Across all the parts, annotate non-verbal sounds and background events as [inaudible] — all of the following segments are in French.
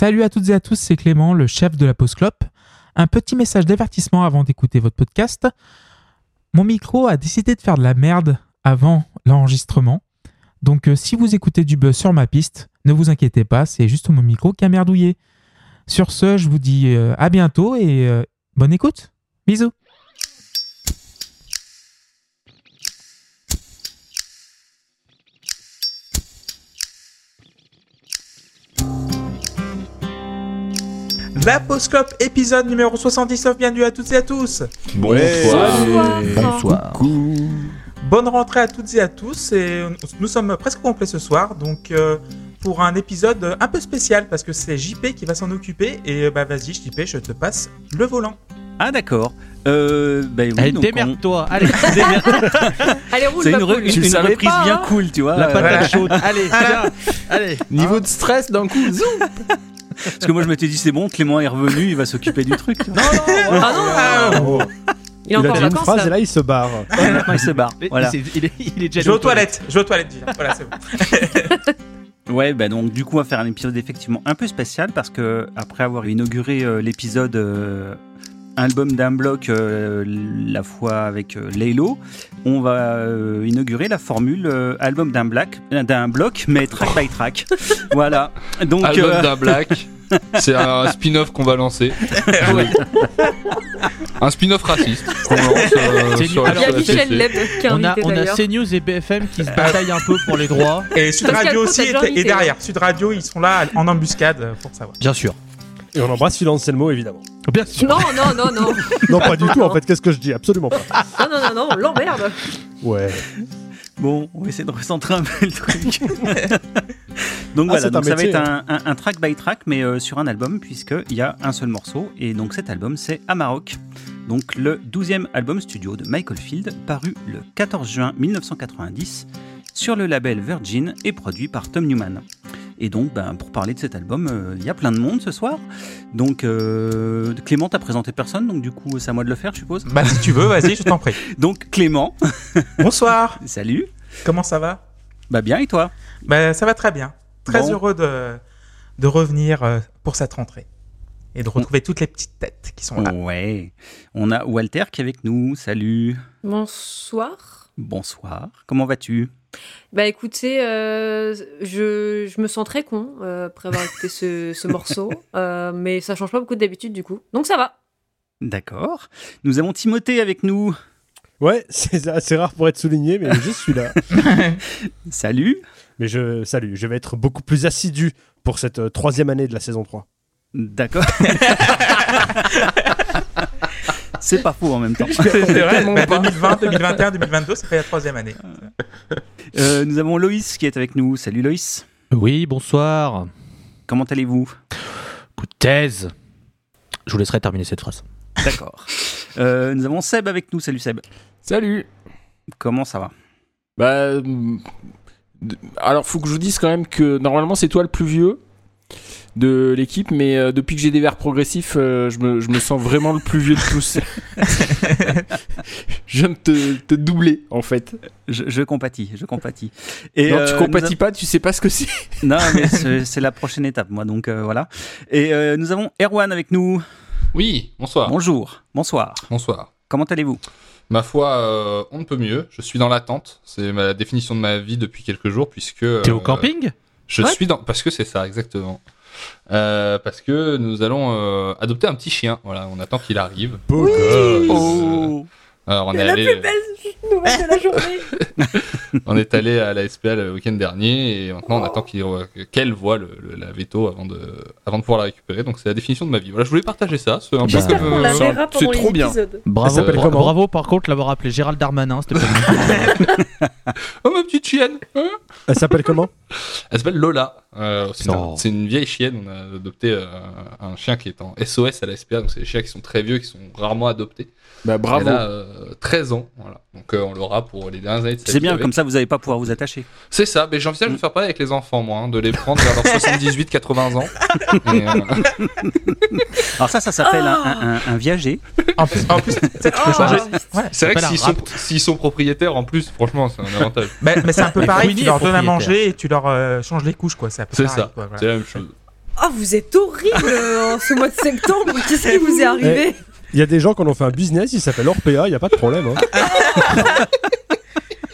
Salut à toutes et à tous, c'est Clément, le chef de la pause clope. Un petit message d'avertissement avant d'écouter votre podcast. Mon micro a décidé de faire de la merde avant l'enregistrement. Donc euh, si vous écoutez du buzz sur ma piste, ne vous inquiétez pas, c'est juste mon micro qui a merdouillé. Sur ce, je vous dis euh, à bientôt et euh, bonne écoute. Bisous. La Pause Clope, épisode numéro 79, bienvenue à toutes et à tous. Bonsoir. Bonsoir. Bonne rentrée à toutes et à tous. Et nous sommes presque complets ce soir, donc euh, pour un épisode un peu spécial parce que c'est JP qui va s'en occuper. Et bah vas-y, JP, je te passe le volant. Ah d'accord. Euh, bah oui, Allez, démerde-toi. Allez, [laughs] démerde. [laughs] Allez, roule C'est une, re- une- une reprise pas, bien hein cool, tu vois. La patate chaude. Allez, tiens. Allez. Niveau de stress d'un coup, zoom [laughs] Parce que moi je m'étais dit c'est bon, Clément est revenu, il va s'occuper du truc. tu vois. [laughs] Ah non, Ah, Oh. il est Il a encore en dit une vacances phrase et là. il se barre. Maintenant il se barre. Il, Voilà. s'est- il est, il est déjà je vais aux toilettes, je vais aux toilettes. Voilà, c'est bon. [laughs] Ouais, bah donc du coup on va faire un épisode effectivement un peu spécial parce que après avoir inauguré euh, l'épisode euh, album d'un bloc euh, la fois avec euh, Laylo, on va euh, inaugurer la formule euh, album d'un black d'un bloc mais track by track. [laughs] voilà. Donc Album euh, d'un black. C'est un [laughs] spin-off qu'on va lancer. [laughs] un spin-off raciste. lance, euh, sur On a, on. CNews et BFM qui se bataillent un peu pour les droits. Et Sud Radio aussi est, est invité, derrière. Sud Radio, ils sont là en embuscade pour savoir. Bien sûr. Et on embrasse Phil Anselmo évidemment. Bien sûr. Non, non, non, non. [laughs] Non, pas du tout en fait, qu'est-ce que je dis? Absolument pas. Non, non, non, non, on l'emmerde. Ouais. Bon, on va essayer de recentrer un peu le truc. [laughs] donc Ah, voilà, c'est donc ça va être un, un- un track by track, mais euh, sur un album, puisqu'il y a un seul morceau. Et donc cet album, c'est Amarok. Donc le 12e album studio de Michael Field, paru le 14 juin 1990 sur le label Virgin et produit par Tom Newman. Et donc, ben, pour parler de cet album, euh, il y a plein de monde ce soir. Donc, euh, Clément, t'as présenté personne, donc du coup, c'est à moi de le faire, je suppose. Bah si tu veux, vas-y, je t'en prie. [laughs] Donc, Clément, [laughs] Bonsoir, salut. comment ça va? Bah bien, et toi? Bah ça va très bien. Très Bon. heureux de, de revenir euh, pour cette rentrée. Et de retrouver toutes les petites têtes qui sont là. Ouais. On a Walter qui est avec nous. Salut. Bonsoir. Bonsoir. Comment vas-tu? Bah écoutez, euh, je, je me sens très con euh, après avoir écouté ce, ce [laughs] morceau, euh, mais ça change pas beaucoup d'habitude du coup. Donc ça va. D'accord. Nous avons Timothée avec nous. Ouais, [laughs] c'est assez rare pour être souligné, mais je suis là. [laughs] Salut. Mais je, salut, je vais être beaucoup plus assidu pour cette euh, troisième année de la saison 3. D'accord. C'est pas faux en même temps. [laughs] C'est vrai, bah, 2020, 2021, 2022, ça fait la troisième année. Euh, nous avons Loïs qui est avec nous. Salut Loïs. Oui, bonsoir. Comment allez-vous? Coup de thèse. Je vous laisserai terminer cette phrase. D'accord. Euh, nous avons Seb avec nous. Salut Seb. Salut. Comment ça va? Bah, d- alors faut que je vous dise quand même que normalement c'est toi le plus vieux de l'équipe, mais euh, depuis que j'ai des verres progressifs, euh, je, me, je me sens vraiment le plus vieux de tous. [laughs] je viens de te, te doubler en fait. je, je compatis, je compatis. Et, non, euh, tu nous compatis pas, tu sais pas ce que c'est. [laughs] Non, mais c'est la prochaine étape, moi, donc euh, voilà. Et euh, nous avons Erwan avec nous. Oui, bonsoir. Bonjour, bonsoir. Bonsoir. Comment allez-vous? Ma foi, euh, on ne peut mieux. Je suis dans l'attente. C'est ma définition de ma vie depuis quelques jours puisque. T'es au euh, camping? Je suis dans parce que c'est ça exactement. Euh, parce que nous allons euh, adopter un petit chien. Voilà, on attend qu'il arrive. Beau Oh Alors on est la allé, plus belle nouvelle de la journée. [laughs] on est allé à la SPA le week-end dernier et maintenant on attend qu'elle voit le, le- la veto avant de avant de pouvoir la récupérer. Donc c'est la définition de ma vie. Voilà, je voulais partager ça. C'est un peu comme, la euh, c'est pendant trop bien. Bravo, bravo par contre l'avoir appelé Gérald Darmanin, c'était pas [laughs] Oh ma petite chienne. Hein? Elle s'appelle comment? Elle s'appelle Lola. Euh, c'est, une, Oh. c'est une vieille chienne. On a adopté euh, un chien qui est en SOS à la SPA. Donc c'est des chiens qui sont très vieux, qui sont rarement adoptés. Bah Elle a euh, 13 ans. Voilà. Donc euh, on l'aura pour les dernières années de C'est bien, avec. comme ça vous n'allez pas pouvoir vous attacher. C'est ça, mais j'envisage de faire pareil avec les enfants, moi, hein, de les prendre vers leurs [laughs] 78-80 ans. Et, euh, [laughs] Alors ça, ça s'appelle Ah. un, un- un viager. En plus, en plus tu sais, tu peux Oh, changer. Ouais. c'est vrai que s'ils sont, s'ils sont propriétaires, en plus, franchement, c'est un avantage. Mais, mais c'est un peu pareil, tu leur donnes à manger et tu leur euh, changes les couches, quoi. C'est un peu C'est pareil, ça, quoi, voilà. c'est la même chose. Oh, vous êtes horrible euh, en ce mois de septembre. Qu'est-ce qui vous est arrivé? Il y a des gens qui en ont fait un business, il s'appelle Orpea, il n'y a pas de problème. hein. [laughs]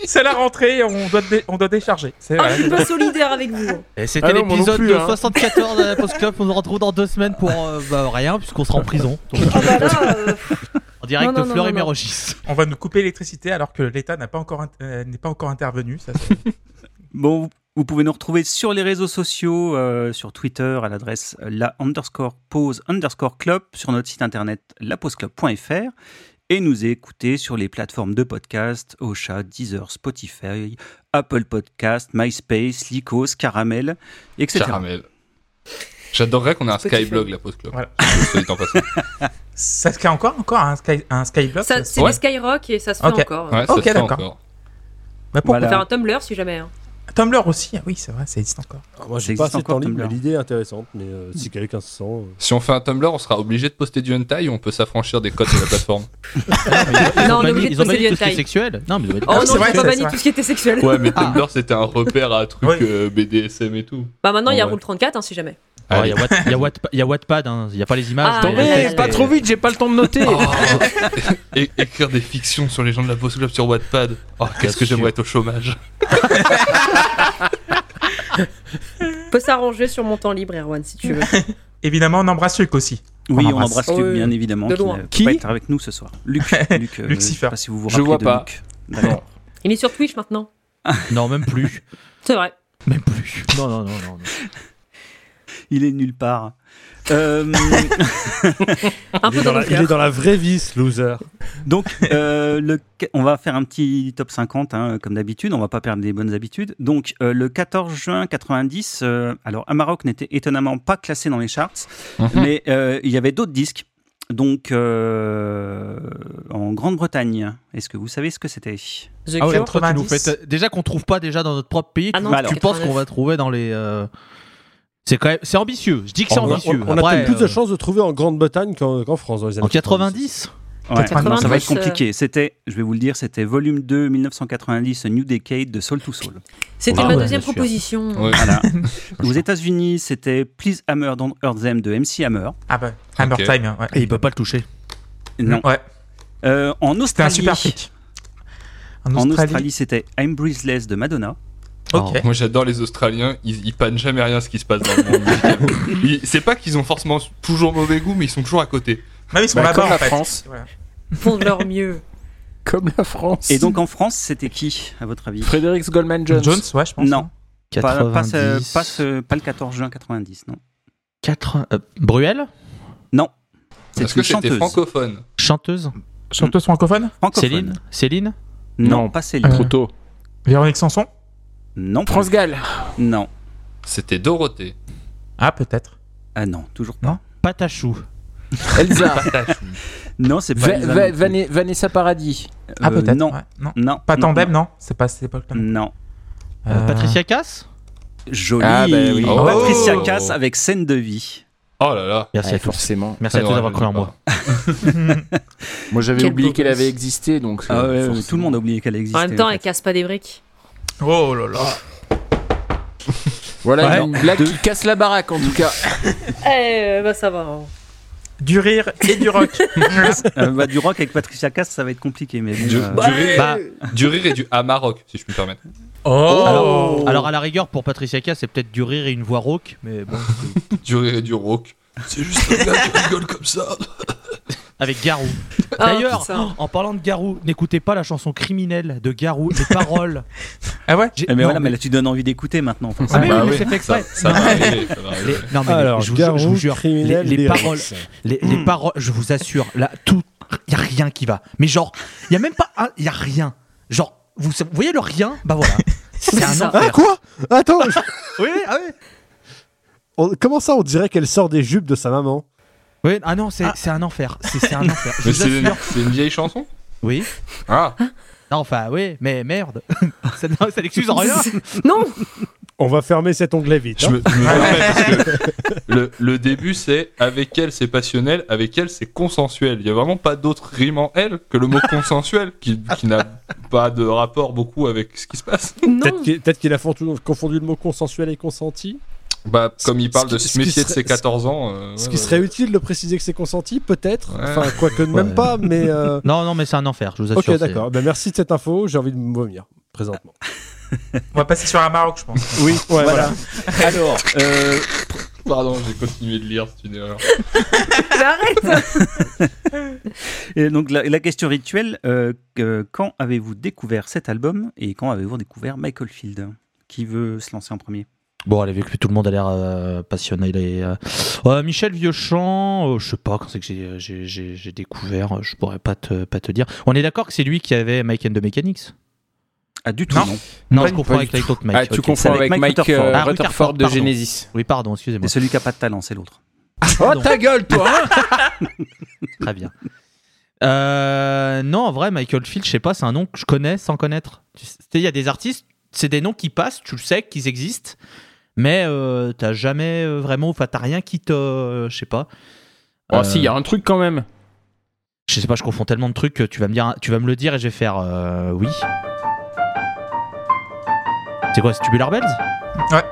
C'est la rentrée, on doit, dé- on doit décharger. C'est Ah, voilà. je suis pas solidaire avec vous. Et c'était Ah l'épisode plus, de hein. 74 de la Post Club. On se retrouve dans deux semaines pour euh, bah, rien, puisqu'on sera en prison. Donc, Ah bah là, euh, [laughs] en direct Non, non, de non, Fleur et non. Mérogis. On va nous couper l'électricité alors que l'État n'a pas encore euh, n'est pas encore intervenu. Ça, [laughs] Bon, vous- pouvez nous retrouver sur les réseaux sociaux, euh, sur Twitter à l'adresse la underscore pause underscore club, sur notre site internet lapauseclub.fr et nous écouter sur les plateformes de podcast, Ocha, Deezer, Spotify, Apple Podcast, MySpace, Lycos, Caramel, etc. Caramel. J'adorerais qu'on ait un. Skyblog, la Post Club. Voilà. [laughs] Ça se crée encore, encore un, sky, un Skyblock ça, ça c'est Ouais. Skyrock et ça se fait encore. Ouais, ça Ok, d'accord. Bah, pourquoi On peut Voilà. faire un Tumblr si jamais. hein. Tumblr aussi, ah oui, c'est vrai, ça existe encore. Alors moi, j'ai pas assez de temps encore, libre, mais Tumblr. l'idée est intéressante. Mais euh, si quelqu'un se sent. euh, Si on fait un Tumblr, on sera obligé de poster du hentai ou on peut s'affranchir des codes de la plateforme? [laughs] Ils Non, obligé de ils ont poster banni du tout ce qui est sexuel. Non, mais ils ont banni- Oh Ah, non, banni tout ce qui était sexuel. Ouais, mais Tumblr c'était un repère à trucs Oui. euh, BDSM et tout. Bah maintenant il y a. Rule 34 hein, si jamais. Oh, Il Allez. y a Wattpad, il n'y a pas les images. Ah, ouais, texte pas trop vite, j'ai pas le temps de noter. [laughs] Et écrire des fictions sur les gens de la Post Club sur Wattpad. Oh, qu'est-ce que j'aimerais être au chômage. On [laughs] peut s'arranger sur mon temps libre, Erwan, si tu veux. [laughs] Évidemment, on embrasse Luc aussi. Oui, On on embrasse. Oh, Luc, bien évidemment. De qui peut Qui pas être avec nous ce soir. Luc. Luc euh, Lucifer. Je sais pas si vous vous Je rappelez vois de pas. Luc. Il est sur Twitch maintenant. Non, même plus. C'est vrai. Même plus. Non, non, non, non. non. Il est nulle part. Euh, [laughs] Un il, est peu dans dans la, le il est cœur. dans la vraie vie, ce loser. donc, euh, le, on va faire un petit top 50, hein, comme d'habitude. On va pas perdre des bonnes habitudes. Donc, euh, le 14 juin 90, euh, alors Amarok n'était étonnamment pas classé dans les charts, Mhm. mais euh, il y avait d'autres disques. Donc, euh, en Grande-Bretagne, est-ce que vous savez ce que c'était? The Ah ouais, Cure. toi, tu nous 90. fais t- déjà qu'on trouve pas déjà dans notre propre pays. Ah tu- non, tu alors. penses qu'on 89. va trouver dans les. C'est quand même, c'est ambitieux. Je dis que c'est ambitieux. on- on a Après, peut-être plus de euh, chances de trouver en Grande-Bretagne qu'en qu'en France dans les années En 90 Ouais, 90, non, ça va être euh, compliqué. C'était, je vais vous le dire, c'était volume 2, 1990, New Decade de Soul to Soul. C'était Ah ma ouais, deuxième proposition. Ouais. Voilà. [laughs] Aux États-Unis, c'était Please Hammer Don't Hurt Them de MC Hammer. Ah bah, Hammer. Time, ouais. Et il peut pas le toucher. Non. Ouais, Euh, en c'était un Australie, super. En en Australie, Australie, c'était I'm Breathless de Madonna. Moi j'adore les Australiens, ils, ils pannent jamais rien ce qui se passe dans le monde. [laughs] C'est pas qu'ils ont forcément toujours mauvais goût, mais ils sont toujours à côté. Ah oui, ils sont Bah, là-bas comme en la fait. France. Voilà. Ils font de leur mieux. [laughs] Comme la France. Et donc en France, c'était qui, à votre avis? Frédéric Goldman Jones. Jones, ouais, je pense. Non, hein. pas, pas, ce- 90. pas ce- pas le 14 juin 90, non. 80 euh, Bruel? Non. C'est que une c'était chanteuse. francophone Chanteuse? Chanteuse francophone? Francophone. Céline? Céline? Non, Non. pas Céline. Euh, Trop tôt. Véronique Sanson? Non. France Gall. Non. C'était Dorothée. Ah, peut-être. Ah non, toujours pas. Patachou. [laughs] Elsa. Non, c'est pas Va- Elsa Va- non plus. Vane- Vanessa Paradis. Ah, Euh, peut-être. Non. ouais, non. Non. Pas non, Tandem, non C'est pas cette époque-là. Non. Euh, Euh, Patricia Cass Joli. Ah, bah oui. Oh. Patricia Cass avec scène de vie. Oh là là. Merci Ouais, à tous. forcément. Merci à tous d'avoir cru en moi. [laughs] Moi j'avais oublié qu'elle avait existé donc. Ah euh, ouais, tout le monde a oublié qu'elle existait. En même temps, en elle fait. casse pas des briques. Oh là là. Voilà Ouais. une blague qui casse la baraque en tout cas. [laughs] Eh, bah ça va. hein. Du rire et du rock. [laughs] Euh, bah, du rock avec Patricia Cass, ça va être compliqué. Mais bon, Du, euh, du rire, Bah, du rire et du Amarok, si je puis me permettre. Oh alors, alors, à la rigueur, pour Patricia Cass, c'est peut-être du rire et une voix rauque, mais bon. [laughs] Du rire et du rock. C'est juste un gars qui rigole comme ça. Avec Garou. [laughs] Ah, D'ailleurs, en parlant de Garou, n'écoutez pas la chanson criminelle de Garou, les paroles. [laughs] Ah ouais eh, mais non, voilà, mais là, tu donnes envie d'écouter maintenant. enfin, Ah, mais Bah oui, mais oui, c'est fait exprès. Ça. Les- non, mais Alors, je, vous, jure- je vous jure, les, paroles, les, les paroles, je vous assure, là, tout, y a rien qui va. Mais genre, y a même pas, un- y a rien. Genre, vous, vous voyez le rien? Bah voilà, [laughs] c'est un. Ah quoi? Attends, je- Oui, oui, ah oui. on- comment ça on dirait qu'elle sort des jupes de sa maman? Oui, ah non, c'est c'est un enfer, c'est c'est un [laughs] enfer. C'est une, assure. c'est une vieille chanson Oui. Ah, Non, enfin, oui, mais merde. [laughs] ça non, ça n'excuse en rien. [laughs] Non On va fermer cet onglet vite. je hein. me, je me permets parce que le, le début c'est avec elle c'est passionnel, avec elle c'est consensuel. Il y a vraiment pas d'autre rime en elle que le mot consensuel qui, qui n'a pas de rapport beaucoup avec ce qui se passe. Non Peut-être qu'il peut-être qu'il a fondu- confondu le mot consensuel et consenti. Bah, comme il parle de se méfier de ses 14 ans. euh, Ce ouais, qui ouais. serait utile de préciser que c'est consenti, peut-être. Ouais. Enfin, quoique même pas, mais. euh, [laughs] Non, non, mais c'est un enfer, je vous assure. Ok, d'accord. Ben, merci de cette info. J'ai envie de me vomir présentement. On va passer sur un Maroc, je pense. Oui, ouais, voilà. [laughs] Alors, euh, Pardon, j'ai continué de lire, c'est une erreur. [laughs] Arrête Et donc la, la question rituelle, euh, que- quand avez-vous découvert cet album et quand avez-vous découvert Michael Field? Qui veut se lancer en premier? Bon, allez, vu que tout le monde a l'air euh, passionné. les, euh, euh, Michel Vieuchamp, euh, je sais pas quand c'est que j'ai- j'ai j'ai- j'ai découvert, je pourrais pas te, pas te dire. On est d'accord que c'est lui qui avait Mike and the Mechanics? Ah, du tout, Non. non. Je confonds avec l'autre Mike. ah, tu confonds C'est avec avec Mike Rutherford. euh, Ah, Rutherford de pardon. Genesis. Oui, pardon, excusez-moi. Et celui qui a pas de talent, c'est l'autre. Oh ta gueule, toi hein [laughs] Très bien. Euh, non, en vrai, Michael Field, je sais pas, c'est un nom que je connais sans connaître. Tu sais, Il y a des artistes, c'est des noms qui passent, tu le sais qu'ils existent, mais euh, t'as jamais euh, vraiment, enfin, t'as rien qui te. euh, je sais pas. Oh, si, il y a un truc quand même. Je sais pas, je confonds tellement de trucs que tu vas me, dire, tu vas me le dire et je vais faire euh, oui. C'est quoi, c'est Tubular Bells? Ouais.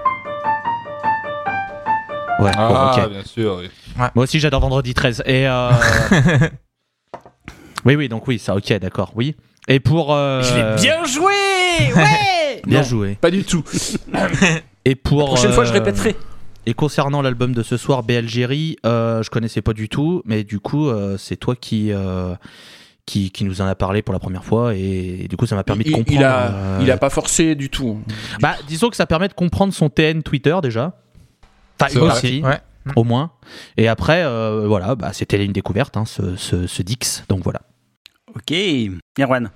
Ouais, Ah, bon, ok. bien sûr, oui. Moi aussi, j'adore Vendredi 13. Et. euh, [laughs] oui, oui, donc oui, ça, ok, d'accord, oui. Et pour. euh, Je l'ai bien joué [laughs] Ouais Bien Non, joué. Pas du tout. [laughs] Et pour. La prochaine fois, je euh, répéterai. Et concernant l'album de ce soir, BLGerie, euh, je connaissais pas du tout, mais du coup, euh, c'est toi qui, euh, qui, qui nous en a parlé pour la première fois, et, du coup, ça m'a permis de comprendre. il a, euh, il a pas forcé du tout. Bah, disons que ça permet de comprendre son TN Twitter déjà. Enfin, Ouais. au moins. Et après, euh, voilà, bah, c'était une découverte, hein, ce, ce, ce Dix. Donc voilà. Ok, Erwan.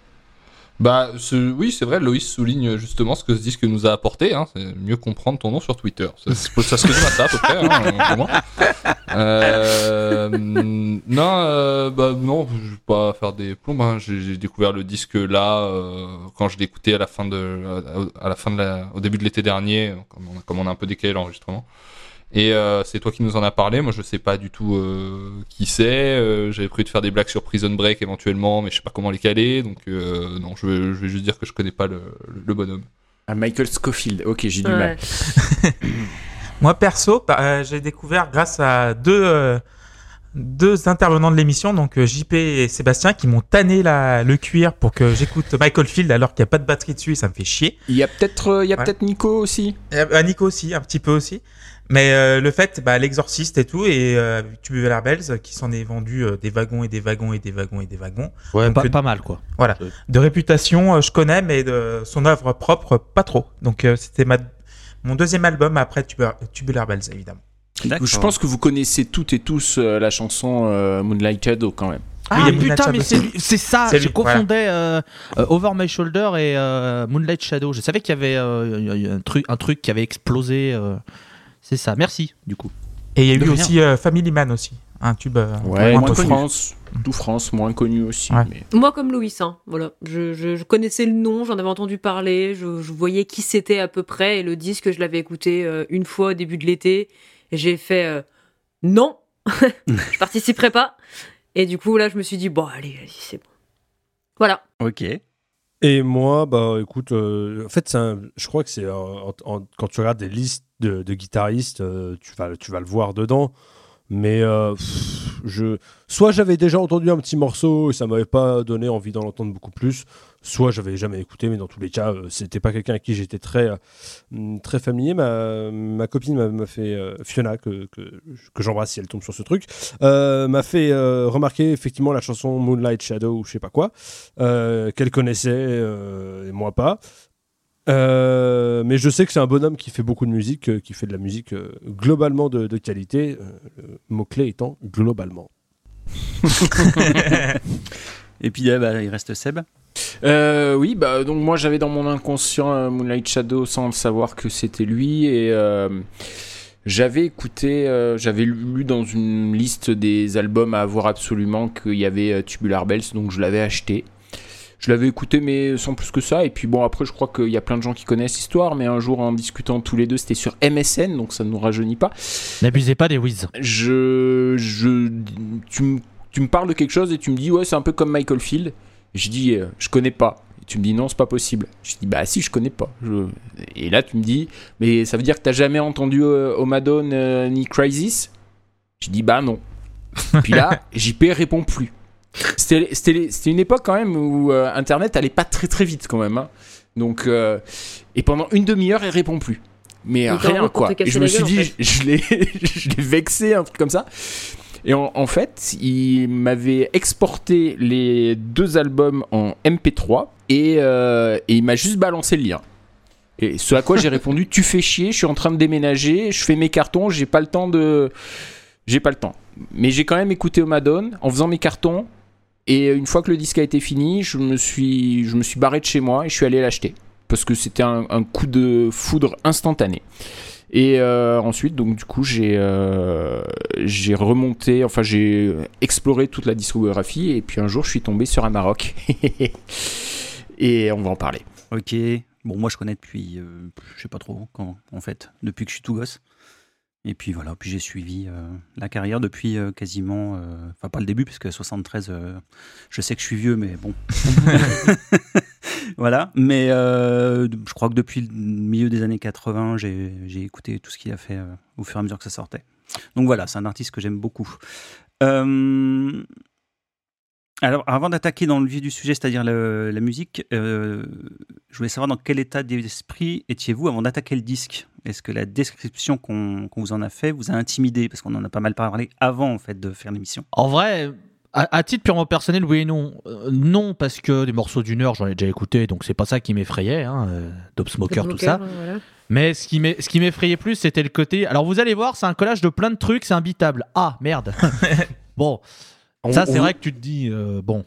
Bah, oui, c'est vrai, Loïs souligne justement ce que ce disque nous a apporté. Hein, c'est mieux comprendre ton nom sur Twitter. Ça, ça, se résume à ça, à peu près, hein. Euh, non, euh, bah, non, je vais pas faire des plombes. hein. J'ai découvert le disque là, euh, quand je écouté à la fin de, à, la fin de au début de l'été dernier, comme on a un peu décalé l'enregistrement. Et euh, c'est toi qui nous en as parlé. Moi, je sais pas du tout euh, qui c'est. Euh, J'avais prévu de faire des blagues sur Prison Break éventuellement, mais je sais pas comment les caler. Donc, euh, non, je vais, je vais juste dire que je connais pas le, le bonhomme. Ah, Michael Scofield. Ok, j'ai du Ouais. mal. [laughs] Moi, perso, bah, euh, j'ai découvert grâce à deux, euh, deux intervenants de l'émission, donc JP et Sébastien, qui m'ont tanné la, le cuir pour que j'écoute Michael Field alors qu'il n'y a pas de batterie dessus et ça me fait chier. Il y a peut-être il y a Ouais. peut-être Nico aussi. Et, euh, Nico aussi, un petit peu aussi. Mais euh, le fait, bah, l'exorciste et tout, et euh, Tubular Bells, qui s'en est vendu euh, des wagons et des wagons et des wagons et des wagons. Ouais, Donc, pas, pas mal, quoi. De réputation, euh, je connais, mais de son œuvre propre, pas trop. Donc euh, c'était ma, mon deuxième album après Tubular, Tubular Bells, évidemment. D'accord. Je pense que vous connaissez toutes et tous euh, la chanson euh, Moonlight Shadow quand même. Ah Moonlight putain, mais c'est ça, je lui, confondais euh, euh, Over My Shoulder et euh, Moonlight Shadow. Je savais qu'il y avait euh, un, truc, un truc qui avait explosé. C'est ça, merci du coup. Et il y a De eu rien. aussi euh, Family Man aussi, un tube euh, Ouais, moins moins connu. France. Tout France, moins connu aussi. Ouais. mais- Moi, comme Louis, hein, voilà. Je, je- je connaissais le nom, j'en avais entendu parler, je, je voyais qui c'était à peu près, et le disque, je l'avais écouté euh, une fois au début de l'été, et j'ai fait euh, non, [laughs] je participerai pas. Et du coup, là, je me suis dit, bon, allez, allez, c'est bon. Voilà. Ok. Et moi, bah écoute, euh, en fait, c'est un- je crois que c'est quand tu regardes des listes de, guitaristes, euh, tu, vas, tu vas le voir dedans. Mais euh, je, soit j'avais déjà entendu un petit morceau et ça m'avait pas donné envie d'en entendre beaucoup plus, soit j'avais jamais écouté, mais dans tous les cas, euh, c'était pas quelqu'un à qui j'étais très, très familier. Ma, ma copine m'a- fait, Fiona, que, que, j'embrasse si elle tombe sur ce truc, m'a fait remarquer effectivement la chanson Moonlight Shadow ou je sais pas quoi, qu'elle connaissait et moi pas. Euh, mais je sais que c'est un bonhomme qui fait beaucoup de musique, euh, qui fait de la musique euh, globalement de, de qualité, euh, le mot-clé étant globalement. [laughs] Et puis bah, il reste Seb. Euh, oui, bah donc moi j'avais dans mon inconscient euh, Moonlight Shadow sans le savoir que c'était lui et euh, j'avais écouté, euh, j'avais lu dans une liste des albums à avoir absolument qu'il y avait euh, Tubular Bells, donc je l'avais acheté. Je l'avais écouté mais sans plus que ça et puis bon après je crois qu'il y a plein de gens qui connaissent l'histoire mais un jour en discutant tous les deux c'était sur MSN donc ça ne nous rajeunit pas. N'abusez pas des whiz. Je, je, tu, me- tu me parles de quelque chose et tu me dis ouais c'est un peu comme Michael Field. Je dis euh, je connais pas. Tu me dis non, c'est pas possible. Je dis bah si, je connais pas. Je- Et là, tu me dis, mais ça veut dire que t'as jamais entendu euh, Omadone euh, ni Crisis? Je dis bah non. Puis là, [laughs] JP répond plus. C'était une époque quand même où euh, Internet allait pas très très vite quand même. hein. Donc, euh, et pendant une demi-heure, il répond plus. Mais rien quoi. Et je me suis gueule, en dit, je l'ai [laughs] je l'ai vexé, un truc comme ça. Et en, en fait, il m'avait exporté les deux albums en MP3 et, euh, et il m'a juste balancé le lien. Et ce à quoi j'ai [laughs] répondu Tu fais chier, je suis en train de déménager, je fais mes cartons, j'ai pas le temps de. J'ai pas le temps. Mais j'ai quand même écouté Omadone en faisant mes cartons. Et une fois que le disque a été fini, je me suis, je me suis barré de chez moi et je suis allé l'acheter. Parce que c'était un, coup de foudre instantané. Et euh, ensuite, donc du coup, j'ai euh, j'ai remonté, enfin j'ai exploré toute la discographie et puis un jour, je suis tombé sur un Maroc. [laughs] et on va en parler. Ok. Bon, moi je connais depuis, euh, je sais pas trop quand, en fait, depuis que je suis tout gosse. Et puis voilà, puis j'ai suivi euh, la carrière depuis euh, quasiment, euh, enfin pas le début, parce que 73, euh, je sais que je suis vieux, mais bon. [laughs] voilà, mais je crois que depuis le milieu des années 80, j'ai écouté tout ce qu'il a fait au fur et à mesure que ça sortait. Donc voilà, c'est un artiste que j'aime beaucoup. Euh, alors, avant d'attaquer dans le vif du sujet, c'est-à-dire le- la musique, euh, je voulais savoir dans quel état d'esprit étiez-vous avant d'attaquer le disque? Est-ce que la description qu'on vous en a fait vous a intimidé? Parce qu'on en a pas mal parlé avant en fait de faire l'émission. En vrai, à, à titre purement personnel, oui et non. Euh, non, parce que des morceaux d'une heure, j'en ai déjà écouté, donc c'est pas ça qui m'effrayait, hein, euh, Dope Smoker, tout ça. Voilà. Mais ce qui m'est- ce qui m'effrayait plus, c'était le côté. Alors vous allez voir, c'est un collage de plein de trucs, c'est imbitable. Ah merde. [laughs] bon, On- ça c'est on- vrai que tu te dis euh, bon.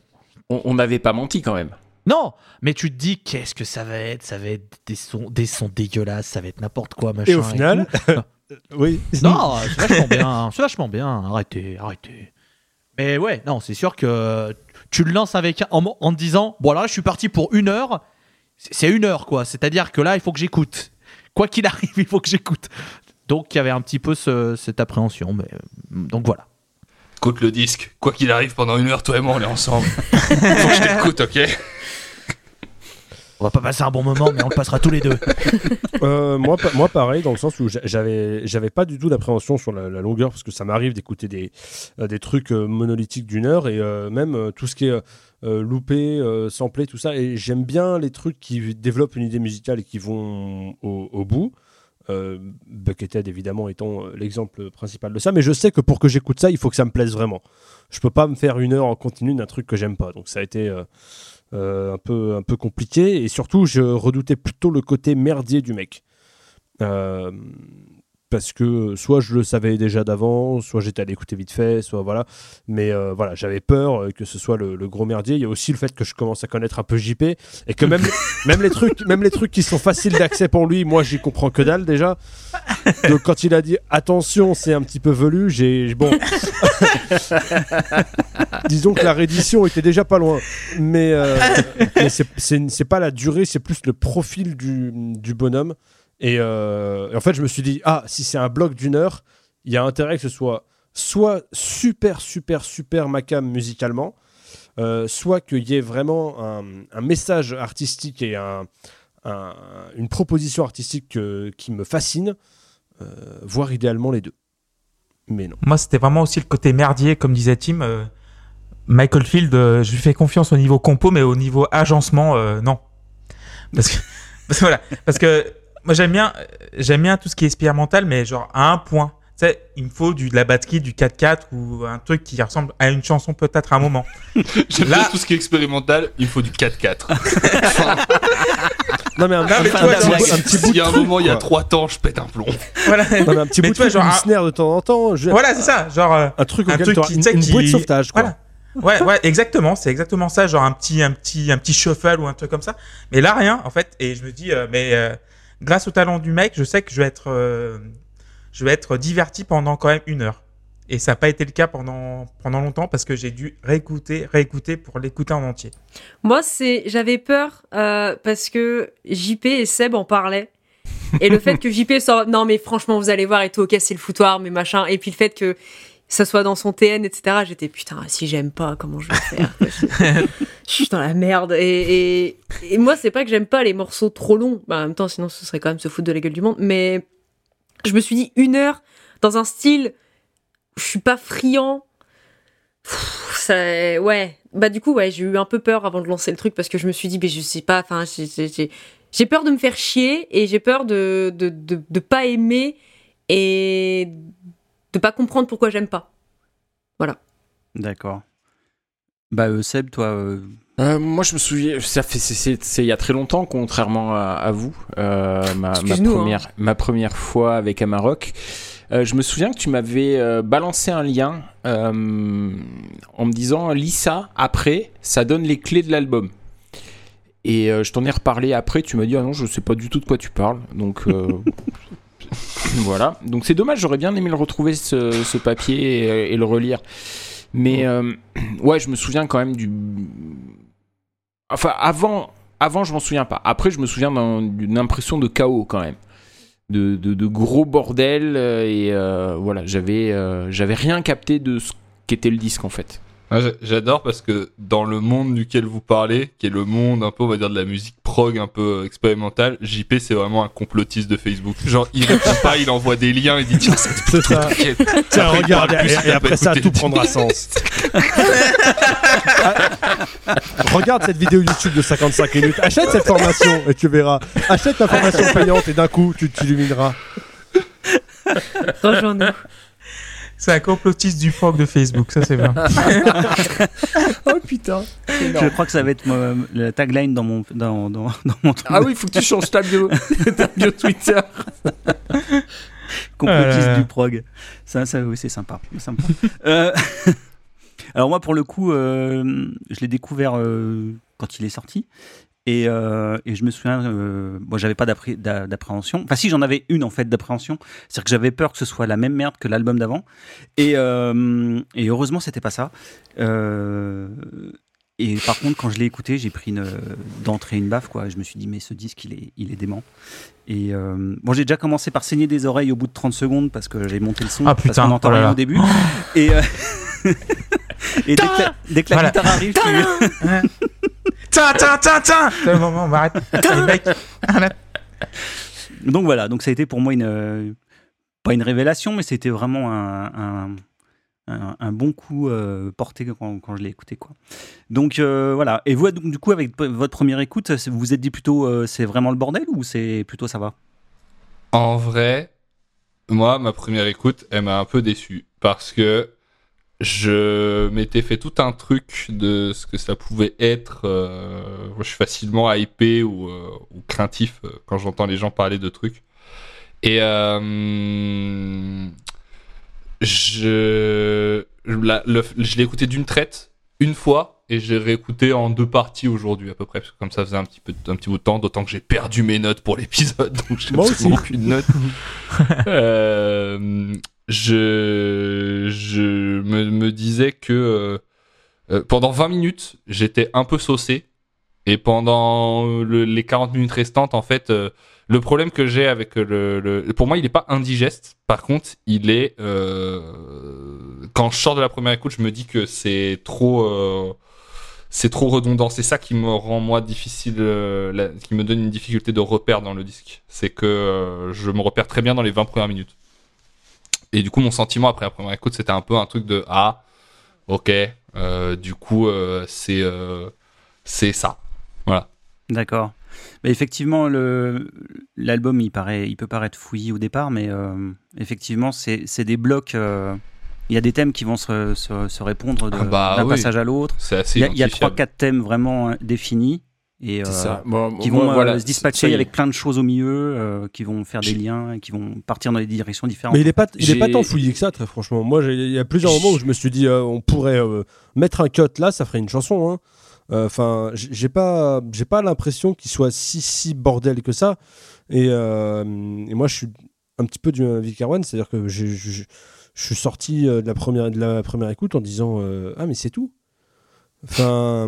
On n'avait pas menti quand même. Non, mais tu te dis qu'est-ce que ça va être? Ça va être des sons, des sons dégueulasses, ça va être n'importe quoi, machin. Et au final, tout. [laughs] oui. non, c'est vachement bien, [laughs] c'est vachement bien. Arrêtez, arrêtez. Mais ouais, non, c'est sûr que tu le lances avec en, en te disant bon alors là, je suis parti pour une heure. C'est une heure quoi. C'est-à-dire que là, il faut que j'écoute. Quoi qu'il [laughs] arrive, il faut que j'écoute. Donc il y avait un petit peu ce- cette appréhension. Mais euh, donc voilà. Écoute le disque. Quoi qu'il arrive, pendant une heure, toi et moi, on est ensemble. Faut que je t'écoute, ok On va pas passer un bon moment, mais on le passera tous les deux. [laughs] Euh, moi, pa- moi, pareil, dans le sens où j'a- j'avais, j'avais pas du tout d'appréhension sur la, la longueur, parce que ça m'arrive d'écouter des, euh, des trucs euh, monolithiques d'une heure, et euh, même tout ce qui est euh, loupé, euh, samplé, tout ça. Et j'aime bien les trucs qui développent une idée musicale et qui vont au, au bout. Euh, Buckethead, évidemment, étant euh, l'exemple principal de ça. Mais je sais que pour que j'écoute ça, il faut que ça me plaise vraiment. Je peux pas me faire une heure en continu d'un truc que j'aime pas. Donc ça a été euh, un, peu, un peu compliqué. Et surtout, je redoutais plutôt le côté merdier du mec. Parce que soit je le savais déjà d'avant, soit j'étais allé écouter vite fait, soit voilà. Mais euh, voilà, j'avais peur euh, que ce soit le, le gros merdier. Il y a aussi le fait que je commence à connaître un peu JP et que même, [laughs] même, les, trucs, même les trucs qui sont faciles d'accès pour lui, moi j'y comprends que dalle déjà. Donc quand il a dit attention, c'est un petit peu velu, j'ai. Bon. [laughs] Disons que la réédition était déjà pas loin. Mais, euh, mais c'est- pas la durée, c'est plus le profil du, du bonhomme. Et, euh, et en fait, je me suis dit, ah, si c'est un bloc d'une heure, il y a intérêt que ce soit soit super, super, super macam musicalement, euh, soit qu'il y ait vraiment un, message artistique et un, un- une proposition artistique que- qui me fascine, euh, voire idéalement les deux. Mais non. Moi, c'était vraiment aussi le côté merdier, comme disait Tim. Michael Field, je lui fais confiance au niveau compo, mais au niveau agencement, non. [laughs] Parce que voilà, parce que moi j'aime bien, euh, j'aime bien tout ce qui est expérimental, mais genre à un point. Tu sais, il me faut du, de la batterie, du 4-4 ou un truc qui ressemble à une chanson peut-être à un moment. [laughs] J'aime Là- bien tout ce qui est expérimental, il faut du 4-4. [laughs] Non, mais un, Non, mais un vois, petit, genre, bout- un petit bout S'il y a un moment, il y a trois temps, je pète un plomb. voilà, Non, mais un petit Mais bout tu vois, de genre, un- snare de temps en temps. je- voilà c'est ça. Genre, euh, Un truc un truc qui- une, tu sais, une qui- bouée de sauvetage. Quoi. Voilà. Ouais, ouais, exactement. C'est exactement ça. Genre un petit, un petit, un petit shuffle ou un truc comme ça. Mais là, rien, en fait. Et je me dis, euh, mais euh, grâce au talent du mec, je sais que je vais être, euh, je vais être diverti pendant quand même une heure. Et ça n'a pas été le cas pendant, pendant longtemps parce que j'ai dû réécouter, réécouter pour l'écouter en entier. Moi, c'est, j'avais peur euh, parce que JP et Seb en parlaient. Et le fait que JP soit non mais franchement vous allez voir et tout ok c'est le foutoir mais machin et puis le fait que ça soit dans son TN, etc. J'étais putain, si j'aime pas, comment je vais faire? Je, [laughs] je suis dans la merde. Et, et, et moi, c'est pas que j'aime pas les morceaux trop longs. Bah, en même temps, sinon, ce serait quand même se foutre de la gueule du monde. Mais je me suis dit une heure dans un style, je suis pas friand. Pff, ça, ouais. Bah du coup, ouais, j'ai eu un peu peur avant de lancer le truc parce que je me suis dit, mais je sais pas. Enfin, j'ai peur de me faire chier et j'ai peur de, de, de, de pas aimer et de pas comprendre pourquoi j'aime pas. D'accord. Bah, euh, Seb, toi. euh, Euh, moi, je me souviens, ça fait, c'est, c'est- c'est il y a très longtemps, contrairement à, à vous, euh, ma, hein. première, ma première fois avec Amarok. Euh, je me souviens que tu m'avais euh, balancé un lien euh, en me disant lis ça après, ça donne les clés de l'album. Et euh, je t'en ai reparlé après, tu m'as dit ah non, je sais pas du tout de quoi tu parles. Donc euh, [laughs] [coughs] voilà. Donc c'est dommage, j'aurais bien aimé le retrouver ce, ce papier et, et le relire. Mais euh, ouais, je me souviens quand même du. Enfin, avant, avant je m'en souviens pas. Après, je me souviens d'un- d'une impression de chaos quand même. De, de, de gros bordel. euh, Et euh, voilà, j'avais euh, j'avais rien capté de ce qu'était le disque en fait. Ah, j'a- J'adore parce que dans le monde duquel vous parlez, qui est le monde un peu, on va dire, de la musique prog un peu euh, expérimentale, JP c'est vraiment un complotiste de Facebook. Genre, il répond pas, il envoie des liens, il dit tiens, ça te C'est ça. Tiens, Après, regarde, plus, et, et après ça, tout prendra sens. regarde cette vidéo YouTube de 55 minutes. Achète cette formation et tu verras. Achète la formation payante et d'un coup, tu t'illumineras. Rejoins-nous. C'est un complotiste du prog de Facebook, ça c'est bien. [laughs] Oh putain. Je crois que ça va être moi, la tagline dans mon, dans, dans, dans mon truc. Ah oui, il faut que tu changes ta bio, [laughs] ta bio Twitter. complotiste Euh. du prog. Ça, ça oui, c'est sympa. sympa. Euh, [laughs] Alors moi, pour le coup, euh, je l'ai découvert euh, quand il est sorti. Et, euh, et je me souviens, euh, moi j'avais pas d'appré- d'a- d'appréhension. Enfin si, j'en avais une en fait d'appréhension. C'est-à-dire que j'avais peur que ce soit la même merde que l'album d'avant. Et, euh, et heureusement, c'était pas ça. Euh, et par contre, quand je l'ai écouté, j'ai pris une, d'entrée une baffe. Quoi. Je me suis dit, mais ce disque, il est, il est dément. Et euh, bon, j'ai déjà commencé par saigner des oreilles au bout de 30 secondes parce que j'ai monté le son. Ah, parce putain, qu'on n'entend oh rien au début. Et, euh, [laughs] et dès que la, dès que la Voilà. guitare arrive, tu... Tiens, tiens, tiens, tiens C'est le moment, on. Donc voilà, donc ça a été pour moi une euh, pas une révélation, mais c'était vraiment un, un, un- un bon coup euh, porté quand, quand je l'ai écouté quoi. Donc euh, voilà. Et vous donc, du coup avec votre première écoute, vous vous êtes dit plutôt euh, c'est vraiment le bordel ou c'est plutôt ça va? En vrai, moi, ma première écoute, elle m'a un peu déçu parce que je m'étais fait tout un truc de ce que ça pouvait être. euh, moi, je suis facilement hypé ou, euh, ou craintif euh, quand j'entends les gens parler de trucs. Et euh, je, la- le- je l'ai écouté d'une traite une fois et j'ai réécouté en deux parties aujourd'hui à peu près parce que comme ça faisait un petit peu un petit bout de temps d'autant que j'ai perdu mes notes pour l'épisode [laughs] donc j'ai absolument aucune note [laughs] Euh, je me, disais que euh, euh, pendant 20 minutes j'étais un peu saucé. Et pendant le- les 40 minutes restantes en fait euh, le problème que j'ai avec le, pour moi il est pas indigeste. Par contre il est quand je sors de la première écoute je me dis que c'est trop c'est trop redondant. C'est ça qui me rend moi difficile qui me donne une difficulté de repère dans le disque. C'est que je me repère très bien dans les 20 premières minutes et du coup mon sentiment après la première écoute c'était un peu un truc de ah ok euh, du coup euh, c'est euh, c'est ça D'accord. Mais effectivement, le l'album il paraît, il peut paraître fouillis au départ, mais effectivement c'est c'est des blocs. Il y a des thèmes qui vont se, se, se répondre de- Ah bah d'un oui. passage à l'autre. c'est assez Il y a- il y a trois quatre thèmes vraiment définis et C'est euh, ça. Bon, qui vont euh, voilà, se dispatcher avec plein de choses au milieu, euh, qui vont faire des liens, et qui vont partir dans des directions différentes. Mais il est pas, il est pas tant fouillé que ça, très franchement. Moi, il y a plusieurs moments où je me suis dit, euh, on pourrait euh, mettre un cut là, ça ferait une chanson. hein. Enfin, j'ai pas, j'ai pas l'impression qu'il soit si si bordel que ça. Et, euh, et moi, je suis un petit peu du Vic Erwan, c'est-à-dire que j'ai- je je- je suis sorti de la première, de la première écoute en disant, euh, ah mais c'est tout. Enfin,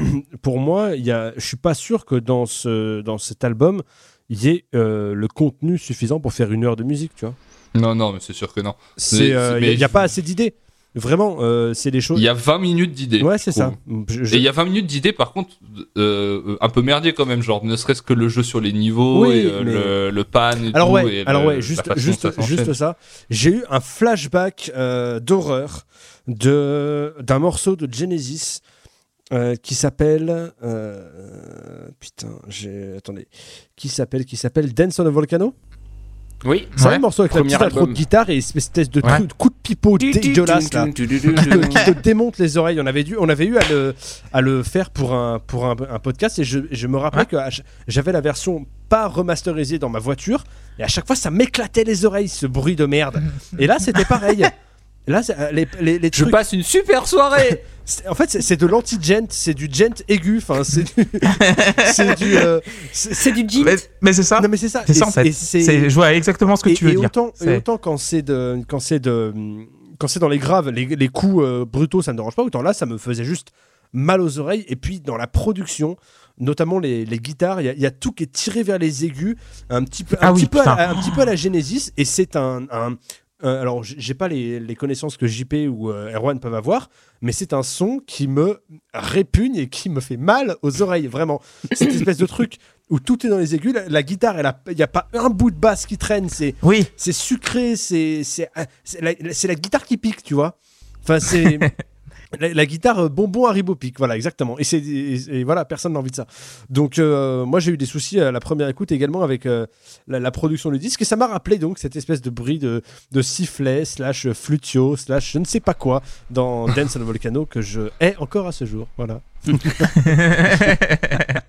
[clears throat] pour moi, il y a, je suis pas sûr que dans ce, dans cet album, il y ait euh, le contenu suffisant pour faire une heure de musique, tu vois. Non, non, mais c'est sûr que non. C'est, Mais- il n'y a pas assez d'idées. Vraiment, euh, c'est des choses. Il y a 20 minutes d'idées. Ouais, c'est ça. Je- Et il y a 20 minutes d'idées, par contre, euh, euh, un peu merdier quand même, genre ne serait-ce que le jeu sur les niveaux Oui, et euh, mais- le, le pan et Alors tout. ouais, et alors le- ouais, juste, juste, ça juste ça. J'ai eu un flashback euh, d'horreur de d'un morceau de Genesis euh, qui s'appelle euh, putain, j'ai attendez, qui s'appelle qui s'appelle Dance on a Volcano? Oui. C'est Ouais. un morceau avec la Premier petite intro de guitare et une espèce de Ouais. truc- coup de pipeau dégueulasse là. qui te, qui te démonte les oreilles. On avait, dû, on avait eu à le, à le faire pour un, pour un, un podcast et je, je me rappelais Ouais. que j'avais la version pas remasterisée dans ma voiture et à chaque fois ça m'éclatait les oreilles ce bruit de merde. Et là c'était pareil. Là, euh, les, Je passe une super soirée. [laughs] en fait, c'est- de l'anti-gent, c'est du gent aigu. Enfin, c'est du, [laughs] c'est du. euh, c'est- du. Mais, mais c'est ça. non mais c'est ça. C'est ça en fait. c'est- Je vois exactement ce que et, tu veux et dire. autant, et autant quand c'est de quand c'est de quand c'est dans les graves, les, les coups euh, brutaux, ça me dérange pas. Autant là, ça me faisait juste mal aux oreilles. Et puis dans la production, notamment les, les guitares, il y, a- il y a tout qui est tiré vers les aigus, un petit peu, un Ah petit oui, peu, à, putain. la- un petit peu à la Genesis. Et c'est un, un- un- alors j'ai pas les, les connaissances que JP ou euh, Erwan peuvent avoir, mais c'est un son qui me répugne et qui me fait mal aux oreilles, vraiment. Cette espèce de truc où tout est dans les aigus, la, la guitare, il n'y a pas un bout de basse qui traîne, c'est Oui, c'est sucré, c'est la, c'est la guitare qui pique, tu vois. Enfin, c'est [laughs] la, guitare euh, bonbon Haribo pique, voilà, exactement. Et c'est et, voilà, personne n'a envie de ça. Donc euh, moi j'ai eu des soucis à la première écoute également avec euh, la, production du disque et ça m'a rappelé donc cette espèce de bruit de, de sifflet slash flutio slash je ne sais pas quoi dans Dance on Volcano que je hais encore à ce jour. Voilà. [laughs]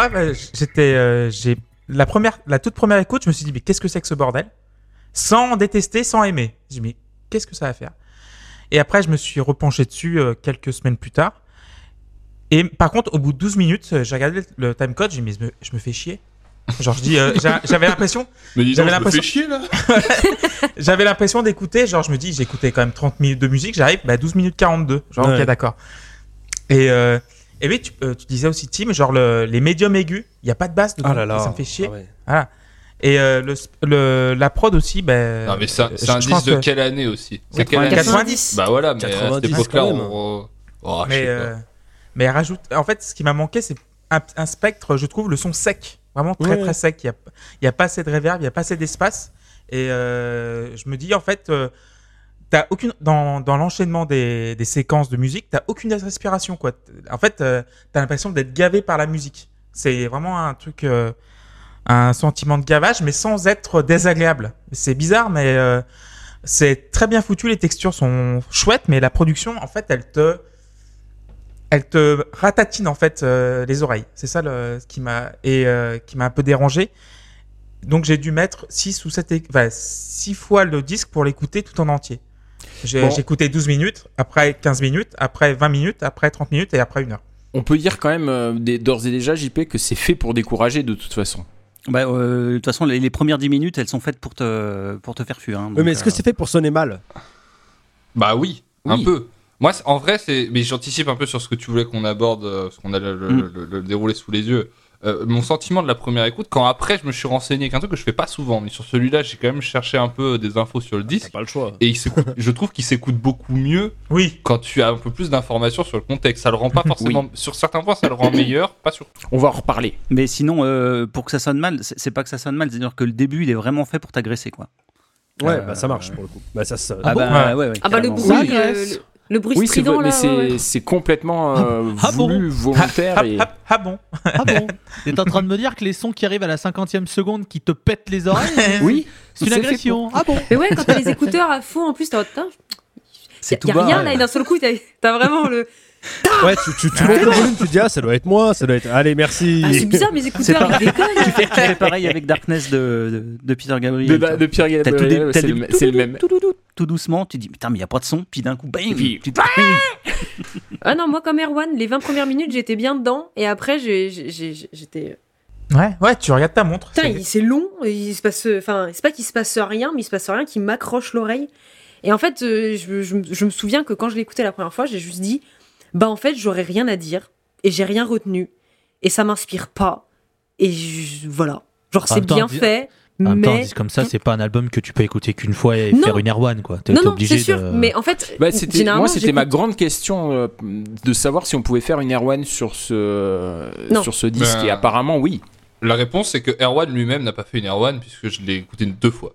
moi, bah, j'étais, euh, j'ai la première, la toute première écoute, je me suis dit mais qu'est-ce que c'est que ce bordel? Sans détester, sans aimer. J'ai dit mais qu'est-ce que ça va faire? Et après, je me suis repenché dessus euh, quelques semaines plus tard. Et par contre, au bout de 12 minutes, euh, j'ai regardé le timecode, j'ai dit mais je me, je me fais chier. Genre je dis, euh, j'a- j'avais l'impression, [laughs] J'avais l'impression- chier là. [laughs] j'avais l'impression d'écouter, genre je me dis j'ai écouté quand même 30 minutes de musique, j'arrive bah 12 minutes 42. Genre Ouais. ok d'accord. Et euh, et oui, tu, euh, tu disais aussi Tim, genre le, les médiums aigus, il y a pas de basse dedans, Ah là là. ça me fait chier. Ah ouais. Voilà. Et euh, le, le la prod aussi ben Non mais c'est un, euh, c'est je- un je disque pense de que- quelle année aussi? C'est quelle année? 90. Bah voilà, mais à 90 cette époque-là, quand même. on. Oh, je mais sais pas. euh, mais elle rajoute en fait ce qui m'a manqué c'est un, un spectre, je trouve le son sec, vraiment très Ouais. très sec, il y a il y a pas assez de reverb, il y a pas assez d'espace et euh, je me dis en fait euh, T'as aucune dans, dans l'enchaînement des, des séquences de musique, t'as aucune respiration quoi. En fait, euh, t'as l'impression d'être gavé par la musique. C'est vraiment un truc, euh, un sentiment de gavage, mais sans être désagréable. C'est bizarre, mais euh, c'est très bien foutu. Les textures sont chouettes, mais la production, en fait, elle te, elle te ratatine en fait euh, les oreilles. C'est ça le, qui m'a et euh, qui m'a un peu dérangé. Donc j'ai dû mettre 6 ou 7 enfin, six fois le disque pour l'écouter tout en entier. J'ai Bon. j'ai écouté 12 minutes, après 15 minutes, après 20 minutes, après 30 minutes et après une heure. On peut dire quand même euh, d'ores et déjà, JP, que c'est fait pour décourager de toute façon. Bah, euh, de toute façon, les, les premières 10 minutes, elles sont faites pour te, pour te faire fuir. hein, mais est-ce que euh, c'est fait pour sonner mal? Bah oui, un peu. Moi, c'est- en vrai, c'est. Mais j'anticipe un peu sur ce que tu voulais qu'on aborde, parce qu'on a le, le- Mm. le- le déroulé sous les yeux. Euh, mon sentiment de la première écoute, quand après je me suis renseigné avec un truc que je fais pas souvent, mais sur celui-là, j'ai quand même cherché un peu des infos sur le T'as disque. pas le choix. Et il [laughs] je trouve qu'il s'écoute beaucoup mieux Oui, quand tu as un peu plus d'informations sur le contexte. Ça le rend pas [laughs] forcément. Sur certains points, ça le rend meilleur, pas sur On va en reparler. Mais sinon, euh, pour que ça sonne mal, c'est pas que ça sonne mal, c'est-à-dire que le début, il est vraiment fait pour t'agresser, quoi. Ouais, Euh, bah ça marche pour le coup. Bah ça se. Ah, bon bah, ouais, ouais, Ah bah le bruit, Ça le. Le- bruit Oui, strident mais là. c'est ouais, ouais. c'est complètement euh, Ah bon voulu, volontaire. ah, et... ah, ah bon. Ah bon [laughs] T'es en train de me dire que les sons qui arrivent à la 50e seconde qui te pètent les oreilles, [laughs] Oui, c'est une agression. Ah bon Mais ouais, quand t'as les [laughs] écouteurs à fond, en plus, t'as putain, C'est y tout a bas. rien là, et d'un seul coup, t'as t'as vraiment le. Ouais, tu, tu, tu montes le volume, tu te dis ah ça doit être moi, ça doit être. Allez, merci. Ah, c'est bizarre, mes écouteurs, pas- ils déconnent. tu, fais, tu fais pareil avec Darkness de, de, de Peter Gabriel. de, de tout, Gabriel, c'est le, c'est le même. tout, tout, tout, tout doucement, tu dis, putain, mais il n'y a pas de son, puis d'un coup, bang puis- tu te- [laughs] Ah non, moi comme Erwan, les 20 premières minutes, j'étais bien dedans, et après, j'ai- j'ai- j'ai- j'étais. Ouais, ouais, tu regardes ta montre. Putain, c'est- il- c'est long, il se passe. Enfin, c'est pas qu'il se passe rien, mais il se passe rien qui m'accroche l'oreille. Et en fait, euh, je, je me- je me souviens que quand je écouté la première fois, j'ai juste dit, bah en fait, j'aurais rien à dire, et j'ai rien retenu, et ça m'inspire pas, et je- voilà. Genre, En c'est bien fait. En même temps, un mais disque comme ça, c'est pas un album que tu peux écouter qu'une fois et Non. faire une Air One, quoi. T'es non non obligé c'est sûr de. mais en fait Bah, c'était- moi, c'était ma grande question euh, de savoir si on pouvait faire une Air One sur ce, Non. sur ce disque. Ben, Et apparemment, oui. La réponse, c'est que Erwan lui-même n'a pas fait une Erwan puisque je l'ai écouté deux fois.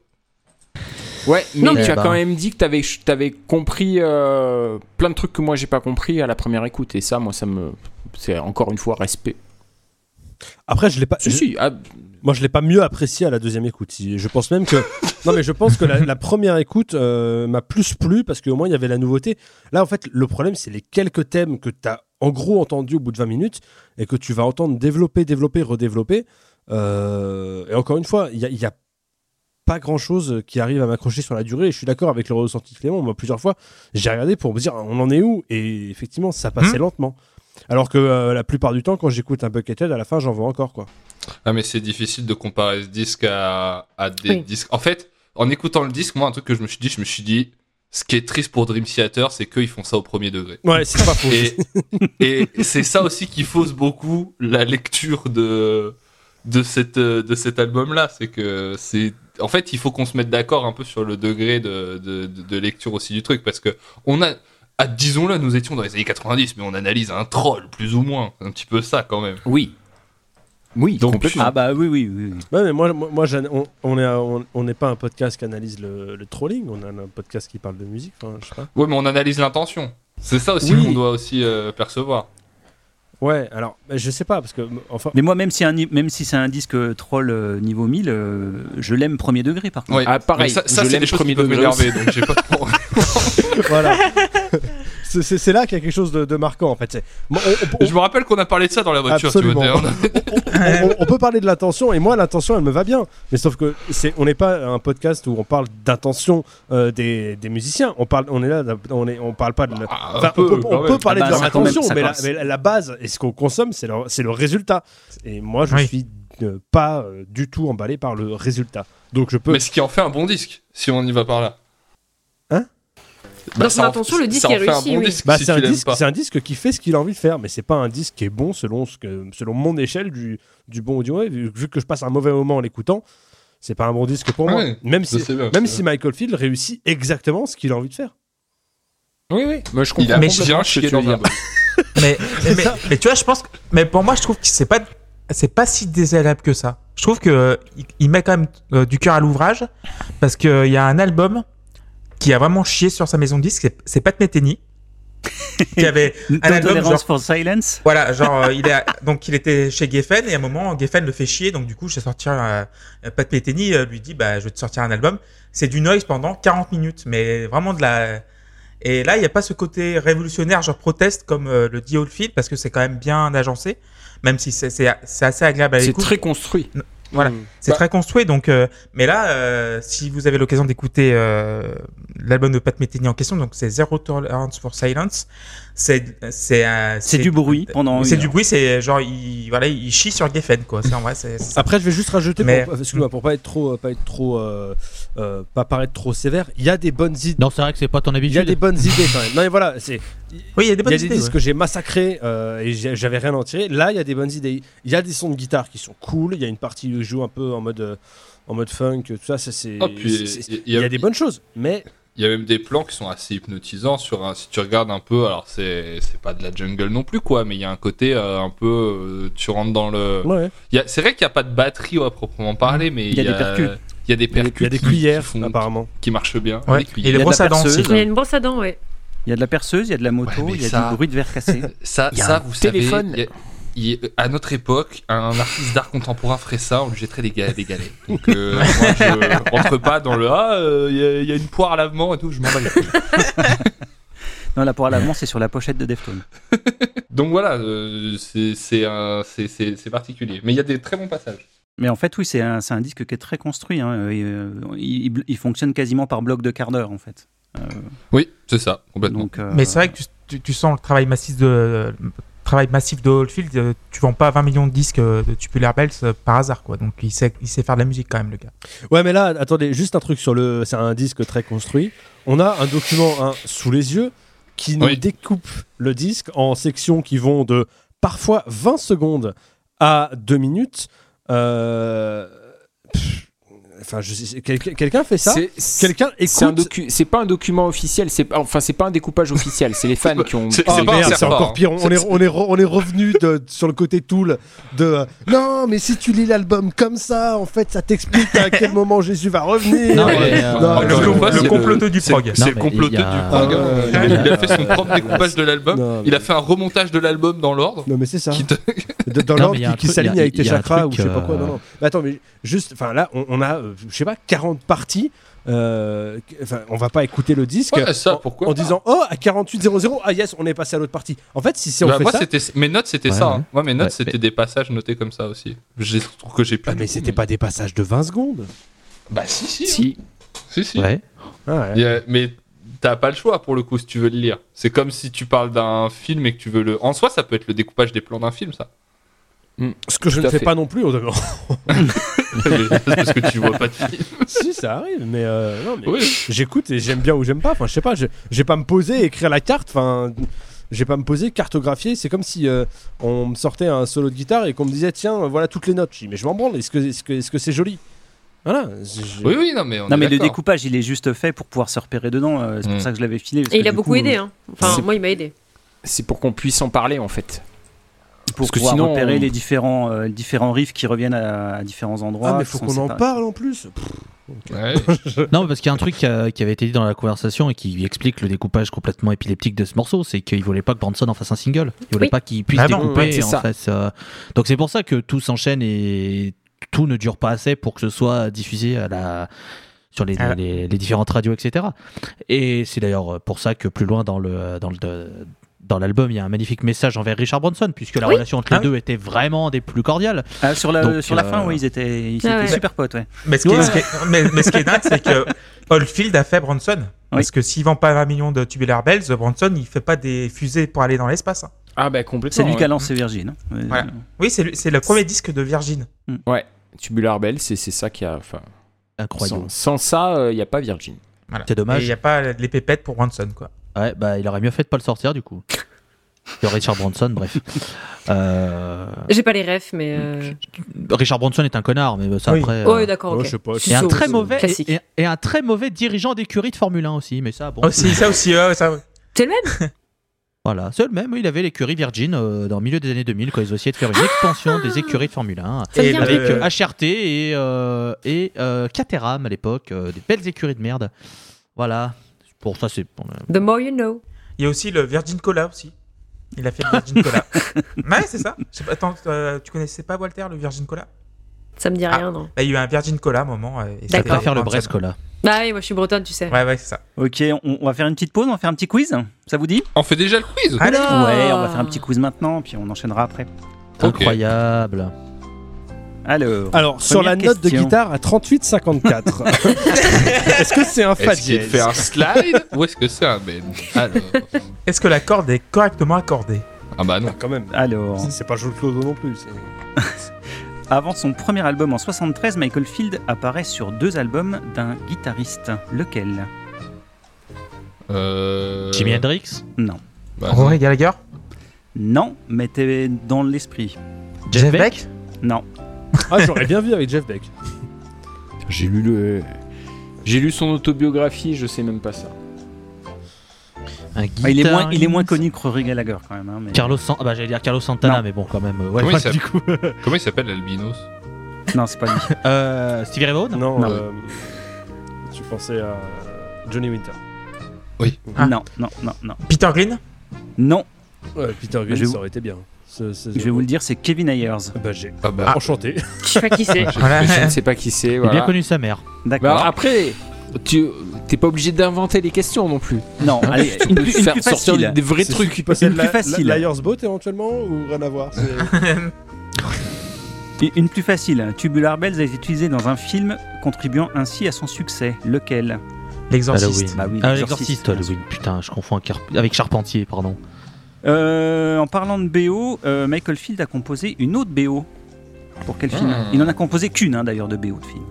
Ouais, mais Non, tu as bah. quand même dit que tu avais, compris euh, plein de trucs que moi j'ai pas compris à la première écoute. Et ça, moi, ça me. C'est encore une fois respect. Après, je l'ai pas. Si, je- si. ah, Moi, je l'ai pas mieux apprécié à la deuxième écoute. Je pense même que. [laughs] non, mais je pense que la, la première écoute euh, m'a plus plu parce qu'au moins il y avait la nouveauté. Là, en fait, le problème, c'est les quelques thèmes que tu as en gros entendus au bout de 20 minutes et que tu vas entendre développer, développer, redévelopper. Euh, et encore une fois, il y y a pas grand chose qui arrive à m'accrocher sur la durée. Et je suis d'accord avec le ressenti de Clément. Moi, plusieurs fois, j'ai regardé pour me dire on en est où? Et effectivement, ça passait lentement. Alors que euh, la plupart du temps, quand j'écoute un Buckethead, à la fin, j'en vois encore quoi. Ah, mais c'est difficile de comparer ce disque à, à des Oui. disques. En fait, en écoutant le disque, moi, un truc que je me suis dit, je me suis dit, ce qui est triste pour Dream Theater, c'est qu'ils font ça au premier degré. Ouais, c'est pas faux. Et, et c'est ça aussi qui fausse beaucoup la lecture de, de, cette, euh, de cet album-là. C'est que c'est. En fait, il faut qu'on se mette d'accord un peu sur le degré de, de, de- de lecture aussi du truc. Parce que on a. ah, Disons-le, nous étions dans les années 90, mais on analyse un troll, plus ou moins. Un petit peu ça quand même. oui. Oui, Donc, complètement. Ah bah oui, oui, oui. Ouais, mais moi, moi, moi, j'an- on on est, on on n'est pas un podcast qui analyse le, le trolling, on a un podcast qui parle de musique. Enfin, je sais pas. Ouais, mais on analyse l'intention. C'est ça aussi Oui. qu'on doit aussi euh, percevoir. Ouais, alors, mais je sais pas parce que, enfin, Mais moi, même si, un, ni- même si c'est un disque troll euh, niveau 1000, euh, je l'aime premier degré par contre. Ouais. Ah, pareil, Mais ça, ça je c'est l'aime premier qui peuvent degré m'énerver, donc j'ai pas trop. [laughs] [laughs] voilà. [laughs] C'est- C'est c'est là qu'il y a quelque chose de, de marquant en fait. C'est- moi, on- on- Je me rappelle qu'on a parlé de ça dans la voiture, Absolument. Timothée. on, on- on peut parler de l'intention et moi l'intention elle me va bien mais sauf que c'est on n'est pas un podcast où on parle d'intention euh, des, des musiciens on parle on est là on est on parle pas de Ah, Enfin, peu, on peut, on parler Ah bah, de leur quand même, intention mais, la, mais base et ce qu'on consomme c'est le, c'est le résultat et moi je Oui. suis euh, pas euh, du tout emballé par le résultat donc je peux Mais ce qui en fait un bon disque, si on y va par là. Hein? Dans ça son en- intention, le disque est réussi, bon oui. disque Bah, si c'est un disque, pas. c'est un disque qui fait ce qu'il a envie de faire, mais c'est pas un disque qui est bon selon ce que, selon mon échelle du, du bon audio. Ouais, vu, vu que je passe un mauvais moment en l'écoutant, c'est pas un bon disque pour moi. Ouais, Même si, bien, même si Michael Field réussit exactement ce qu'il a envie de faire. Oui, oui. Moi, je Il comprends a Mais complètement bien ce que chié tu veux dans un dire. [laughs] bon. mais, mais, mais tu vois, je pense que, mais pour moi, je trouve que c'est pas, c'est pas si désagréable que ça. Je trouve que euh, il, il met quand même euh, du cœur à l'ouvrage parce qu'il y a un album qui a vraiment chié sur sa maison de disques, c'est- c'est Pat Metheny. qui avait [laughs] un album genre, for Silence. voilà, genre euh, il est [laughs] donc il était chez Geffen et à un moment Geffen le fait chier donc du coup je vais sortir euh, Pat Metheny euh, lui dit bah je vais te sortir un album, c'est du noise pendant 40 minutes mais vraiment de la et là il n'y a pas ce côté révolutionnaire genre proteste comme euh, le dit Oldfield parce que c'est quand même bien agencé même si c'est c'est c'est assez agréable à C'est l'écoute. très construit. Voilà. Mm. C'est Bah- très construit, donc. euh, mais là, euh, si vous avez l'occasion d'écouter euh, l'album de Pat Metheny en question, donc c'est Zero Tolerance for Silence. C'est c'est euh, C'est du bruit pendant. C'est du bruit, c'est genre il voilà, il chie sur Geffen quoi. C'est en vrai, c'est c'est ça. Après, je vais juste rajouter, Mais- pour, excuse-moi, pour pas être trop, pas être trop, euh, euh, pas paraître trop sévère. Il y a des bonnes idées. Non, c'est vrai que c'est pas ton Il y a habitude. des bonnes idées quand même. Non mais voilà, c'est Oui, il y a des Il bonnes y a des idées. disques ouais. que j'ai massacrés euh, et j'avais rien à en tirer. Là, il y a des bonnes idées. Il y a des sons de guitare qui sont cool. Il y a une partie où je joue un peu en mode, euh, en mode funk. Tout ça, ça, c'est. Ah, il y il y, a des bonnes choses, mais Il y a même des plans qui sont assez hypnotisants sur un, si tu regardes un peu, alors c'est c'est pas de la jungle non plus quoi, mais il y a un côté euh, un peu, euh, tu rentres dans le. ouais. il y a- C'est vrai qu'il n'y a pas de batterie à proprement parler, mais Il y a des percus. Il y a des percus. il y a des qui- cuillères qui, font- apparemment. qui marchent bien. Ouais. Des Et cuillères. les de brosses la à dents aussi. perceuse. Il y a une brosse à dents, ouais. Il y a de la perceuse, il y a de la moto, Ouais, mais il y a ça- du bruit de verre cassé. Ça, Il y a ça un vous téléphone. savez, il y a- il- à notre époque, un artiste d'art contemporain ferait ça, on lui jetterait des, ga- des galets. Donc euh, [laughs] moi, je rentre pas dans le ah, euh, il y, a- il y a une poire à lavement et tout, je m'en bats les couilles. Non, là pour l'allemand, c'est sur la pochette de Deftones. [laughs] Donc voilà, euh, c'est particulier. Mais il y a des très bons passages. Mais en fait, oui, c'est un, disque qui est très construit. hein, et, euh, il, il fonctionne quasiment par bloc de quart d'heure, en fait. Euh, Oui, c'est ça, complètement. donc, euh, Mais c'est vrai que tu, tu- tu sens le travail massif de travail massif de Oldfield. euh, Tu vends pas 20 millions de disques euh, de Tubular Bells euh, par hasard quoi. Donc il sait il sait faire de la musique quand même le gars. Ouais, mais là, attendez, juste un truc sur le. C'est un disque très construit. On a un document hein, sous les yeux qui nous Oui. découpe le disque en sections qui vont de parfois 20 secondes à 2 minutes. Euh, pff, enfin, je sais- quelqu'un quelqu'un fait ça Quelqu'un C'est pas un document officiel, c'est pas- enfin c'est pas un découpage officiel, c'est les fans qui ont. C'est- Oh serpent, encore hein. pire. On est, on est, re- on est revenu de, sur le côté tool de euh, non, mais si tu lis l'album comme ça, en fait, ça t'explique à quel moment Jésus va revenir. Non, mais, euh, Non, le le c'est le- comploto du c'est- prog. C'est le comploteux a- du prog. Ah Il a fait son propre découpage de l'album. Il a fait un remontage de l'album dans l'ordre. Non, mais c'est ça. dans l'ordre qui, s'aligne avec tes chakras ou je sais pas quoi. euh, Non, non. Mais attends, mais juste, enfin là, on, on a, euh, je sais pas, 40 parties. euh, Enfin, on va pas écouter le disque Ouais, ça, en, pourquoi en pas. disant oh à 48.00 ah yes on est passé à l'autre partie. En fait, si, si on Bah, fait moi, ça, c'était mes notes, c'était Ouais, ça. ouais. hein. Moi, mes notes, Ouais, c'était mais- des passages notés comme ça aussi. Je trouve que j'ai plus. Ah, mais c'était pas des passages de 20 secondes. Bah si, si. Si. Si, si. Ouais. Ah, ouais. A- Mais t'as pas le choix pour le coup si tu veux le lire. C'est comme si tu parles d'un film et que tu veux le. En soi, ça peut être le découpage des plans d'un film, ça. Ce que je ne fais fait. pas non plus au demeurant. [laughs] Parce que tu vois pas de film. si, ça arrive, mais, euh, non, mais Oui. j'écoute et j'aime bien ou j'aime pas. Enfin, je sais pas, vais pas me poser écrire la carte. Enfin, je vais pas me poser, cartographier. C'est comme si euh, on me sortait un solo de guitare et qu'on me disait tiens, voilà toutes les notes. Je dis mais je m'en branle. Est-ce que est-ce que est-ce que c'est joli? Voilà. je- Oui, oui, non, mais on Non, est mais le découpage, il est juste fait pour pouvoir se repérer dedans. euh, C'est pour Mm. ça que je l'avais filé. parce Et que il a beaucoup coup, aidé. Hein. Enfin, C'est- moi, il m'a aidé. C'est pour qu'on puisse en parler en fait. Pour Parce que pouvoir sinon, repérer on- les différents, euh, différents riffs qui reviennent à, à différents endroits. Ah mais faut qu'on en parle en plus. Pff, Ouais. [laughs] Non, parce qu'il y a un truc qui, a- qui avait été dit dans la conversation et qui explique le découpage complètement épileptique de ce morceau, c'est qu'il voulait pas que Branson en fasse un single. Il voulait Oui. pas qu'il puisse Ah non, découper. ouais, c'est en ça. fait, euh, Donc c'est pour ça que tout s'enchaîne et tout ne dure pas assez pour que ce soit diffusé à la sur les, Ah. les- les différentes radios, etc. Et c'est d'ailleurs pour ça que plus loin dans le dans le dans l'album, il y a un magnifique message envers Richard Branson, puisque la Oui. relation entre les Ah oui. deux était vraiment des plus cordiales. Ah, sur la, Donc, sur la euh, fin, oui, ils étaient, ils Ah étaient ouais. super potes. Ouais. Mais ce qui, est, ce qui est- [laughs] mais, mais ce qui est dingue, c'est que Oldfield a fait Bronson. Parce que s'il vend pas 20 millions de tubular bells, Bronson, il fait pas des fusées pour aller dans l'espace. hein. Ah bah C'est complètement. lui qui a lancé Virgin. hein. Voilà. Oui, c'est le- c'est le premier disque de Virgin. Ouais. Tubular Bell, c'est c'est ça qui a. Enfin, Incroyable. sans, sans ça, il n'y a pas Virgin. Voilà. C'est dommage. Et il n'y a pas les pépettes pour Bronson, quoi. Ouais, bah il aurait mieux fait de pas le sortir du coup. [laughs] Que Richard Branson, bref. Euh, J'ai pas les refs, mais. euh, Richard Branson est un connard, mais ça Oui. après. euh, Oh, oui, d'accord, ouais, ok. je sais pas. et un très mauvais et, et un très mauvais dirigeant d'écurie de Formule 1 aussi, mais ça bon. Aussi, ça aussi, ouais, ça. ouais. C'est le même [laughs] Voilà, c'est le même. Il avait l'écurie Virgin euh, dans le milieu des années 2000 quand ils ont essayé de faire une expansion des écuries de Formule 1 Ça Et vient le- avec de- euh, HRT et euh, et euh, Caterham à l'époque, euh, des belles écuries de merde. Voilà. Pour ça c'est euh, The more you know. Il y a aussi le Virgin Cola aussi. Il a fait le Virgin Cola. [laughs] ouais, c'est ça. Pas, attends, euh, tu connaissais pas Walter, le Virgin Cola? Ça me dit Ah. rien, non. Bah, Il y a eu un Virgin Cola à un moment. et c'était D'accord. préfère le. Brest Cola. Bah oui, moi je suis bretonne, tu sais. Ouais, ouais, c'est ça. Ok, on, on va faire une petite pause, on va faire un petit quiz. Ça vous dit? On fait déjà le quiz Allez. Oula Ouais, on va faire un petit quiz maintenant, puis on enchaînera après. Incroyable. Alors, Alors sur la note de guitare à 38,54. [laughs] Est-ce que c'est un fa Est-ce qu'il fait un slide ou est-ce que c'est un bend Alors. Est-ce que la corde est correctement accordée Ah bah non. Ah, Quand même. alors C'est- pas Jules Clodo non plus. c'est- [laughs] avant son premier album en 73, Michael Field apparaît sur deux albums d'un guitariste. Lequel? Euh... Jimi Hendrix, Non. bah non. Rory Gallagher? Non, mais t'es dans l'esprit. Jeff Beck? Non. Ah j'aurais bien vu avec Jeff Beck. J'ai lu le. J'ai lu son autobiographie, je sais même pas ça. un Ah, il, est moins, il est moins connu que Rory Gallagher quand même. hein, mais- Carlos San- ah bah j'allais dire Carlos Santana Non. mais bon quand même euh, ouais, Comment il voilà, [laughs] du coup [laughs] Comment il s'appelle l'albinos Non, c'est pas lui. [laughs] euh, Stevie Ray Vaughan Non. Non. euh, tu pensais à Johnny Winter. Ah. Non, non, non, non. Peter Green? Non, Ouais, Peter Green, Je vais ça aurait été bien. Ce- ce- je vais vous le dire, c'est Kevin Ayers. Bah j'ai. Ah bah. Enchanté. Je [laughs] sais pas qui c'est. Voilà. Je ne sais pas qui c'est. Il a Voilà. bien connu sa mère. Bah, D'accord. après, tu t'es pas obligé d'inventer les questions non plus. non, allez, Tu une peux plus, une faire plus sortir facile. des, vrais C'est trucs. Une plus la- facile. la- Liar's Boat éventuellement ou rien à voir c'est- Une plus facile. Tubular Bells a été utilisé dans un film, contribuant ainsi à son succès. Lequel? L'exorciste. Bah oui, Ah, l'exorciste, Halloween. Putain, je confonds avec Charpentier, pardon. Euh, en parlant de BO, euh, Michael Field a composé une autre BO. Pour quel film Hmm. Il n'en a composé qu'une hein, d'ailleurs de BO de film.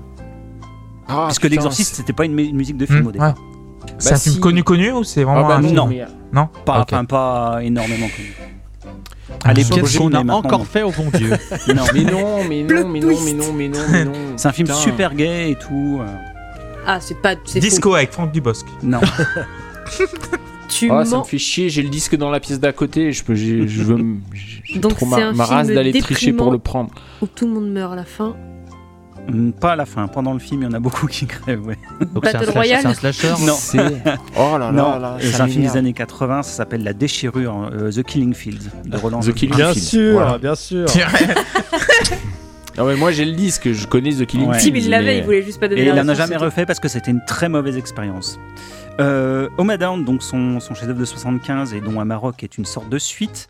Ah, Parce que l'exorciste, c'était pas une, mu- une musique de film Hmm, au départ. ouais. C'est Bah, un film connu connu ou c'est Ah vraiment bah un non, film non. Pas, Ok. enfin, pas énormément connu. À l'époque, qu'on a encore fait au bon Dieu [laughs] Non. Mais non, mais non, mais non, mais non, mais non, mais non. C'est un film Putain. super gay et tout. euh, Ah, c'est pas. c'est faux. Disco avec Franck Dubosc. Non. [laughs] Tu Ah, ça me fait chier, j'ai le disque dans la pièce d'à côté, je peux, je veux, Donc trop c'est ma, un ma race d'aller tricher pour le prendre. Où tout le monde meurt à la fin. Mm, Pas à la fin. Pendant le film, il y en a beaucoup qui crèvent. Ouais. Donc c'est un, Battle Royale c'est un slasher Non. [laughs] C'est- Oh là là non, c'est un film des années 80. Ça s'appelle La Déchirure, euh, The Killing Fields de Roland. The Killing Bien sûr, Voilà. bien sûr. Ah [laughs] ouais, moi j'ai le disque, je connais The Killing Ouais. Fields. Tim, il l'avait, mais- il voulait juste pas donner Et la il en a jamais refait parce que c'était une très mauvaise expérience. Euh, Down, donc son, son chef-d'œuvre de 75 et dont Amarok est une sorte de suite,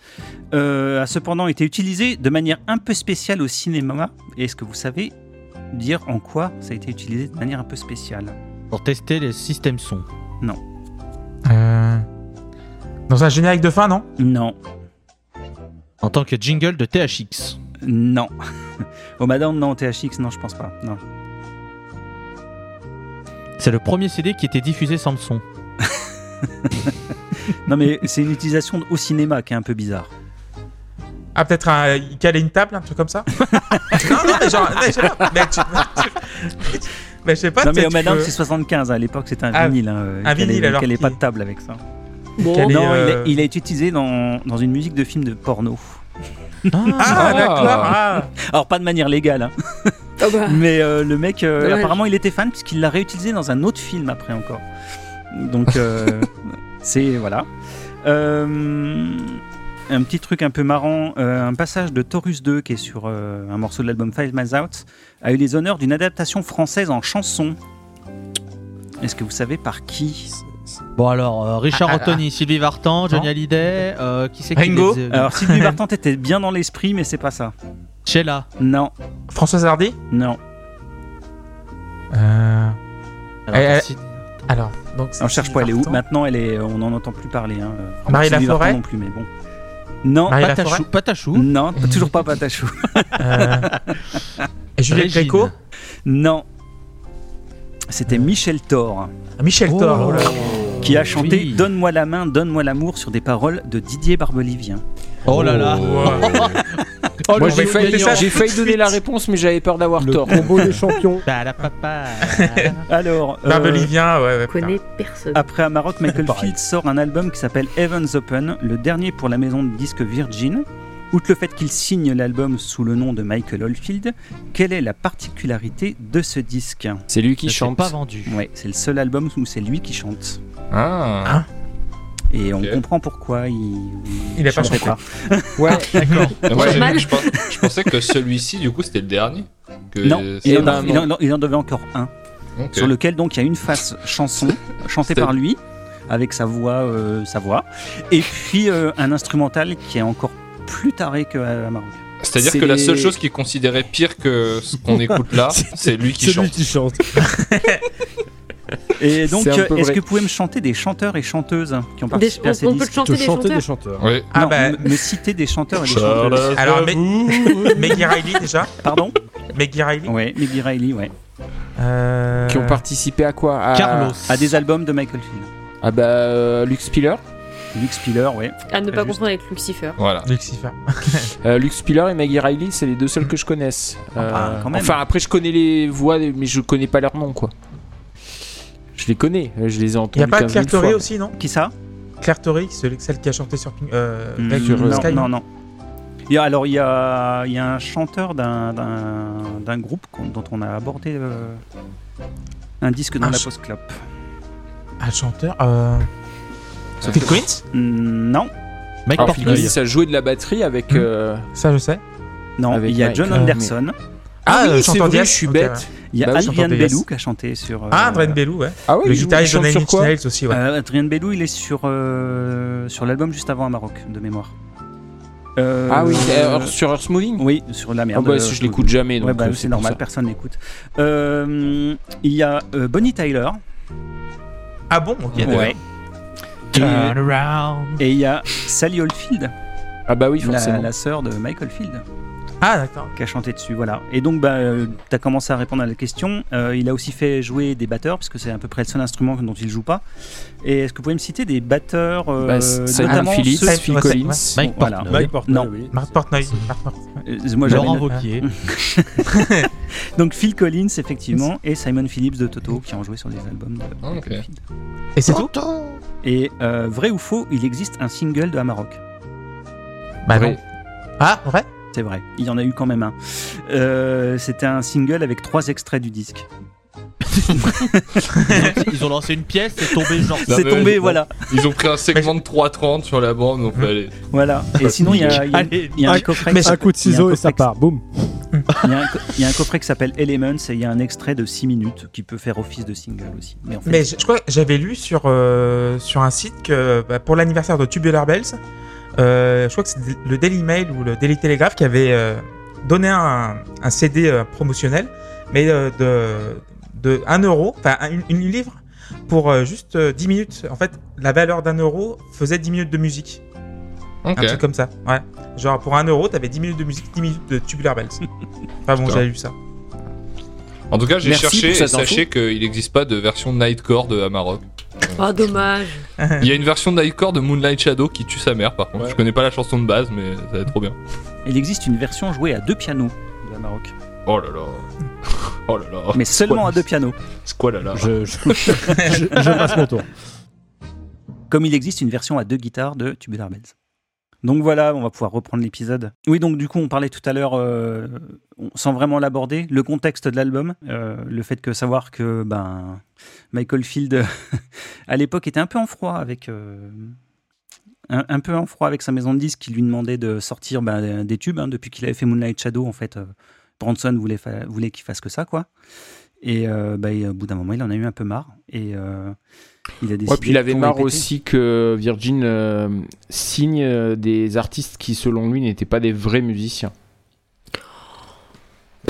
euh, a cependant été utilisé de manière un peu spéciale au cinéma. Est-ce que vous savez dire en quoi ça a été utilisé de manière un peu spéciale? Pour tester les systèmes son. Euh, Dans un générique de fin, non? Non, En tant que jingle de THX. non. [laughs] Home Down, non. THX, non, je pense pas. Non. C'est le premier CD qui était diffusé sans le son. [laughs] Non, mais c'est une utilisation au cinéma qui est un peu bizarre. Ah, peut-être un... il calait une table, un truc comme ça [laughs] Non, non, mais genre... Mais je sais pas, mais tu- mais je sais pas, non, mais Down, peux- c'est 75. À l'époque, c'était un Ah, vinyle. hein, euh, un vinyle, est- alors quel est qui- pas de table avec ça. Bon, est- Non, il, euh, est, il a été utilisé dans, dans une musique de film de porno. Ah, Ah. d'accord ah. Alors, pas de manière légale, hein. oh bah, [laughs] mais euh, le mec, euh, apparemment, il était fan puisqu'il l'a réutilisé dans un autre film après encore. Donc, euh, [laughs] c'est. Voilà. Euh, un petit truc un peu marrant, euh, un passage de Taurus 2 qui est sur euh, un morceau de l'album Five Miles Out a eu les honneurs d'une adaptation française en chanson. Est-ce que vous savez par qui Bon alors, euh, Richard Ah, ah, Anthony, Sylvie Vartan, Johnny. Hallyday, euh, qui c'est qui Ringo les- Alors, Sylvie Vartan était bien dans l'esprit, mais c'est pas ça. Sheila. Non, Françoise Hardy non. Euh, Alors, Eh, si- Alors, donc... c'est On cherche pas, elle est où. Maintenant, elle est, on n'en entend plus parler. Hein. Marie Sylvie Vartan Laforêt non plus, mais bon. Non, Marie Patachou. Laforêt Patachou. non, pas- toujours pas [laughs] Patachou. Euh, Et Juliette Régine. Gréco Non. C'était Michel Thor Michel Oh. Thor. oh là. Qui a chanté Oui. Donne-moi la main, donne-moi l'amour sur des paroles de Didier Barbelivien. Oh là là. Oh, [laughs] Moi le j'ai failli, Ça, j'ai failli tout de donner la réponse, mais j'avais peur d'avoir Le tort. combo des champions. [laughs] Bah, la papa. [laughs] Alors, euh, Barbelivien, ouais, ouais. connais personne. après Amarok, Michael. Fields sort un album qui s'appelle Heaven's Open, le dernier pour la maison de disques Virgin. Outre le fait qu'il signe l'album sous le nom de Michael Oldfield, quelle est la particularité de ce disque C'est lui qui Ça chante. pas vendu. Ouais, c'est le seul album où c'est lui qui chante. Ah. Et on comprend pourquoi il. Il a pas chanté. Ouais, [laughs] D'accord. Moi, je, pens- je pensais que celui-ci, du coup, c'était le dernier. Que Non, il en, il en- il en devait encore un. Sur lequel donc il y a une face chanson [laughs] chantée par lui avec sa voix, euh, sa voix, et puis euh, un instrumental qui est encore plus taré que euh, Amarok. C'est-à-dire C'est que la seule chose qu'il considérait pire que ce qu'on [laughs] écoute là, c'est lui qui C'est chante. lui qui chante. Et donc, euh, est-ce vrai. que vous pouvez me chanter des chanteurs et chanteuses qui ont Des- participé on, à ces on peut disques te chanter Te des chanter chanteurs des chanteurs. Oui. Ah Non, bah, me, me citer des chanteurs et des chanteuses. alors Meg- Maggie Riley déjà. Pardon? Maggie Riley. Ouais, Maggie Riley, ouais. Euh, qui ont participé à quoi? À... Carlos. À des albums de Michael Field. Ah bah euh, Luke Spiller. Luke Spiller, ouais. À ne pas Juste. confondre avec Lucifer. Voilà. Lucifer. [laughs] Euh, Luke Spiller et Maggie Riley, c'est les deux seuls que je connaisse. Euh, bah, quand même. Enfin après je connais les voix, mais je connais pas leurs noms quoi. Je les connais, je les ai Il entendus n'y a pas 15 000 Claire Torrey aussi, non? Qui ça? Claire Torrey, celle qui a chanté sur Pink, euh, Hmm, non, Sky, non, non. Il y a- alors, il y a, il y a un chanteur d'un- d'un d'un groupe dont on a abordé euh, un disque dans Un la post-club. Un chanteur. Euh... Phil Collins Hmm, Non, Mike Alors Portnoy. Phil ça jouait de la batterie avec. Hmm. euh, Ça, je sais. non. Avec il y a Mike, John euh, Anderson. Ah, oui, c'est chanteur vrai, je suis Ok, bête. ouais. Il y a Bah oui, Adrian chanteur de Yes. Bellou qui a chanté sur. euh, Ah, Adrien Bellou, ouais. Ah oui, le il joue- guitariste de chante Nine sur Inch quoi Nails aussi, ouais. euh, Adrien Bellou, il est sur, euh, sur l'album juste avant Amarok, de mémoire. Euh, Ah oui, euh, sur Earth Moving Oui, sur la Ah merde. bah si je l'écoute jamais donc Ouais, bah, euh, c'est pour normal, ça. personne n'écoute. Euh, il y a euh, Bonnie Tyler. Ah bon Ok. d'accord. Ouais. Turn around. Et il y a Sally Oldfield, Ah bah oui, la, forcément. la sœur de Michael Field. Ah, d'accord. qui a chanté dessus, voilà. Et donc, bah, tu as commencé à répondre à la question. Euh, il a aussi fait jouer des batteurs, puisque c'est à peu près le seul instrument dont il joue pas. Et est-ce que vous pouvez me citer des batteurs, euh, Bah, Simon notamment Phillips, ceux- Phil Collins. Mike Voilà. Portnoy. Mike Portnoy, Non. oui. Marc Portnoy. Euh, moi, Laurent Wauquiez. [laughs] Donc Phil Collins, effectivement, et Simon Phillips de Toto, qui ont joué sur des albums de Ah, ok. Michael Field. Et c'est tout? Et euh, vrai ou faux, il existe un single de Amarok. Bah Vrai. non. Ah, vrai? C'est vrai, il y en a eu quand même un. Euh, C'était un single avec trois extraits du disque. [laughs] Ils ont lancé une pièce, c'est tombé genre. Non, C'est mais tombé, voilà. Ils ont pris un segment de 3.30 sur la bande, donc allez. voilà. Et sinon, il y a, il y a- Allez, il y a un Mais coffret. mais qui Un s'appelle- coup de il y a un ciseau et ça coffret part. Boum. [laughs] Il y, a un co- il y a un coffret qui s'appelle Elements et il y a un extrait de 6 minutes qui peut faire office de single aussi. Mais en fait, Mais je, je crois que j'avais lu sur, euh, sur un site que bah, pour l'anniversaire de Tubular Bells, euh, je crois que c'est le Daily Mail ou le Daily Telegraph qui avait euh, donné un, un CD euh, promotionnel, mais euh, de, de 1 euro, enfin un- une, une livre pour euh, juste euh, 10 minutes. En fait, la valeur d'un euro faisait 10 minutes de musique. Ok. Un truc comme ça. Ouais. Genre pour 1 euro, t'avais 10 minutes de musique, 10 minutes de Tubular Bells. [laughs] Enfin bon, j'avais lu ça. En tout cas, j'ai cherché et sachez qu'il n'existe pas de version Nightcore de Amarok. Oh, dommage. [laughs] Il y a une version Nightcore de Moonlight Shadow qui tue sa mère, par contre. Ouais. Je connais pas la chanson de base, mais ça va être trop bien. il existe une version jouée à deux pianos de Amarok. Oh là là. [laughs] Oh là là. Mais seulement à deux pianos. C'est quoi là là Je, je, [laughs] je- je passe mon tour. Comme il existe une version à deux guitares de Tubular Bells. Donc voilà, on va pouvoir reprendre l'épisode. Oui, donc du coup, on parlait tout à l'heure, euh, sans vraiment l'aborder, le contexte de l'album, euh, le fait que savoir que ben, Michael Field, [laughs] à l'époque, était un peu en froid avec... euh, un, un peu en froid avec sa maison de disques qui lui demandait de sortir ben, des tubes. hein. depuis qu'il avait fait Moonlight Shadow, en fait, Branson voulait, fa- voulait qu'il fasse que ça, quoi. Et euh, bah, et au bout d'un moment, il en a eu un peu marre. Et euh, il a décidé. Ouais, puis il avait marre aussi que Virgin euh, signe des artistes qui, selon lui, n'étaient pas des vrais musiciens.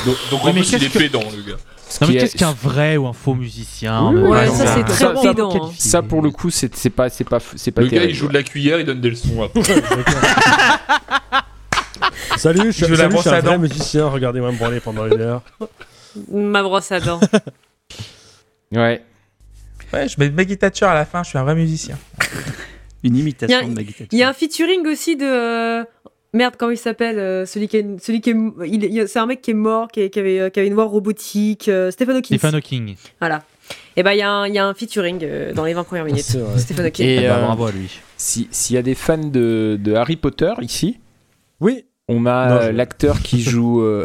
Donc, donc Oui, en mais plus, il qu'est-ce est que- pédant, le gars. Non, mais qu'est-ce qu'un vrai ou un faux musicien Oui, ouais, ça, c'est a- très ça, ça, pédant, hein. Ça, pour le coup, c'est pas, c'est pas, c'est pas Le gars, il joue de la cuillère, il donne des leçons. après. [laughs] [laughs] Salut, je suis, Je salut, je brosse suis à un vrai dents. musicien. Regardez-moi me branler pendant une heure. Ma brosse à dents. [laughs] Ouais. Ouais, je mets Maggie Thatcher à la fin, je suis un vrai musicien. [laughs] Une imitation a- de Maggie Thatcher. Il y a un featuring aussi de. euh, Merde, comment il s'appelle euh, Celui qui est. Celui qui est il- c'est un mec qui est mort, qui, est- qui avait, euh, qui avait une voix robotique. euh, Stephen Hawking. Stephen Hawking. Voilà. Et ben il y, a un- il y a un featuring euh, dans les 20 premières minutes. C'est vrai. [laughs] Stephen Hawking. Et Eh ben, euh, bravo à lui. si- s'il y a des fans de, de Harry Potter ici, Oui, on a euh, je- l'acteur qui [laughs] joue euh,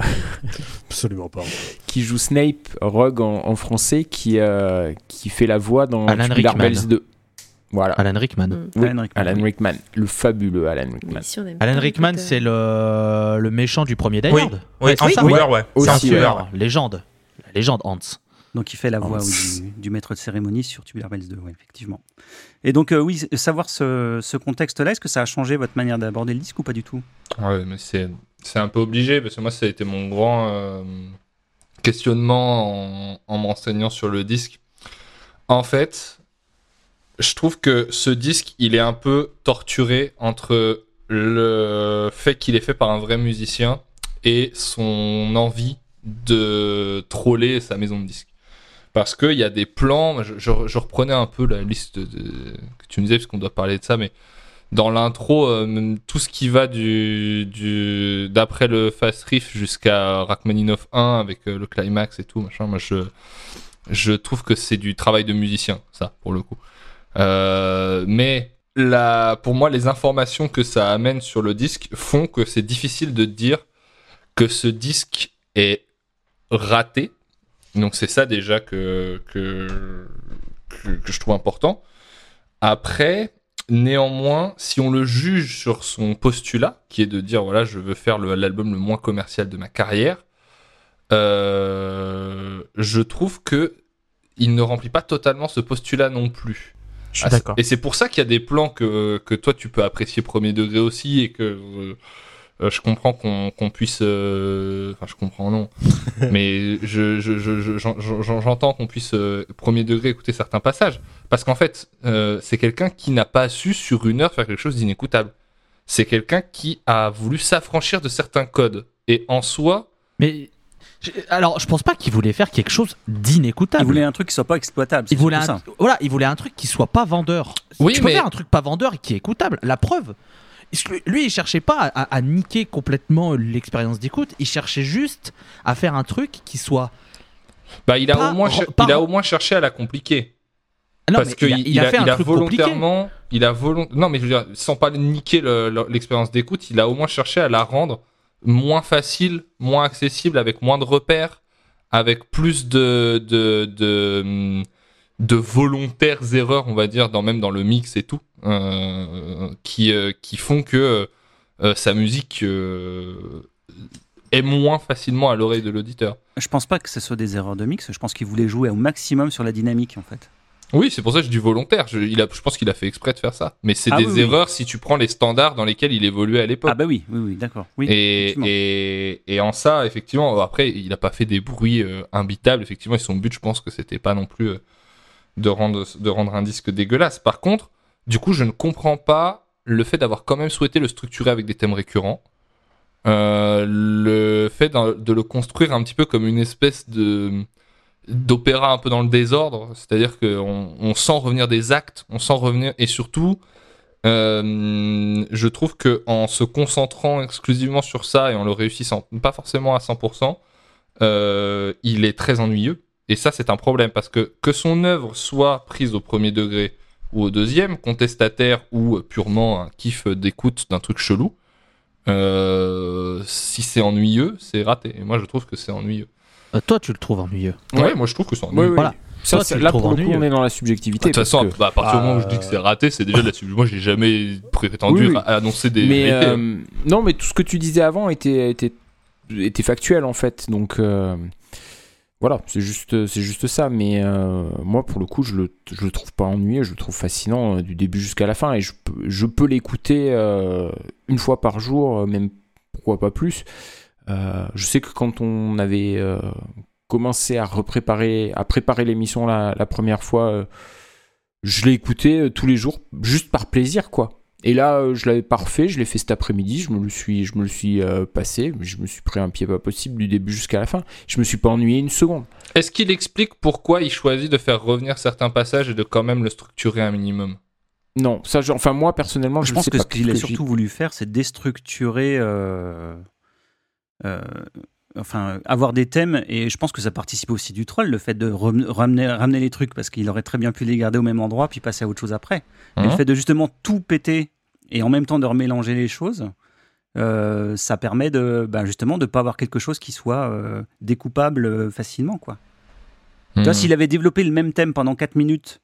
absolument pas. qui joue Snape Rogue en, en français, qui euh, qui fait la voix dans Alan Rickman. Bells 2. Voilà. Alan Rickman. Mm. Oui, Alan Rickman, Alan oui. Rickman, le fabuleux Alan Rickman. Si Alan Rickman, c'est le, le méchant du premier Die Oui. Hard. Oui, ça, tueur, ouais. C'est un. Légende. La légende Hans. Donc il fait la voix oui, du, du maître de cérémonie sur Tubular Bells 2, ouais, effectivement. Et donc euh, oui, savoir ce, ce contexte-là, est-ce que ça a changé votre manière d'aborder le disque ou pas du tout? Ouais, mais c'est c'est un peu obligé parce que moi, ça a été mon grand euh, questionnement en, en me renseignant sur le disque. En fait, je trouve que ce disque, il est un peu torturé entre le fait qu'il est fait par un vrai musicien et son envie de troller sa maison de disques. Parce qu'il y a des plans, je, reprenais un peu la liste que tu me disais, parce qu'on doit parler de ça, mais dans l'intro, euh, tout ce qui va d'après le Fast Riff jusqu'à Rachmaninoff 1 avec euh, le climax et tout, machin, moi je, trouve que c'est du travail de musicien, ça, pour le coup. Euh, mais pour moi, les informations que ça amène sur le disque font que c'est difficile de dire que ce disque est raté. Donc c'est ça déjà que, que, que, que je trouve important. Après, néanmoins, si on le juge sur son postulat, qui est de dire voilà, je veux faire l'album le moins commercial de ma carrière, euh, je trouve que il ne remplit pas totalement ce postulat non plus. Je suis d'accord. Et c'est pour ça qu'il y a des plans que, que toi tu peux apprécier premier degré aussi et que euh, je comprends qu'on puisse. euh, Enfin, je comprends non. [laughs] mais je, je- j'entends qu'on puisse euh, premier degré écouter certains passages. Parce qu'en fait, euh, c'est quelqu'un qui n'a pas su sur une heure faire quelque chose d'inécoutable. C'est quelqu'un qui a voulu s'affranchir de certains codes. Et en soi, Mais alors, je pense pas qu'il voulait faire quelque chose d'inécoutable. Il voulait un truc qui soit pas exploitable. Il voulait, un, voilà, il voulait un truc qui soit pas vendeur. Oui, tu peux mais- faire un truc pas vendeur et qui est écoutable. La preuve. Lui- il cherchait pas à, à niquer complètement l'expérience d'écoute. Il cherchait juste à faire un truc qui soit. bah, il, a Pas au moins pas il a au moins cherché à la compliquer. Ah Non, parce qu'il il, a- il a, fait un truc compliqué. volontairement, il a volont... non mais je veux dire, sans pas niquer le- le- l'expérience d'écoute, il a au moins cherché à la rendre moins facile, moins accessible, avec moins de repères, avec plus de de de, hum, de volontaires erreurs, on va dire, dans même dans le mix et tout, euh, qui euh, qui font que euh, sa musique est moins facilement à l'oreille de l'auditeur. Je pense pas que ce soit des erreurs de mix. Je pense qu'il voulait jouer au maximum sur la dynamique en fait. Oui, c'est pour ça que je dis volontaire. Je, il a, je pense qu'il a fait exprès de faire ça. Mais c'est Ah des oui, oui. erreurs si tu prends les standards dans lesquels il évoluait à l'époque. Ah bah oui, oui, oui, d'accord. Oui. et, et, et en ça, effectivement, après, il n'a pas fait des bruits imbitables. Effectivement, et son but, je pense que c'était pas non plus de, rendre, de rendre un disque dégueulasse. Par contre, du coup, je ne comprends pas le fait d'avoir quand même souhaité le structurer avec des thèmes récurrents. Euh, le fait de le construire un petit peu comme une espèce de d'opéra un peu dans le désordre, c'est-à-dire qu'on on sent revenir des actes, on sent revenir, et surtout, euh, je trouve que en se concentrant exclusivement sur ça et en le réussissant pas forcément à 100%, euh, il est très ennuyeux. Et ça, c'est un problème parce que que son œuvre soit prise au premier degré ou au deuxième, contestataire ou purement un kiff d'écoute d'un truc chelou, euh, si c'est ennuyeux, c'est raté. Et moi, je trouve que c'est ennuyeux. Euh, toi, tu le trouves ennuyeux. Ouais, Ouais. moi, je trouve que c'est ennuyeux. oui. Voilà. Ça, là, pour le coup, on est dans la De subjectivité. toute façon, parce que- bah, à partir du moment où je dis que c'est raté, c'est déjà de la sub- Moi, j'ai jamais prétendu Oui, annoncer des mais euh, non, mais tout ce que tu disais avant était, était, était factuel en fait. Donc euh, voilà, c'est juste, c'est juste ça. Mais euh, moi, pour le coup, je le, le trouve pas ennuyeux, je le trouve fascinant euh, du début jusqu'à la fin. Et je, peux- je peux l'écouter euh, une fois par jour, même pourquoi pas plus. Je sais que quand on avait commencé à repréparer, à préparer l'émission la, la première fois, je l'ai écouté tous les jours, juste par plaisir, quoi. Et là, euh, je l'avais pas refait, je l'ai fait cet après-midi, je me le suis, je me le suis euh, passé, je me suis pris un pied pas possible du début jusqu'à la fin. Je me suis pas ennuyé une seconde. Est-ce qu'il explique pourquoi il choisit de faire revenir certains passages et de quand même le structurer un minimum? Non, ça, je- enfin moi personnellement, je, je pense sais que pas, ce qu'il a surtout voulu faire, c'est déstructurer, euh, euh, enfin, avoir des thèmes. Et je pense que ça participe aussi du troll, le fait de ramener, ramener les trucs, parce qu'il aurait très bien pu les garder au même endroit, puis passer à autre chose après. Mais le fait de justement tout péter et en même temps de remélanger les choses, euh, ça permet de, ben, justement, de pas avoir quelque chose qui soit euh, découpable euh, facilement, quoi. Tu vois, Hmm. s'il avait développé le même thème pendant 4 minutes,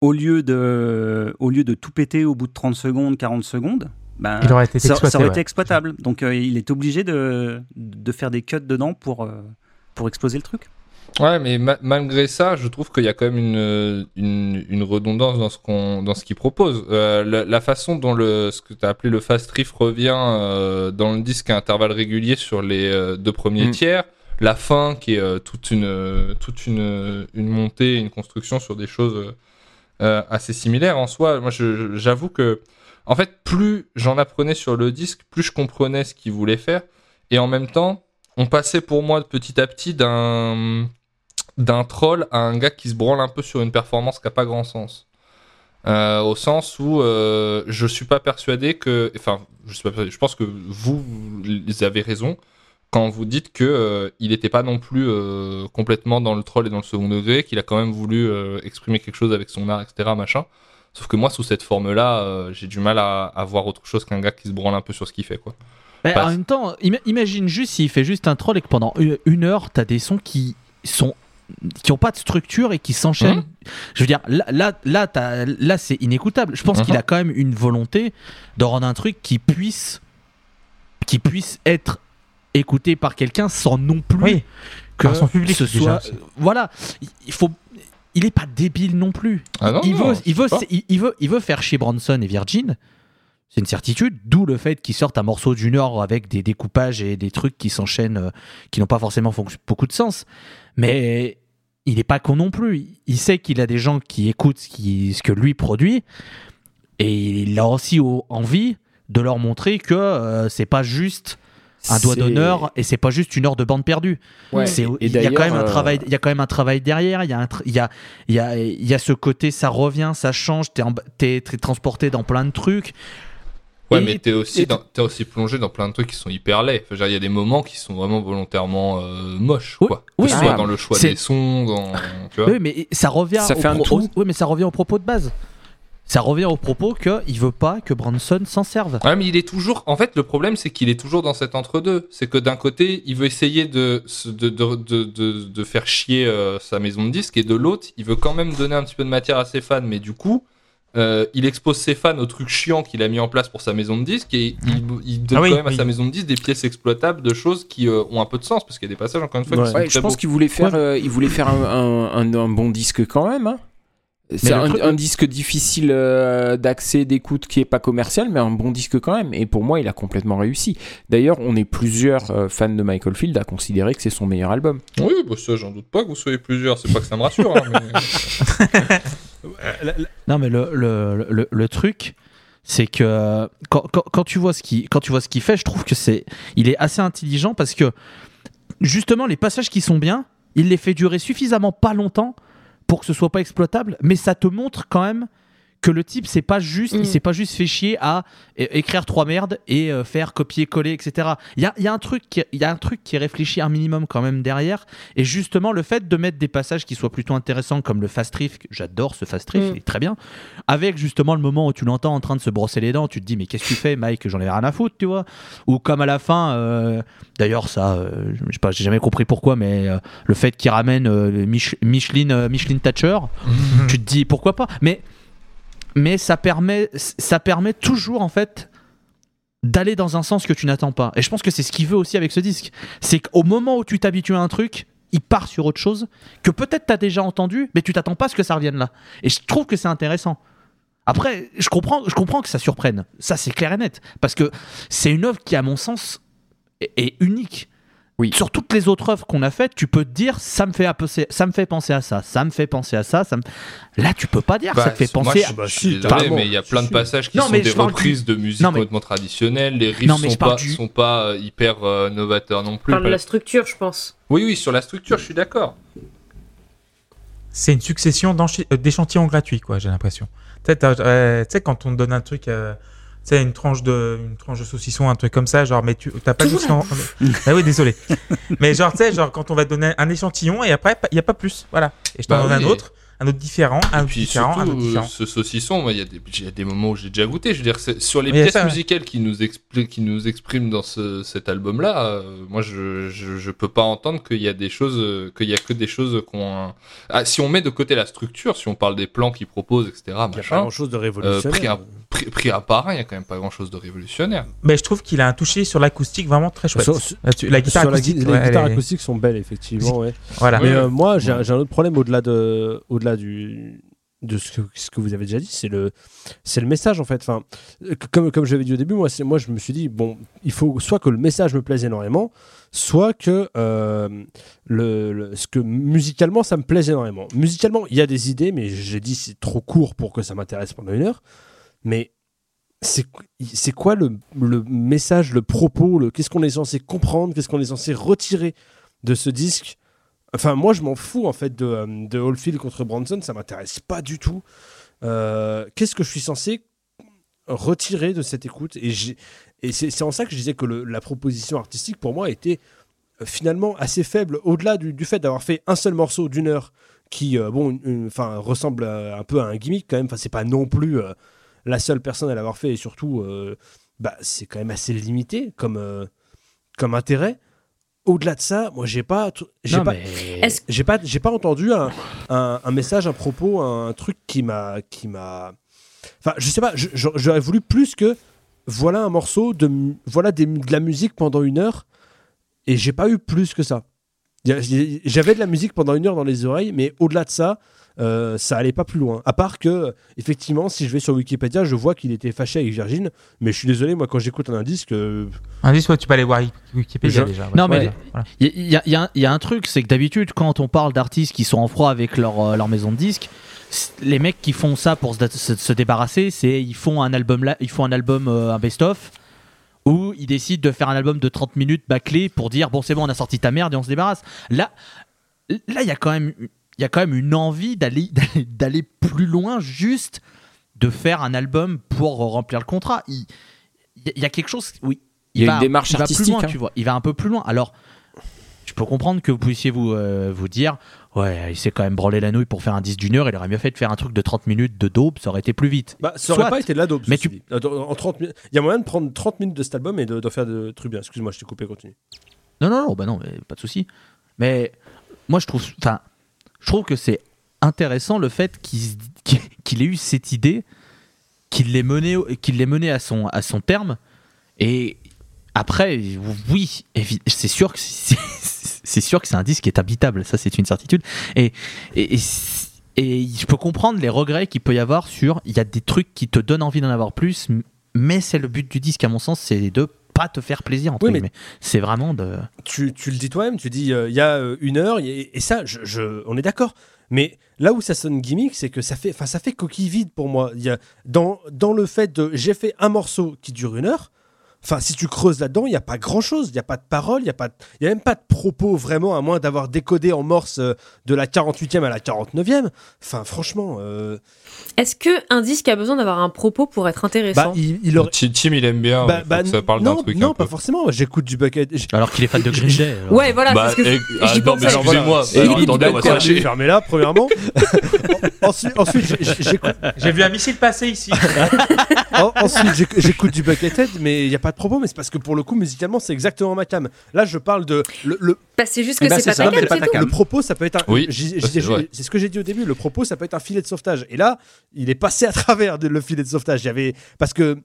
au lieu, de, au lieu de tout péter au bout de 30 secondes, 40 secondes, ben, Il aurait été ça, aurait ouais. été exploitable. Donc euh, il est obligé de, de faire des cuts dedans pour, euh, pour exploser le truc. Ouais, mais ma- malgré ça, je trouve qu'il y a quand même une, une, une redondance dans ce qu'on dans ce qu'il propose. Euh, la, la façon dont le ce que tu as appelé le fast riff revient euh, dans le disque à intervalles réguliers sur les euh, deux premiers Mm. tiers, la fin qui est euh, toute une toute une une montée, une construction sur des choses assez similaires en soi. Moi, j'avoue que en fait, plus j'en apprenais sur le disque, plus je comprenais ce qu'il voulait faire, et en même temps, on passait pour moi petit à petit d'un d'un troll à un gars qui se branle un peu sur une performance qui a pas grand sens. Euh, au sens où euh, je suis pas persuadé que, enfin, je suis pas persuadé, je pense que vous, vous avez raison quand vous dites que euh, il n'était pas non plus euh, complètement dans le troll et dans le second degré, qu'il a quand même voulu euh, exprimer quelque chose avec son art, etc. Machin. Sauf que moi, sous cette forme-là, euh, j'ai du mal à, à voir autre chose qu'un gars qui se branle un peu sur ce qu'il fait, quoi. En même temps, ima- imagine juste s'il fait juste un troll et que pendant une, heure, t'as des sons qui sont qui ont pas de structure et qui s'enchaînent. Mhm. Je veux dire, là, là, là, t'as- là c'est inécoutable. Je pense Mhm. qu'il a quand même une volonté de rendre un truc qui puisse, qui puisse être écouté par quelqu'un sans non plus Oui, que par son public, ce soit. Voilà, il- il faut. Il est pas débile non plus. Ah non, il, non, veut, je il, veut, sais pas. il, il veut, il veut faire chez Bronson et Virgin. C'est une certitude, d'où le fait qu'il sorte un morceau d'une heure avec des découpages et des trucs qui s'enchaînent, euh, qui n'ont pas forcément beaucoup de sens. Mais il n'est pas con non plus. Il sait qu'il a des gens qui écoutent ce, qui- ce que lui produit, et il a aussi au- envie de leur montrer que euh, c'est pas juste un doigt d'honneur et c'est pas juste une heure de bande perdue. Ouais. C'est- Et il y a quand même un euh, travail il y a quand même un travail derrière il y a il y a il y a il y a ce côté ça revient ça change t'es t'es transporté dans plein de trucs Ouais, Et- mais t'es aussi, dans- t'es aussi plongé dans plein de trucs qui sont hyper laids. Il y a des moments qui sont vraiment volontairement euh, moches, Oui, quoi. oui, que ce mais- soit dans le choix des sons, dans. Tu vois oui mais ça revient Ça au fait un tout. oui mais ça revient au propos de base ça revient au propos que il veut pas que Branson s'en serve Ouais, mais il est toujours. En fait, le problème, c'est qu'il est toujours dans cet entre-deux. C'est que d'un côté, il veut essayer de, de, de, de, de, de faire chier euh, sa maison de disques, et de l'autre, il veut quand même donner un petit peu de matière à ses fans. Mais du coup, euh, il expose ses fans aux trucs chiants qu'il a mis en place pour sa maison de disques, et il, il donne Ah oui, quand même à sa maison de disques des pièces exploitables de choses qui euh, ont un peu de sens, parce qu'il y a des passages, encore une fois, Ouais. qui sont Ouais, très je pense qu'il voulait faire, euh, il voulait faire un, un- un- un bon disque quand même. hein. C'est un, truc- un disque difficile euh, d'accès, d'écoute, qui est pas commercial, mais un bon disque quand même. Et pour moi, il a complètement réussi. D'ailleurs, on est plusieurs euh, fans de Michael Field à considérer que c'est son meilleur album. Oui, bah ça, j'en doute pas que vous soyez plusieurs. C'est pas que ça me rassure, hein, mais... [laughs] Non, mais le, le, le, le truc, c'est que quand, quand, quand tu vois ce qu'il quand tu vois ce qu'il fait, je trouve que c'est il est assez intelligent parce que justement les passages qui sont bien, il les fait durer suffisamment pas longtemps pour que ce soit pas exploitable, mais ça te montre quand même que le type c'est pas juste, Mm. il s'est pas juste fait chier à écrire trois merdes et euh, faire copier-coller, etc. Il y a, il y a un truc qui, il y a un truc qui est réfléchi un minimum quand même derrière, et justement le fait de mettre des passages qui soient plutôt intéressants comme le fast riff, j'adore ce fast riff, Mm. il est très bien, avec justement le moment où tu l'entends en train de se brosser les dents, tu te dis mais qu'est-ce que tu fais Mike, j'en ai rien à foutre, tu vois, ou comme à la fin, euh, d'ailleurs ça, euh, je sais pas, j'ai jamais compris pourquoi, mais euh, le fait qu'il ramène euh, Mich- Micheline, euh, Micheline Thatcher, [laughs] tu te dis pourquoi pas mais mais ça permet ça permet toujours en fait d'aller dans un sens que tu n'attends pas. Et je pense que c'est ce qu'il veut aussi avec ce disque. C'est qu'au moment où tu t'habitues à un truc il part sur autre chose que peut-être t'as déjà entendu mais tu t'attends pas à ce que ça revienne là. Et je trouve que c'est intéressant. Après je comprends que ça surprenne. Ça c'est clair et net. Parce que c'est une œuvre qui à mon sens est, est unique Oui. sur toutes les autres œuvres qu'on a faites, tu peux te dire ça me fait un peu- ça me fait penser à ça, ça me fait penser à ça, ça me... là tu peux pas dire ça Bah, te fait moi, penser je, à... bah, je suis désolé, mais il y a plein de passages qui Non, sont des du- reprises de musique Non, mais- complètement traditionnelles. Les riffs Non, sont, pas, du- sont pas euh, hyper euh, novateurs non plus. parle de la structure, je pense. Oui, oui, sur la structure, je suis d'accord. C'est une succession d'échantillons gratuits, quoi, j'ai l'impression. Tu sais, quand on te donne un truc, euh, tu sais, une tranche de, une tranche de saucisson, un truc comme ça, genre, mais tu t'as pas juste. en- [laughs] Ah oui, désolé. [laughs] mais genre, tu sais, genre, quand on va te donner un échantillon et après, il n'y a pas plus. Voilà. Et je t'en Bah donne oui. un autre, un autre différent, un Et puis différent, un autre euh, différent. ce saucisson, moi, il y, a des- il y a des moments où j'ai déjà goûté. Je veux dire, sur les pièces ça, ouais. musicales qui nous, expli- qui nous expriment dans ce- cet album-là, euh, moi, je, je, je peux pas entendre qu'il y a des choses, euh, qu'il y a que des choses qu'on. Ah, si on met de côté la structure, si on parle des plans qu'ils proposent, etc., Il n'y a pas machin, grand chose de révolutionnaire. Pris, pris à part, il y a quand même pas grand-chose de révolutionnaire. Mais je trouve qu'il a un touché sur l'acoustique vraiment très chouette. Sur- sur- Là-dessus, la guitare la acoustique, gui- ouais, les guitares est- acoustiques sont belles, effectivement. Ouais. Voilà. Mais euh, moi, j'ai un autre problème au-delà de, au-delà du, de ce que, ce que vous avez déjà dit, c'est le, c'est le message en fait. Enfin, comme, comme j'avais dit au début, moi, c'est, moi, je me suis dit bon, il faut soit que le message me plaise énormément, soit que euh, le, le- ce que musicalement ça me plaise énormément. Musicalement, il y a des idées, mais j'ai dit c'est trop court pour que ça m'intéresse pendant une heure. Mais c'est, quoi le, le message, le propos, le, qu'est-ce qu'on est censé comprendre, qu'est-ce qu'on est censé retirer de ce disque? Enfin, moi, je m'en fous en fait de, euh, de Oldfield contre Branson, ça m'intéresse pas du tout. Euh, Qu'est-ce que je suis censé retirer de cette écoute? Et, et c'est en ça que je disais que la proposition artistique pour moi était euh, finalement assez faible, au-delà du, fait d'avoir fait un seul morceau d'une heure qui, bon, enfin, ressemble un peu à un gimmick quand même. Enfin, c'est pas non plus la seule personne à l'avoir fait et surtout, euh, bah, c'est quand même assez limité comme, euh, comme intérêt. Au-delà de ça, moi, j'ai pas, j'ai pas, mais- j'ai pas, j'ai pas entendu un, un, un message, un propos, un truc qui m'a, qui m'a. Enfin, je sais pas. J'aurais voulu plus que voilà un morceau de, voilà des, de la musique pendant une heure, et j'ai pas eu plus que ça. J'avais de la musique pendant une heure dans les oreilles, mais au-delà de ça, euh, ça allait pas plus loin. À part que, effectivement, si je vais sur Wikipédia, je vois qu'il était fâché avec Virgin, mais je suis désolé, moi, quand j'écoute un indice, que Indice, ouais, tu peux aller voir Wikipédia Je- déjà. ouais. Non, mais-. Il y, y a- y a un- y a un truc, c'est que d'habitude, quand on parle d'artistes qui sont en froid avec leur, euh, leur maison de disques, les mecs qui font ça pour se, se- se débarrasser, c'est ils font un album là, ils font un album, euh, un best-of, Ou il décide de faire un album de 30 minutes bâclé pour dire bon c'est bon on a sorti ta merde et on se débarrasse. Là, là il y a quand même il y a quand même une envie d'aller [laughs] d'aller- d'aller plus loin juste de faire un album pour remplir le contrat. Il, il y a- il quelque chose oui. Il y a va- une démarche il va artistique, plus loin, hein. tu vois. Il va un peu plus loin. Alors je peux comprendre que vous puissiez vous, euh, vous dire Ouais, il s'est quand même branlé la nouille pour faire un 10 d'une heure, il aurait mieux fait de faire un truc de 30 minutes de dope, ça aurait été plus vite. Bah, ça aurait Soit. pas été de la dope. Mais tu- En 30 minutes. Il y a moyen de prendre 30 minutes de cet album et de, de faire de trucs bien. Excuse-moi, je t'ai coupé, continue. Non, non, non, bah non, mais pas de souci. Mais moi, je trouve, enfin, je trouve que c'est intéressant le fait qu'il ait eu cette idée, qu'il l'ait mené, au- qu'il l'ait mené à son, à son terme. Et après, oui, c'est sûr que c'est sûr que c'est un disque qui est habitable, ça c'est une certitude. Et je peux comprendre les regrets qu'il peut y avoir sur, il y a des trucs qui te donnent envie d'en avoir plus, mais c'est le but du disque à mon sens, c'est de pas te faire plaisir entre Oui, mais-. C'est vraiment de. tu, tu le dis toi-même, tu dis euh, il y a euh, une heure, a- et ça, je, je- on est d'accord. Mais là où ça sonne gimmick, c'est que ça fait, enfin, ça fait coquille vide pour moi. Il y a, dans, dans le fait de j'ai fait un morceau qui dure une heure, enfin, si tu creuses là-dedans, il n'y a pas grand-chose. Il n'y a pas de parole, il n'y a, pas de- y a même pas de propos vraiment, à moins d'avoir décodé en morse euh, de la 48e à la 49e. Enfin, franchement, euh, Est-ce que un disque a besoin d'avoir un propos pour être bah, intéressant il, il aurait. Tim, il aime bien. bah, bah, que ça parle d'un non, truc. non un pas peu. forcément. J'écoute du bucket. Alors qu'il est fan de [laughs] Green Day. alors. Ouais, voilà, Bah, que et- ah, non, mais excusez-moi. Attendez, on va. Fermez-la, premièrement. [laughs] ensuite, j'écoute J'ai vu un missile passer ici. [laughs] En- ensuite, j'éc- j'écoute du Buckethead, mais il n'y a pas de propos, mais c'est parce que pour le coup, musicalement, c'est exactement ma cam. Là, je parle de. Le, le- Bah, c'est juste que c'est c'est pas ça, ta mais cam, c'est pas c'est ta tout. cam. le propos, ça peut être un. Oui, c'est ce que j'ai dit au début. Le propos, ça peut être un filet de sauvetage. Et là, il est passé à travers de- le filet de sauvetage. Il y avait. Parce que.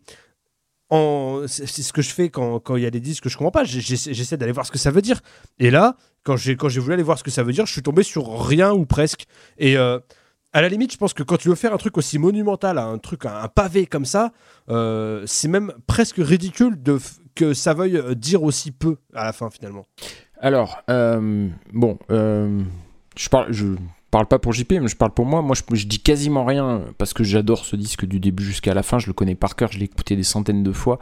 en- C'est ce que je fais quand quand il y a des disques que je comprends pas. J'essaie d'aller voir ce que ça veut dire. Et là, quand j'ai quand j'ai voulu aller voir ce que ça veut dire, je suis tombé sur rien ou presque. Et euh, à la limite, je pense que quand tu veux faire un truc aussi monumental, un truc, un pavé comme ça, euh, c'est même presque ridicule de que ça veuille euh, dire aussi peu à la fin finalement. Alors, euh, bon, je parle, parle pas pour JP, mais je parle pour moi. Moi, je, je dis quasiment rien parce que j'adore ce disque du début jusqu'à la fin. Je le connais par cœur, je l'ai écouté des centaines de fois.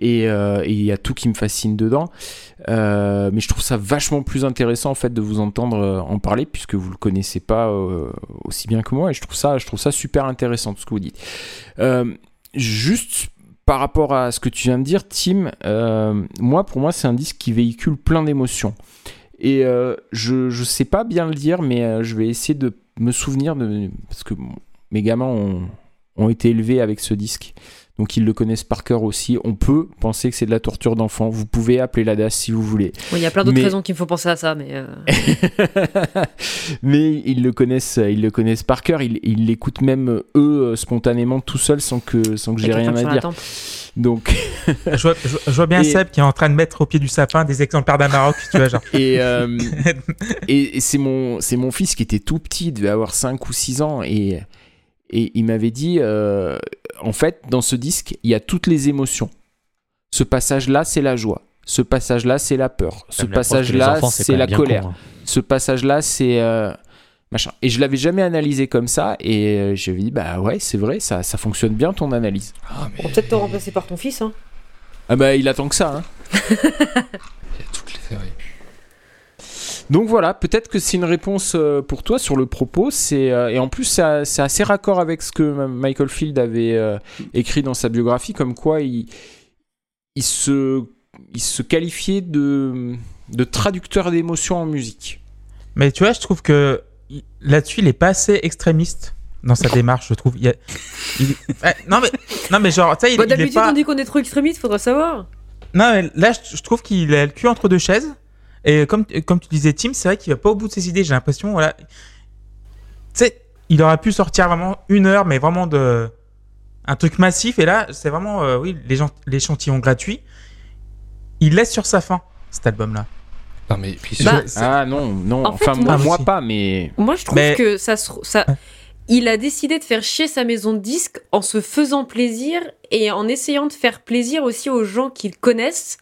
Et euh, et il y a tout qui me fascine dedans. Euh, mais je trouve ça vachement plus intéressant en fait de vous entendre euh, en parler puisque vous le connaissez pas aussi bien que moi. Et je trouve ça, je trouve ça super intéressant tout ce que vous dites. Juste par rapport à ce que tu viens de dire, Tim, moi, pour moi, c'est un disque qui véhicule plein d'émotions. Et je, je sais pas bien le dire, mais je vais essayer de me souvenir de. Parce que mes gamins ont été élevés avec ce disque. Donc ils le connaissent par cœur aussi. On peut penser que c'est de la torture d'enfant. Vous pouvez appeler la DAS si vous voulez. Bon, Il y a plein d'autres Mais- raisons qui me font penser à ça, mais. euh, [laughs] mais ils le connaissent, ils le connaissent par cœur. Ils l'écoutent même eux euh, spontanément tout seuls sans que sans que j'ai rien à dire. Donc je, vois, je vois- je vois bien Et- Seb qui est en train de mettre au pied du sapin des exemplaires d'un Maroc, tu vois, genre. [laughs] Et, euh, et, [laughs] et c'est mon, c'est mon fils qui était tout petit, il devait avoir 5 ou 6 ans, et, et il m'avait dit, euh, en fait, dans ce disque, il y a toutes les émotions. Ce passage-là, c'est la joie. Ce passage-là, c'est la peur. Ce passage-là, c'est la colère. con, hein. Ce passage-là, c'est... euh, machin. Et je l'avais jamais analysé comme ça, et euh, je lui ai dit, bah ouais, c'est vrai, ça, ça fonctionne bien ton analyse. Ah, mais On va peut-être te remplacer par ton fils. Hein. Ah bah il attend que ça, hein. [laughs] il y a toutes les séries. Donc voilà, peut-être que c'est une réponse euh, pour toi sur le propos. C'est euh, et en plus c'est assez raccord avec ce que Michael Field avait euh, écrit dans sa biographie, comme quoi il, il se il se qualifiait de de traducteur d'émotions en musique. Mais tu vois, je trouve que là-dessus, il est pas assez extrémiste dans sa démarche, je trouve. Il y a- il- [laughs] Ouais, non, mais, non, mais genre, tu sais, il, Bon, il est D'habitude, pas. on dit qu'on est trop extrémiste, faudra savoir. Non, mais là, je, je trouve qu'il a le cul entre deux chaises. Et comme, comme tu disais, Tim, c'est vrai qu'il va pas au bout de ses idées. J'ai l'impression, voilà. Tu sais, il aurait pu sortir vraiment une heure, mais vraiment de. Un truc massif. Et là, c'est vraiment, euh, oui, les gens- l'échantillon gratuit. Il laisse sur sa fin, cet album-là. Non, mais puis Bah, Ah non non, En enfin moi- moi, moi aussi. pas, mais Moi, je trouve Mais- que ça, se- ça. Il a décidé de faire chier sa maison de disques en se faisant plaisir et en essayant de faire plaisir aussi aux gens qu'il connaissent.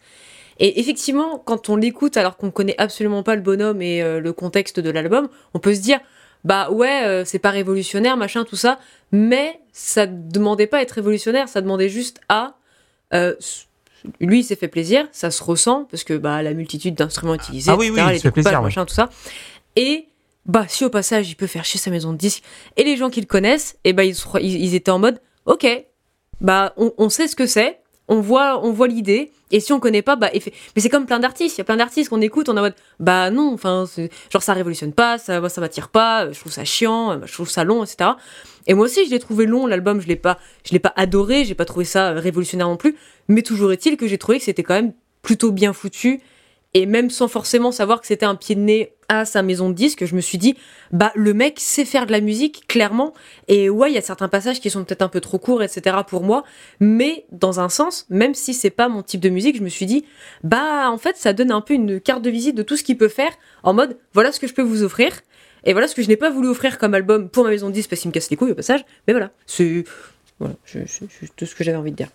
Et effectivement, quand on l'écoute alors qu'on connaît absolument pas le bonhomme et euh, le contexte de l'album, on peut se dire bah ouais, euh, c'est pas révolutionnaire, machin, tout ça. Mais ça demandait pas à être révolutionnaire, ça demandait juste à euh, lui, il s'est fait plaisir, ça se ressent, parce que bah, la multitude d'instruments utilisés, Ah oui, etc., oui, les plaisir, oui. machin, tout ça. Et bah, si au passage, il peut faire chier sa maison de disques, et les gens qui le connaissent, et bah, ils, se- ils, ils étaient en mode, ok, bah, on, on sait ce que c'est, on voit, on voit l'idée, et si on connaît pas, bah, mais c'est comme plein d'artistes, il y a plein d'artistes qu'on écoute, on en mode, bah non, enfin, genre ça révolutionne pas, ça, ça m'attire pas, je trouve ça chiant, euh, je trouve ça long, etc. Et moi aussi, je l'ai trouvé long, l'album, je l'ai pas, je l'ai pas adoré, j'ai pas trouvé ça euh, révolutionnaire non plus, mais toujours est-il que j'ai trouvé que c'était quand même plutôt bien foutu, et même sans forcément savoir que c'était un pied de nez à sa maison de disques, je me suis dit, bah le mec sait faire de la musique, clairement, et ouais, il y a certains passages qui sont peut-être un peu trop courts, etc. pour moi, mais dans un sens, même si c'est pas mon type de musique, je me suis dit, bah en fait, ça donne un peu une carte de visite de tout ce qu'il peut faire, en mode, voilà ce que je peux vous offrir, et voilà ce que je n'ai pas voulu offrir comme album pour ma maison de disques parce qu'il me casse les couilles au passage, mais voilà, c'est tout ce que j'avais envie de dire.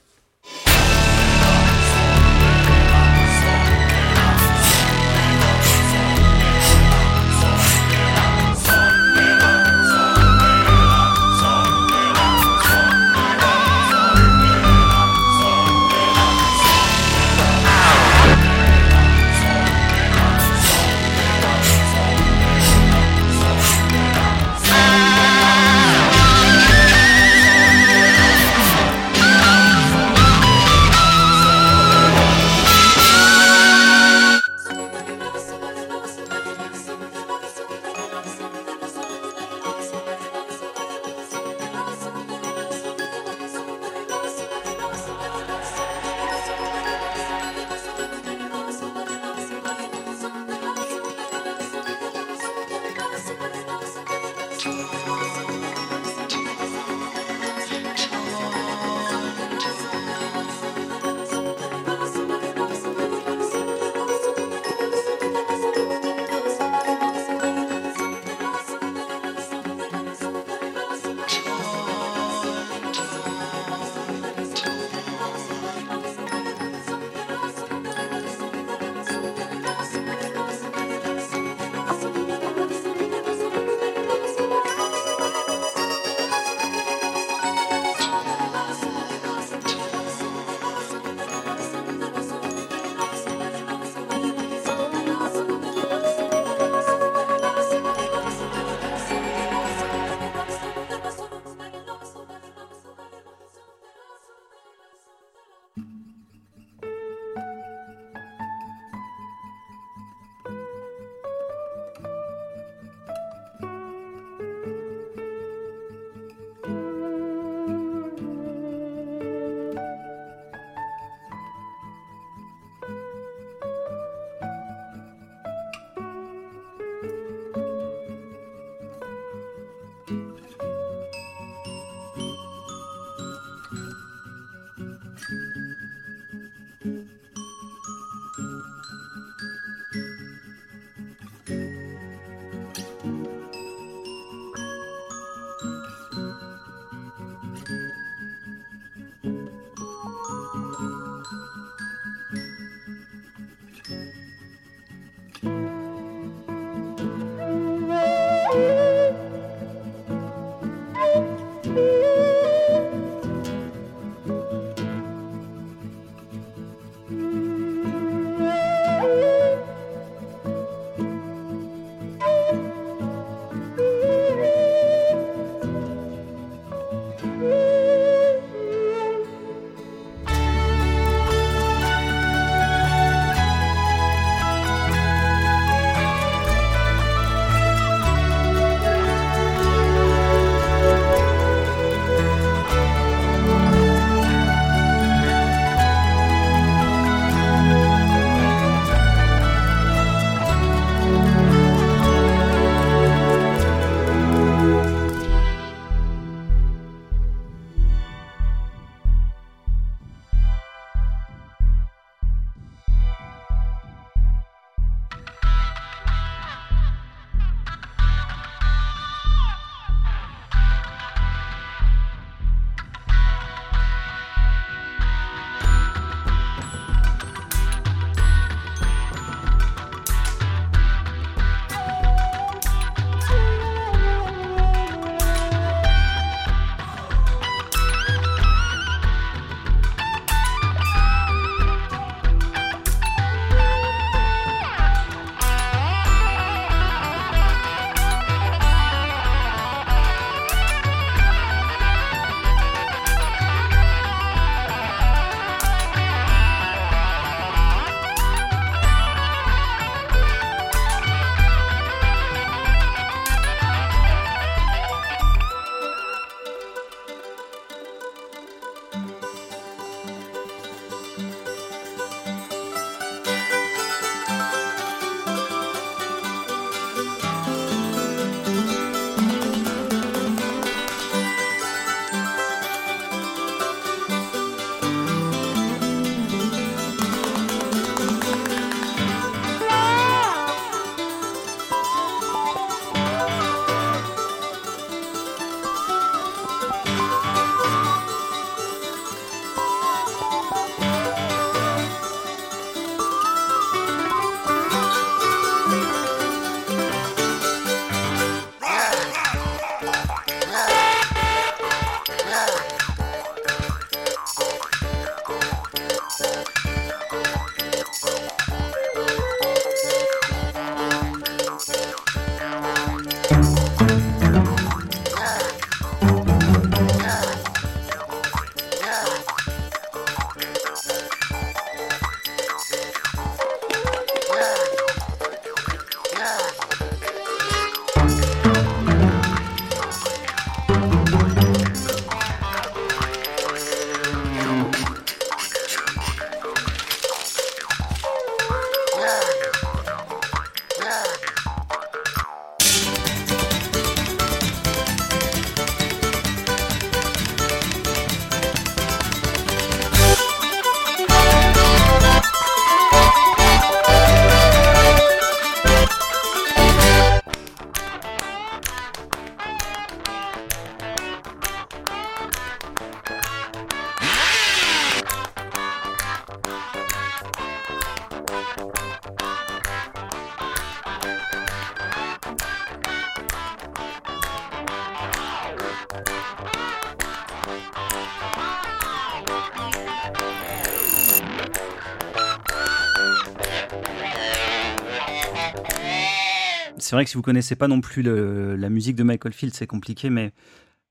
C'est vrai que si vous connaissez pas non plus la musique de Michael Field, c'est compliqué, mais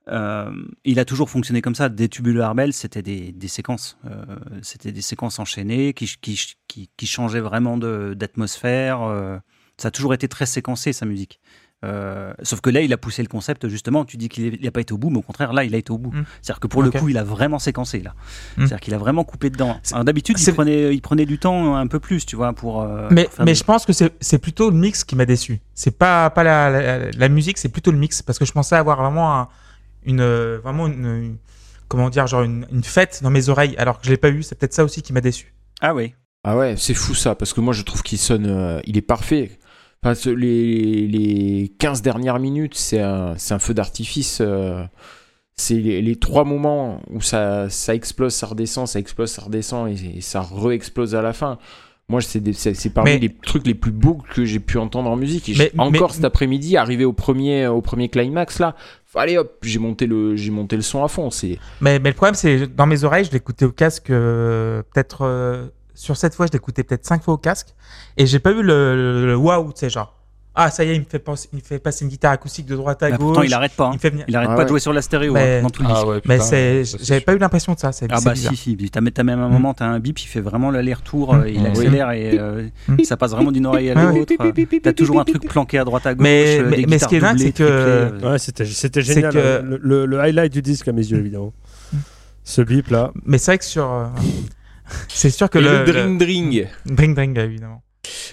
euh, il a toujours fonctionné comme ça. Des Tubular Bells, c'était des, séquences. Euh, c'était des séquences enchaînées qui, changeaient vraiment d'atmosphère. euh, ça a toujours été très séquencé, sa musique. Euh, sauf que là, il a poussé le concept, justement. Tu dis qu'il n'a pas été au bout, mais au contraire, là, il a été au bout. Mm. C'est-à-dire que pour le coup, il a vraiment séquencé, là. Mm. C'est-à-dire qu'il a vraiment coupé dedans. D'habitude, il prenait, il prenait du temps un peu plus, tu vois, pour. euh, Mais, pour faire mais des- je pense que c'est c'est plutôt le mix qui m'a déçu. C'est pas, pas la, la, la musique, c'est plutôt le mix. Parce que je pensais avoir vraiment un- une, vraiment une, une- comment dire, genre une, une fête dans mes oreilles, alors que je l'ai pas eu. C'est peut-être ça aussi qui m'a déçu. Ah oui. Ah ouais, c'est fou ça, parce que moi je trouve qu'il sonne, euh, il est parfait. Enfin, les, les 15 dernières minutes, c'est un, un feu d'artifice. euh, c'est les, les trois moments où ça, ça explose, ça redescend, ça explose, ça redescend et, et ça re-explose à la fin. Moi, c'est parmi Mais- les trucs les plus beaux que j'ai pu entendre en musique. Et Mais- j'ai- encore mais- cet après-midi, arrivé au premier, au premier climax là, allez hop, j'ai monté le, monté le son à fond. Mais, mais le problème, c'est dans mes oreilles, je l'écoutais au casque euh, peut-être euh, sur cette fois, je l'écoutais peut-être cinq fois au casque et j'ai pas eu le, le, le waouh, tu sais, genre ah ça y est, il me fait passer, il me fait passer une guitare acoustique de droite à Bah, gauche. pourtant, il arrête pas. hein. il me fait venir. Il arrête Ah pas ouais. de jouer sur la stéréo Mais- hein, dans tout le disque. Ah ouais, Mais putain, j'avais pas eu l'impression de ça. C'est, Ah c'est bah bizarre. si, si. T'as t'as même un Mm. moment, t'as un bip, il fait vraiment l'aller-retour, euh, il Oui. accélère et euh, Mm. ça passe vraiment d'une oreille à l'autre. euh, T'as toujours un truc planqué à droite à gauche. Mais- euh, mais- des mais ce qui est dingue, c'est que- Ouais, c'était c'était C'est génial. que- hein. Le, le- le highlight du disque à mes yeux, évidemment. Ce bip là. Mais c'est vrai que sur, [laughs] c'est sûr que le, le Dring Dring. Dring Dring, évidemment.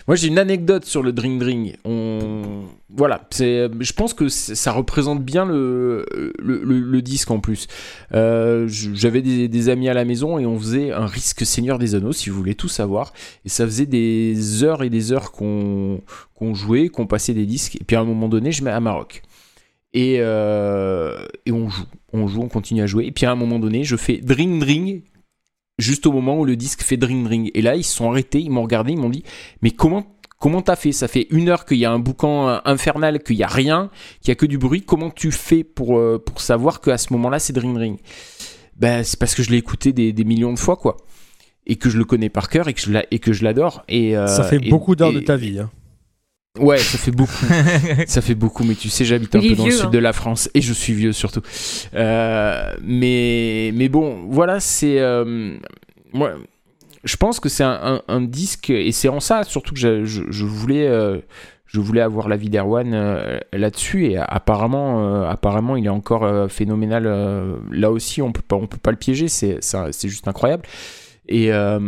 Moi, j'ai une anecdote sur le Dring Dring. On... Voilà, c'est, je pense que ça représente bien le, le, le- le disque en plus. Euh, j'avais des, des amis à la maison et on faisait un risque Seigneur des Anneaux, si vous voulez tout savoir. Et ça faisait des heures et des heures qu'on qu'on jouait, qu'on passait des disques. Et puis à un moment donné, je mets à Maroc. Et, euh, et on joue, on joue, on continue à jouer. Et puis à un moment donné, je fais Dring Dring juste au moment où le disque fait Dring Dring. Et là, ils se sont arrêtés, ils m'ont regardé, ils m'ont dit Mais comment comment t'as fait? Ça fait une heure qu'il y a un boucan euh, infernal, qu'il y a rien, qu'il y a que du bruit. Comment tu fais pour, euh, pour savoir qu'à ce moment-là, c'est Dring Dring? Ben, c'est parce que je l'ai écouté des, des millions de fois, quoi. Et que je le connais par cœur et que je et l'adore. Et euh, ça fait et- beaucoup d'heures de ta vie. hein. Ouais, ça fait beaucoup. [laughs] Ça fait beaucoup, mais tu sais, j'habite un peu dans le sud hein. de la France et je suis vieux surtout. Euh, mais, mais bon, voilà, c'est. euh, moi, je pense que c'est un, un- un disque, et c'est en ça surtout que je, je- je voulais. euh, je voulais avoir l'avis d'Erwan euh, là-dessus et apparemment, euh, apparemment, il est encore euh, phénoménal. euh, là aussi, on peut pas, on peut pas le piéger. C'est, ça- c'est juste incroyable. Et, euh,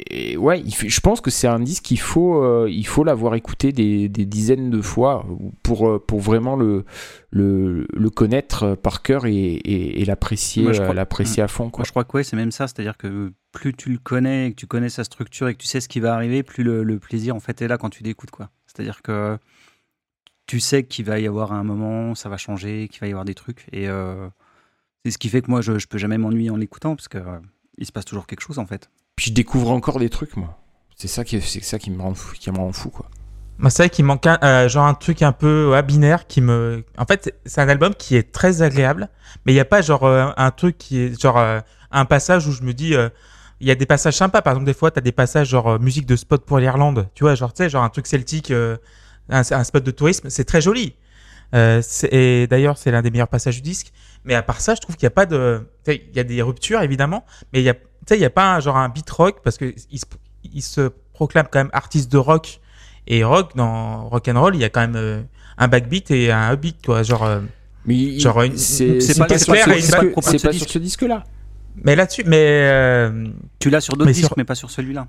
et ouais, je pense que c'est un disque qu'il faut, euh, il faut l'avoir écouté des, des dizaines de fois pour, euh, pour vraiment le, le, le connaître par cœur et, et, et l'apprécier, euh, l'apprécier à fond. Quoi. Moi, je crois que ouais, c'est même ça. C'est-à-dire que plus tu le connais, que tu connais sa structure et que tu sais ce qui va arriver, plus le, le plaisir en fait est là quand tu l'écoutes. quoi. C'est-à-dire que tu sais qu'il va y avoir un moment, ça va changer, qu'il va y avoir des trucs. Et euh, c'est ce qui fait que moi, je, je peux jamais m'ennuyer en l'écoutant parce que euh, il se passe toujours quelque chose en fait. Puis je découvre encore des trucs, moi. C'est ça qui, c'est ça qui me rend fou, qui me rend fou, quoi. Moi, c'est vrai qu'il manque un, euh, genre un truc un peu ouais, binaire qui me. En fait, c'est un album qui est très agréable, mais il n'y a pas genre euh, un truc qui est genre euh, un passage où je me dis. euh, il y a des passages sympas, par exemple, des fois, tu as des passages genre euh, musique de spot pour l'Irlande, tu vois, genre, tu sais, genre un truc celtique, euh, un, un spot de tourisme, c'est très joli. Euh, et d'ailleurs, c'est l'un des meilleurs passages du disque. Mais à part ça, je trouve qu'il n'y a pas de. Il y a des ruptures, évidemment, mais il y a, n'y a pas un, genre un beat rock, parce qu'il se, il se proclame quand même artiste de rock. Et rock, dans rock and roll, il y a quand même euh, un backbeat et un upbeat, quoi. Genre, euh, Mais Genre une- c'est, pas sur clair ce disque- bonne propos de c'est ce pas disque. sur ce disque-là. mais là-dessus, mais, euh, Tu l'as sur d'autres Mais disques, sur- mais pas sur celui-là.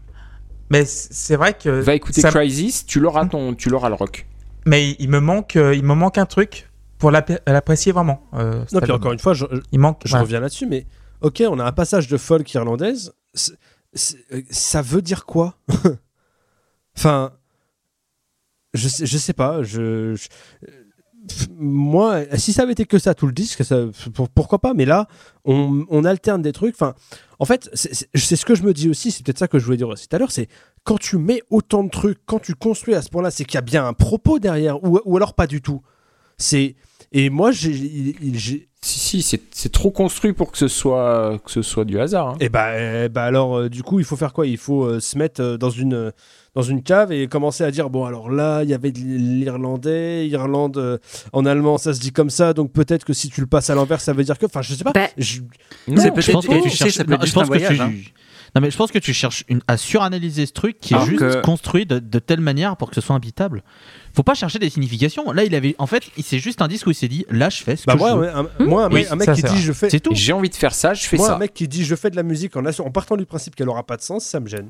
mais c'est vrai que. Va écouter ça- Crisis, tu l'auras ton, tu l'auras le rock. Mais il me manque, il me manque un truc pour l'app- l'apprécier vraiment. euh, Non, puis encore une fois, je, il manque. je voilà. reviens là-dessus, mais ok, on a un passage de folk irlandaise. euh, ça veut dire quoi? [laughs] Enfin, je sais, je sais pas. Je, je- pff, moi, si ça avait été que ça tout le disque, ça, pour- pourquoi pas Mais là, on, on alterne des trucs. Enfin, en fait, c'est ce que je me dis aussi. C'est peut-être ça que je voulais dire aussi tout à l'heure. C'est quand tu mets autant de trucs, quand tu construis à ce point-là, c'est qu'il y a bien un propos derrière, ou, ou alors pas du tout. C'est Et moi, j'ai, Si, si, c'est c'est trop construit pour que ce soit, que ce soit du hasard. hein. et bah, euh, bah alors, euh, du coup, il faut faire quoi? Il faut euh, se mettre euh, dans une euh, dans une cave et commencer à dire bon alors là il y avait de l'irlandais Irlande euh, en allemand ça se dit comme ça donc peut-être que si tu le passes à l'envers ça veut dire que enfin je sais pas Bah, Je- Non, C'est Je peut-être pense que et tu cherches. ça peut non, être je pense que voyage. tu. Non mais je pense que tu cherches une... à suranalyser ce truc qui est Alors juste que- construit de, de telle manière pour que ce soit habitable. Faut pas chercher des significations. Là, il avait, en fait, c'est juste un disque où il s'est dit, là, je fais ce bah que moi, je veux. ouais, un, moi un Oui, mec, un mec ça, qui dit vrai. je fais C'est tout. J'ai envie de faire ça, je fais moi ça. un mec qui dit je fais de la musique en, partant du principe qu'elle aura pas de sens ça me gêne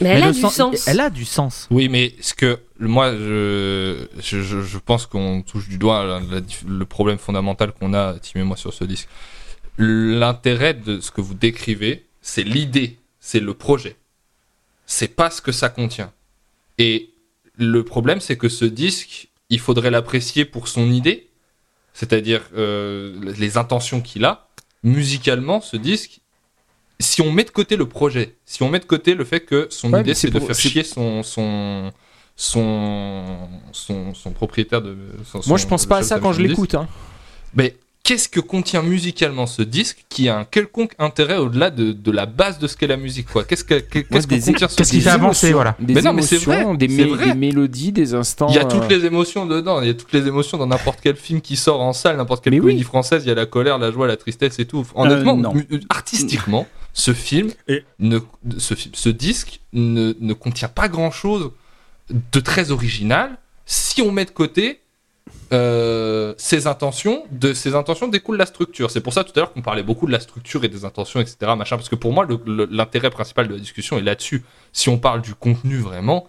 Mais elle Mais a du sens- sens. Elle a du sens. Oui, mais ce que moi, je, je, pense qu'on touche du doigt la- la dif- le problème fondamental qu'on a, Tim et moi, sur ce disque. L'intérêt de ce que vous décrivez, c'est l'idée, c'est le projet. C'est pas ce que ça contient. Et le problème, c'est que ce disque, il faudrait l'apprécier pour son idée, c'est-à-dire euh, les intentions qu'il a. Musicalement, ce disque, si on met de côté le projet, si on met de côté le fait que son Ouais, idée, c'est de pour- faire chier son, son, son, son, propriétaire de. son- Moi, je pense pas à ça quand je l'écoute. hein. Mais qu'est-ce que contient musicalement ce disque qui a un quelconque intérêt au-delà de, de la base de ce qu'est la musique quoi? Qu'est-ce que, qu'est- qu'est-ce que des- contient ce qu'est-ce qui disque? fait avancer, émotions, voilà. Des Mais non, mais c'est émotions, vrai, des, c'est mé- vrai. des mélodies, des instants. Il y a euh, toutes les émotions dedans, il y a toutes les émotions dans n'importe quel film qui sort en salle, n'importe quelle Mais comédie oui. française, il y a la colère, la joie, la tristesse et tout. Honnêtement, non. mu- artistiquement, ce film, Et- ne, ce, disque ne, ne contient pas grand-chose de très original si on met de côté euh, ses intentions. De ses intentions découle la structure. C'est pour ça tout à l'heure qu'on parlait beaucoup de la structure et des intentions, etc. Machin, parce que pour moi, l'intérêt principal de la discussion est là-dessus. Si on parle du contenu vraiment,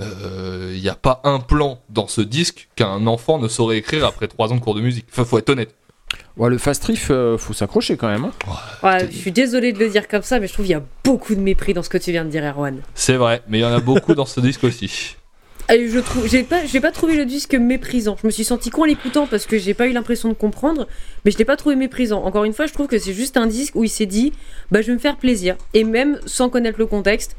euh, il n'y a pas un plan dans ce disque qu'un enfant ne saurait écrire après trois ans de cours de musique. Enfin, faut être honnête. Ouais, le fast riff, euh, faut s'accrocher quand même. hein. Ouais, je suis désolée de le dire comme ça, mais je trouve qu'il y a beaucoup de mépris dans ce que tu viens de dire, Erwan. C'est vrai, mais il y en a beaucoup dans ce disque aussi. Et je trouve, j'ai pas, j'ai pas trouvé le disque méprisant. Je me suis senti con en l'écoutant parce que j'ai pas eu l'impression de comprendre, mais je l'ai pas trouvé méprisant. Encore une fois, je trouve que c'est juste un disque où il s'est dit, bah je vais me faire plaisir, et même sans connaître le contexte,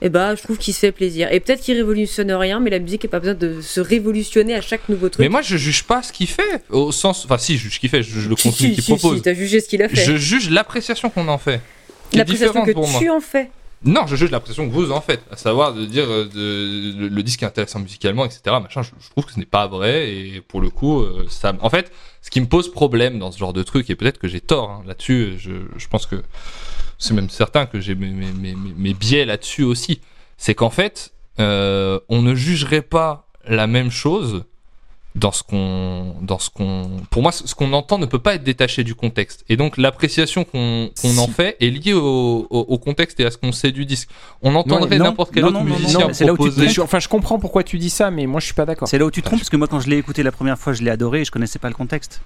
et bah je trouve qu'il se fait plaisir. Et peut-être qu'il révolutionne rien, mais la musique n'a pas besoin de se révolutionner à chaque nouveau truc. Mais moi, je juge pas ce qu'il fait, au sens. Enfin, si, je juge ce qu'il fait, je juge le si, contenu si, qu'il si, propose. si, t'as jugé ce qu'il a fait. Je juge l'appréciation qu'on en fait. L'appréciation que pour moi. tu en fais. Non, je juge l'appréciation que vous en faites, à savoir de dire euh, le, disque est intéressant musicalement, etc. Machin, je, trouve que ce n'est pas vrai et pour le coup, euh, ça. En fait, ce qui me pose problème dans ce genre de truc et peut-être que j'ai tort hein, là-dessus, je, je pense que c'est même certain que j'ai mes, biais là-dessus aussi. C'est qu'en fait, euh, on ne jugerait pas la même chose dans ce qu'on dans ce qu'on pour moi ce qu'on entend ne peut pas être détaché du contexte et donc l'appréciation qu'on qu'on en fait est liée au, au, au contexte et à ce qu'on sait du disque on entendrait n'importe quel non, autre non, musicien non, c'est là où tu te enfin, je comprends pourquoi tu dis ça, mais moi, je suis pas d'accord. C'est là où tu te trompes, parce que moi, quand je l'ai écouté la première fois, je l'ai adoré et je connaissais pas le contexte.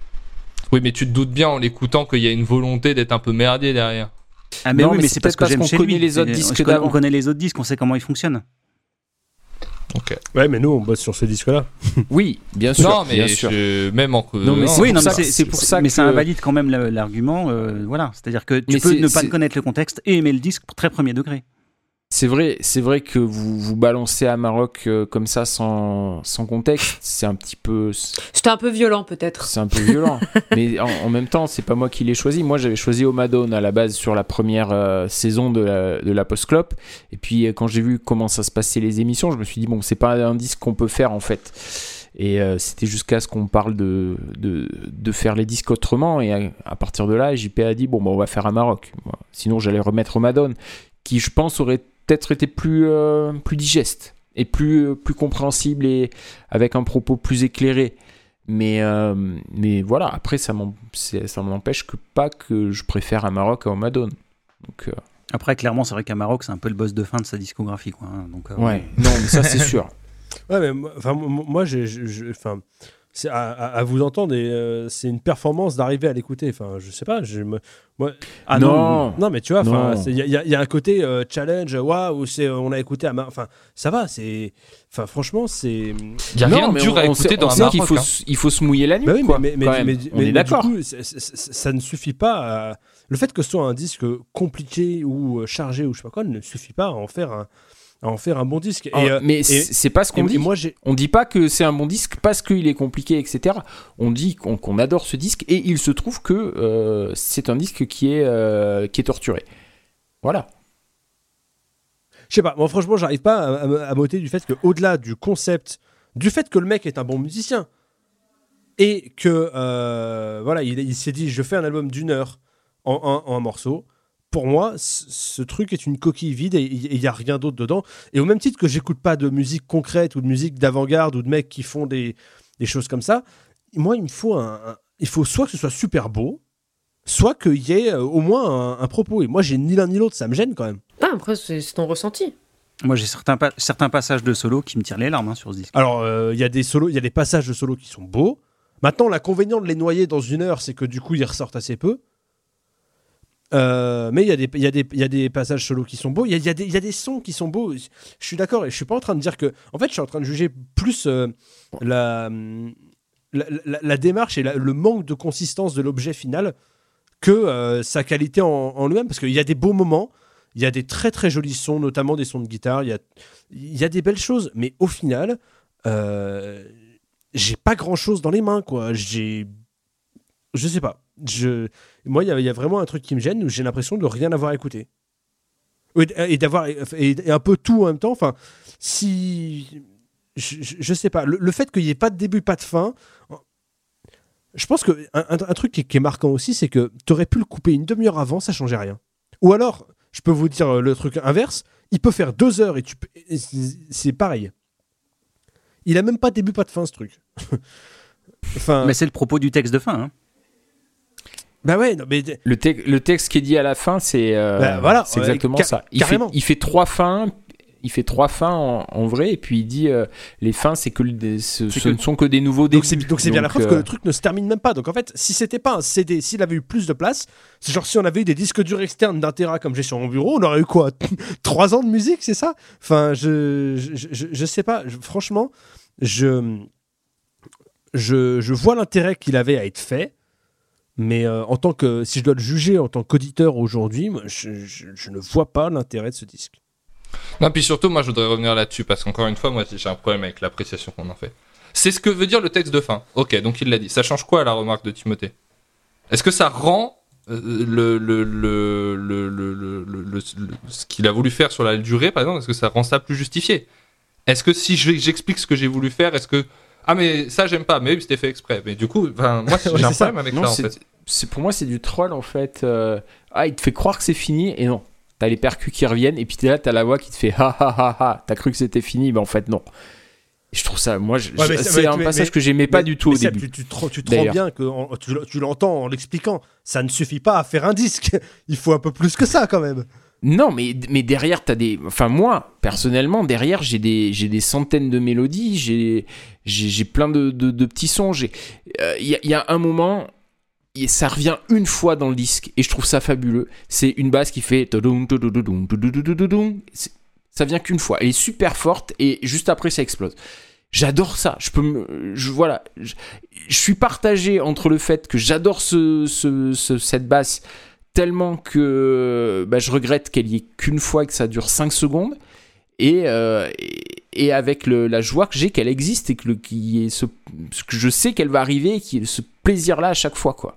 oui mais tu te doutes bien en l'écoutant qu'il y a une volonté d'être un peu merdier derrière Ah, mais Non, oui, mais mais c'est parce peut-être que j'aime parce chez qu'on lui. connaît les autres disques. On connaît les autres disques, on sait comment ils fonctionnent. Ouais mais nous on bosse sur ce disque là [laughs] Oui, bien sûr. non mais bien sûr. je- même en Non, mais c'est oui, pour non, ça mais que- c'est pour ça mais ça invalide quand même l'argument. euh, voilà, c'est-à-dire que tu Mais peux ne pas connaître le contexte et aimer le disque très premier degré. C'est vrai, c'est vrai que vous vous balancez à Maroc euh, comme ça sans, sans contexte, c'est un petit peu C'était un peu violent, peut-être. c'est un peu violent. [laughs] Mais en, en même temps, c'est pas moi qui l'ai choisi. Moi, j'avais choisi Omadone à la base sur la première euh, saison de la, de la post-clop. Et puis, euh, quand j'ai vu comment ça se passait les émissions, je me suis dit, bon, c'est pas un disque qu'on peut faire en fait. Et euh, c'était jusqu'à ce qu'on parle de, de, de faire les disques autrement. Et à, à partir de là, JP a dit, bon, bah, on va faire un Maroc. Sinon, j'allais remettre Omadone, qui, je pense, aurait peut-être été plus, euh, plus digeste et plus, plus compréhensible et avec un propos plus éclairé. Mais, euh, mais voilà, après, ça ça m'empêche que pas que je préfère un Maroc à Omadone. Donc, euh, Après, clairement, c'est vrai qu'à Maroc, c'est un peu le boss de fin de sa discographie. Quoi, hein, donc, euh, ouais, non, mais ça, c'est sûr. [laughs] Ouais, mais moi- enfin, moi, j'ai, enfin, à, à- à vous entendre et euh, c'est une performance d'arriver à l'écouter. Enfin, je sais pas. Je, me- moi, Ah non, non, mais tu vois, enfin, il y, a- y y un côté euh, challenge. Waouh, c'est, on a écouté à, Mar- enfin, ça va. C'est, enfin, franchement, c'est. il y a Non, rien de dur on- à on écouter sait- dans un faut, hein. il faut se mouiller la nuit. Bah oui, quoi, mais, mais, quand mais, même. mais- on mais- est d'accord. ça ne suffit pas. à- Le fait que ce soit un disque compliqué ou euh, chargé ou je sais pas quoi ne suffit pas à en faire un, à en faire un bon disque. Et, Ah, euh, mais c'est pas ce qu'on dit. moi. On dit pas que c'est un bon disque parce qu'il est compliqué, etc. On dit qu'on adore ce disque et il se trouve que euh, c'est un disque qui est, euh, qui est torturé. Voilà. Je sais pas, moi franchement, j'arrive pas à, à, me- à m'ôter du fait que, au-delà du concept, du fait que le mec est un bon musicien, et que, voilà, il, il s'est dit, je fais un album d'une heure en, en- en un morceau. Pour moi, ce truc est une coquille vide et il n'y a rien d'autre dedans. Et au même titre que j'écoute pas de musique concrète ou de musique d'avant-garde ou de mecs qui font des, des choses comme ça, moi, il me faut un, un- il faut soit que ce soit super beau, soit qu'il y ait euh, au moins un, un propos. Et moi, j'ai ni l'un ni l'autre, ça me gêne quand même. Ah, après, c'est ton ressenti. Moi, j'ai certains, pa- certains passages de solo qui me tirent les larmes hein, sur ce disque. Alors, euh, il y a des solos, il y a des passages de solos qui sont beaux. Maintenant, l'inconvénient de les noyer dans une heure, c'est que du coup, ils ressortent assez peu. Euh, mais il y, a des- passages solos qui sont beaux. Il y a, des- sons qui sont beaux. Je suis d'accord et je suis pas en train de dire que. En fait, je suis en train de juger plus euh, la, démarche et le manque de consistance de l'objet final que euh, sa qualité en, en lui-même. Parce qu'il y a des beaux moments. Il y a des très très jolis sons, notamment des sons de guitare. Il y a, des belles choses. Mais au final, j'ai pas grand chose dans les mains, quoi. J'ai. Je sais pas. Je... Moi, il y, a- vraiment un truc qui me gêne où j'ai l'impression de rien avoir écouté. Et, d'avoir. Un peu tout en même temps. Enfin, si. Je, sais pas. Le, fait qu'il n'y ait pas de début, pas de fin. Je pense que un, un- un truc qui, est marquant aussi, c'est que tu aurais pu le couper une demi-heure avant, ça changeait rien. Ou alors, je peux vous dire le truc inverse, il peut faire deux heures et tu c'est pareil. Il a même pas de début, pas de fin ce truc. [laughs] enfin, Mais c'est le propos du texte de fin. hein. Bah ouais, non, mais Le, te- le texte qui est dit à la fin, c'est euh, Bah, voilà, c'est exactement ça. Il fait, carrément. il fait trois fins. Il fait trois fins en, en vrai et puis il dit euh, les fins c'est que le- ce, C'est ce que- ne sont que des nouveaux débuts. donc c'est bien la preuve que euh, le truc ne se termine même pas. Donc en fait, si c'était pas un CD, s'il avait eu plus de place, c'est genre si on avait eu des disques durs externes d'un Tera comme j'ai sur mon bureau, on aurait eu quoi? [laughs] Trois ans de musique, c'est ça? Enfin, je, je, je, je sais pas. Je- franchement, je, je, je vois l'intérêt qu'il avait à être fait. Mais euh, en tant que, si je dois le juger en tant qu'auditeur aujourd'hui, je, je- ne vois pas l'intérêt de ce disque. Non, puis surtout, moi, je voudrais revenir là-dessus parce qu'encore une fois, moi, j'ai un problème avec l'appréciation qu'on en fait. C'est ce que veut dire le texte de fin. Ok, donc il l'a dit. Ça change quoi la remarque de Timothée? Est-ce que ça rend euh, le, le, le, le, ce qu'il a voulu faire sur la durée, par exemple, est-ce que ça rend ça plus justifié? Est-ce que si je- j'explique ce que j'ai voulu faire, est-ce que ah mais ça j'aime pas, mais oui, c'était fait exprès. Mais du coup, moi [laughs] j'ai Ouais, un problème avec non, ça en fait. c'est- pour moi c'est du troll en fait. euh, ah, il te fait croire que c'est fini et non. T'as les percus qui reviennent et puis t'es là, t'as la voix qui te fait ha ha ha ha. T'as cru que c'était fini, mais en fait non. Je trouve ça, moi, Ouais, c'est un mais- passage mais- que j'aimais pas Mais- du tout au ça, début. Tu, tu te rends- tu te rends D'ailleurs. bien que en- tu, tu l'entends en l'expliquant. Ça ne suffit pas à faire un disque. [laughs] Il faut un peu plus que ça quand même. Non, mais, mais derrière, t'as des. Enfin, moi, personnellement, derrière, j'ai des, j'ai des centaines de mélodies, j'ai, j'ai, j'ai plein de, de, petits sons. j'ai- euh, Il y, a- il y a un moment, et ça revient une fois dans le disque, et je trouve ça fabuleux. C'est une basse qui fait. Ça vient qu'une fois. Elle est super forte, et juste après, ça explose. J'adore ça. Je peux me, je, voilà. Je, je suis partagé entre le fait que j'adore ce, ce- ce- cette basse tellement que bah, je regrette qu'elle y ait qu'une fois et que ça dure 5 secondes. Et, euh, et, et avec la joie que j'ai qu'elle existe et que, ce que je sais qu'elle va arriver et qu'il y ait ce plaisir-là à chaque fois. quoi.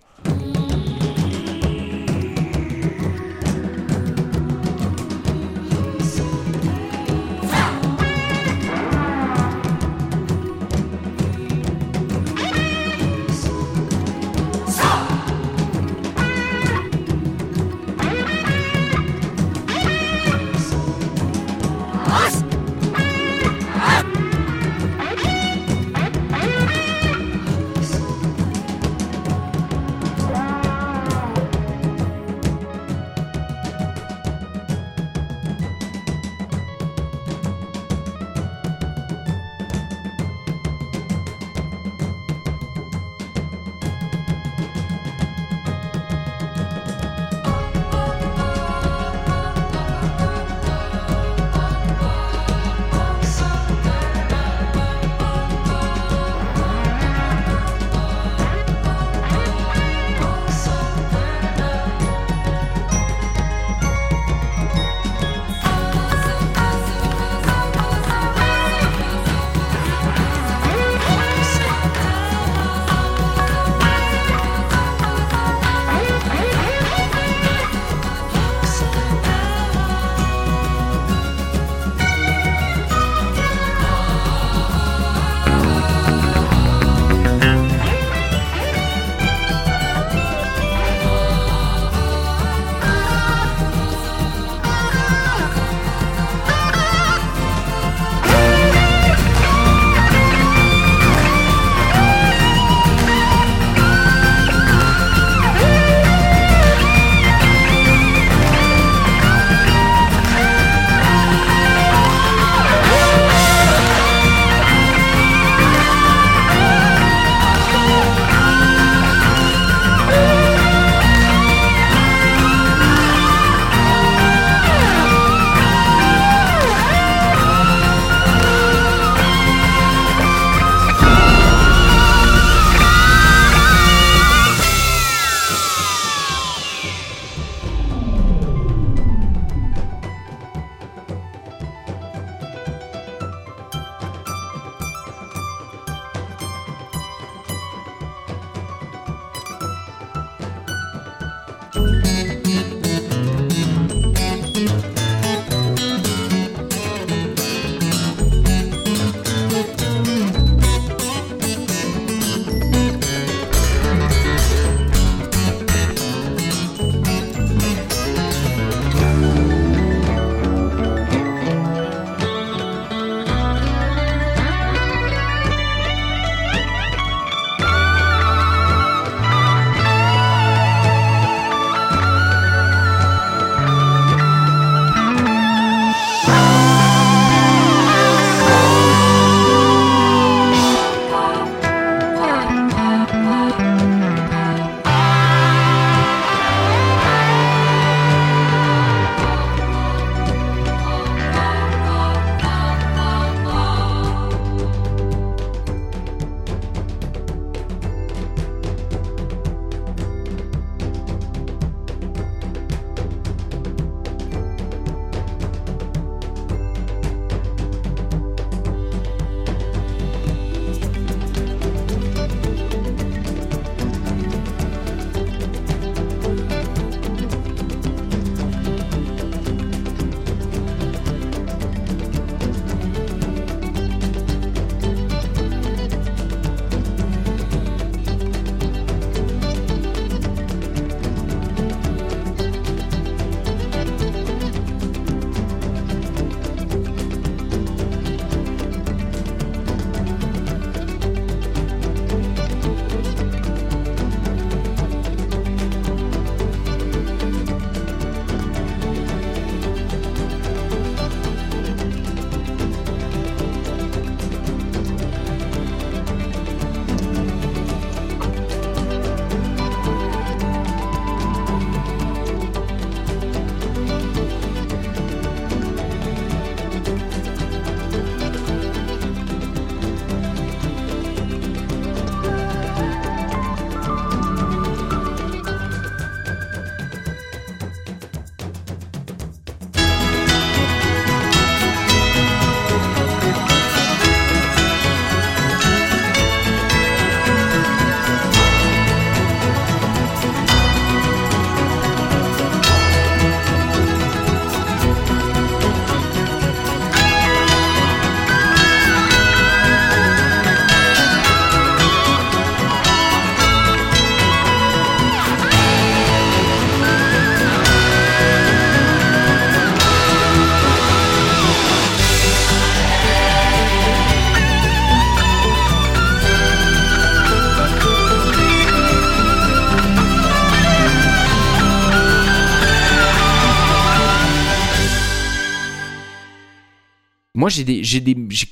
Moi j'ai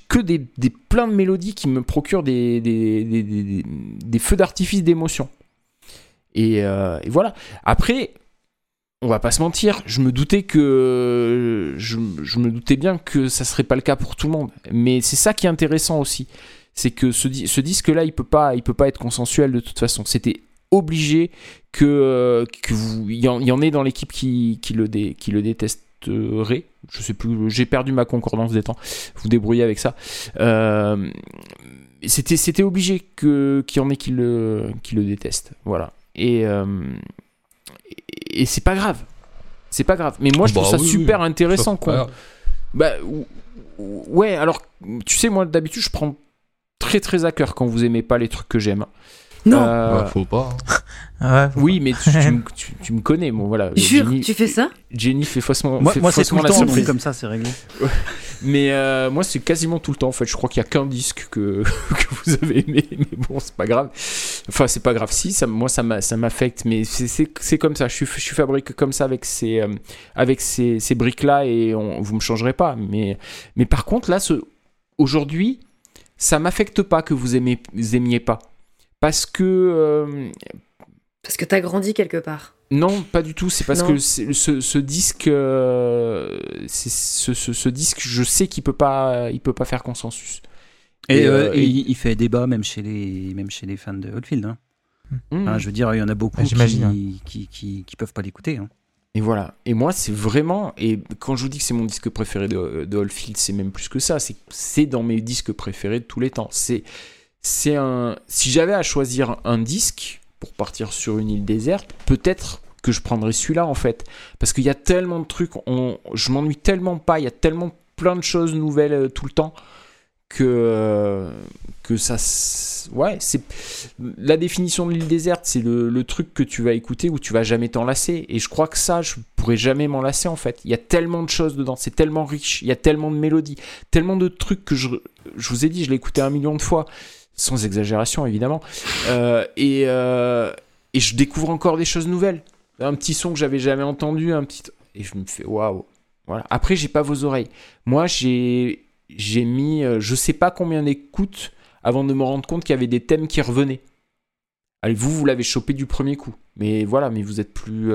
que des, des plein de mélodies qui me procurent des feux d'artifice d'émotion. Et, euh, et voilà. Après on va pas se mentir je me doutais que je, me doutais bien que ça serait pas le cas pour tout le monde. Mais c'est ça qui est intéressant aussi. C'est que ce, di- ce disque là il peut pas il peut pas être consensuel de toute façon. C'était obligé que il y, en- ait dans l'équipe qui, le qui le détesterait je sais plus j'ai perdu ma concordance des temps vous débrouillez avec ça Euh, c'était c'était obligé que qu'il y en ait qui le qui le détestent voilà et euh, et, et c'est pas grave c'est pas grave mais moi je Bah trouve ça oui, super oui. intéressant bah, ou- ouais, alors, tu sais, moi, d'habitude, je prends très très à cœur quand vous aimez pas les trucs que j'aime. Non, Euh, Ouais, faut pas. hein. [laughs] Ouais, oui, mais tu, tu me- tu- tu me connais, bon, voilà. jure, Jenny, tu fais ça? Jenny fait faussement, Moi, fait moi c'est tout le temps, donc comme ça, c'est réglé. Mais euh, moi, c'est quasiment tout le temps, en fait. Je crois qu'il y a qu'un disque que, [laughs] que vous avez aimé, mais bon, c'est pas grave. Enfin, c'est pas grave. Si, ça, moi, ça m'a- ça m'affecte, mais c'est- c'est c'est comme ça. Je suis, je suis fabriqué comme ça avec ces, euh, avec ces, ces briques-là et on, vous me changerez pas. Mais, mais par contre, là, ce- aujourd'hui, ça m'affecte pas que vous aimez, vous aimiez pas. Parce que. euh, Parce que t'as grandi quelque part. non, pas du tout. C'est parce Non. que c'est- ce, ce disque, euh, ce, ce- ce disque, je sais qu'il peut pas, il peut pas faire consensus. Et, Et, euh, euh, et et- il, fait débat même chez les, même chez les fans de Oldfield. Hein. Hmm. Enfin, je veux dire, il y en a beaucoup Bah, qui, qui, qui, qui peuvent pas l'écouter. hein. Et voilà. Et moi, c'est vraiment. Et quand je vous dis que c'est mon disque préféré de, de Oldfield, c'est même plus que ça. C'est c'est dans mes disques préférés de tous les temps. C'est c'est un. Si j'avais à choisir un disque pour partir sur une île déserte, peut-être que je prendrais celui-là en fait, parce qu'il y a tellement de trucs. On, je m'ennuie tellement pas. Il y a tellement plein de choses nouvelles euh, tout le temps que euh, que ça. Ouais, c'est la définition de l'île déserte, c'est le, le truc que tu vas écouter où tu vas jamais t'en lasser. Et je crois que ça, je pourrais jamais m'en lasser en fait. Il y a tellement de choses dedans, c'est tellement riche, il y a tellement de mélodies, tellement de trucs que je, je vous ai dit, je l'ai écouté un million de fois, sans exagération évidemment. Euh, et, euh, et je découvre encore des choses nouvelles. Un petit son que j'avais jamais entendu, un petit. Et je me fais waouh. Voilà. Après, j'ai pas vos oreilles. Moi, j'ai j'ai mis, euh, je sais pas combien d'écoutes avant de me rendre compte qu'il y avait des thèmes qui revenaient. Allez, vous, vous l'avez chopé du premier coup. Mais voilà, mais vous êtes plus,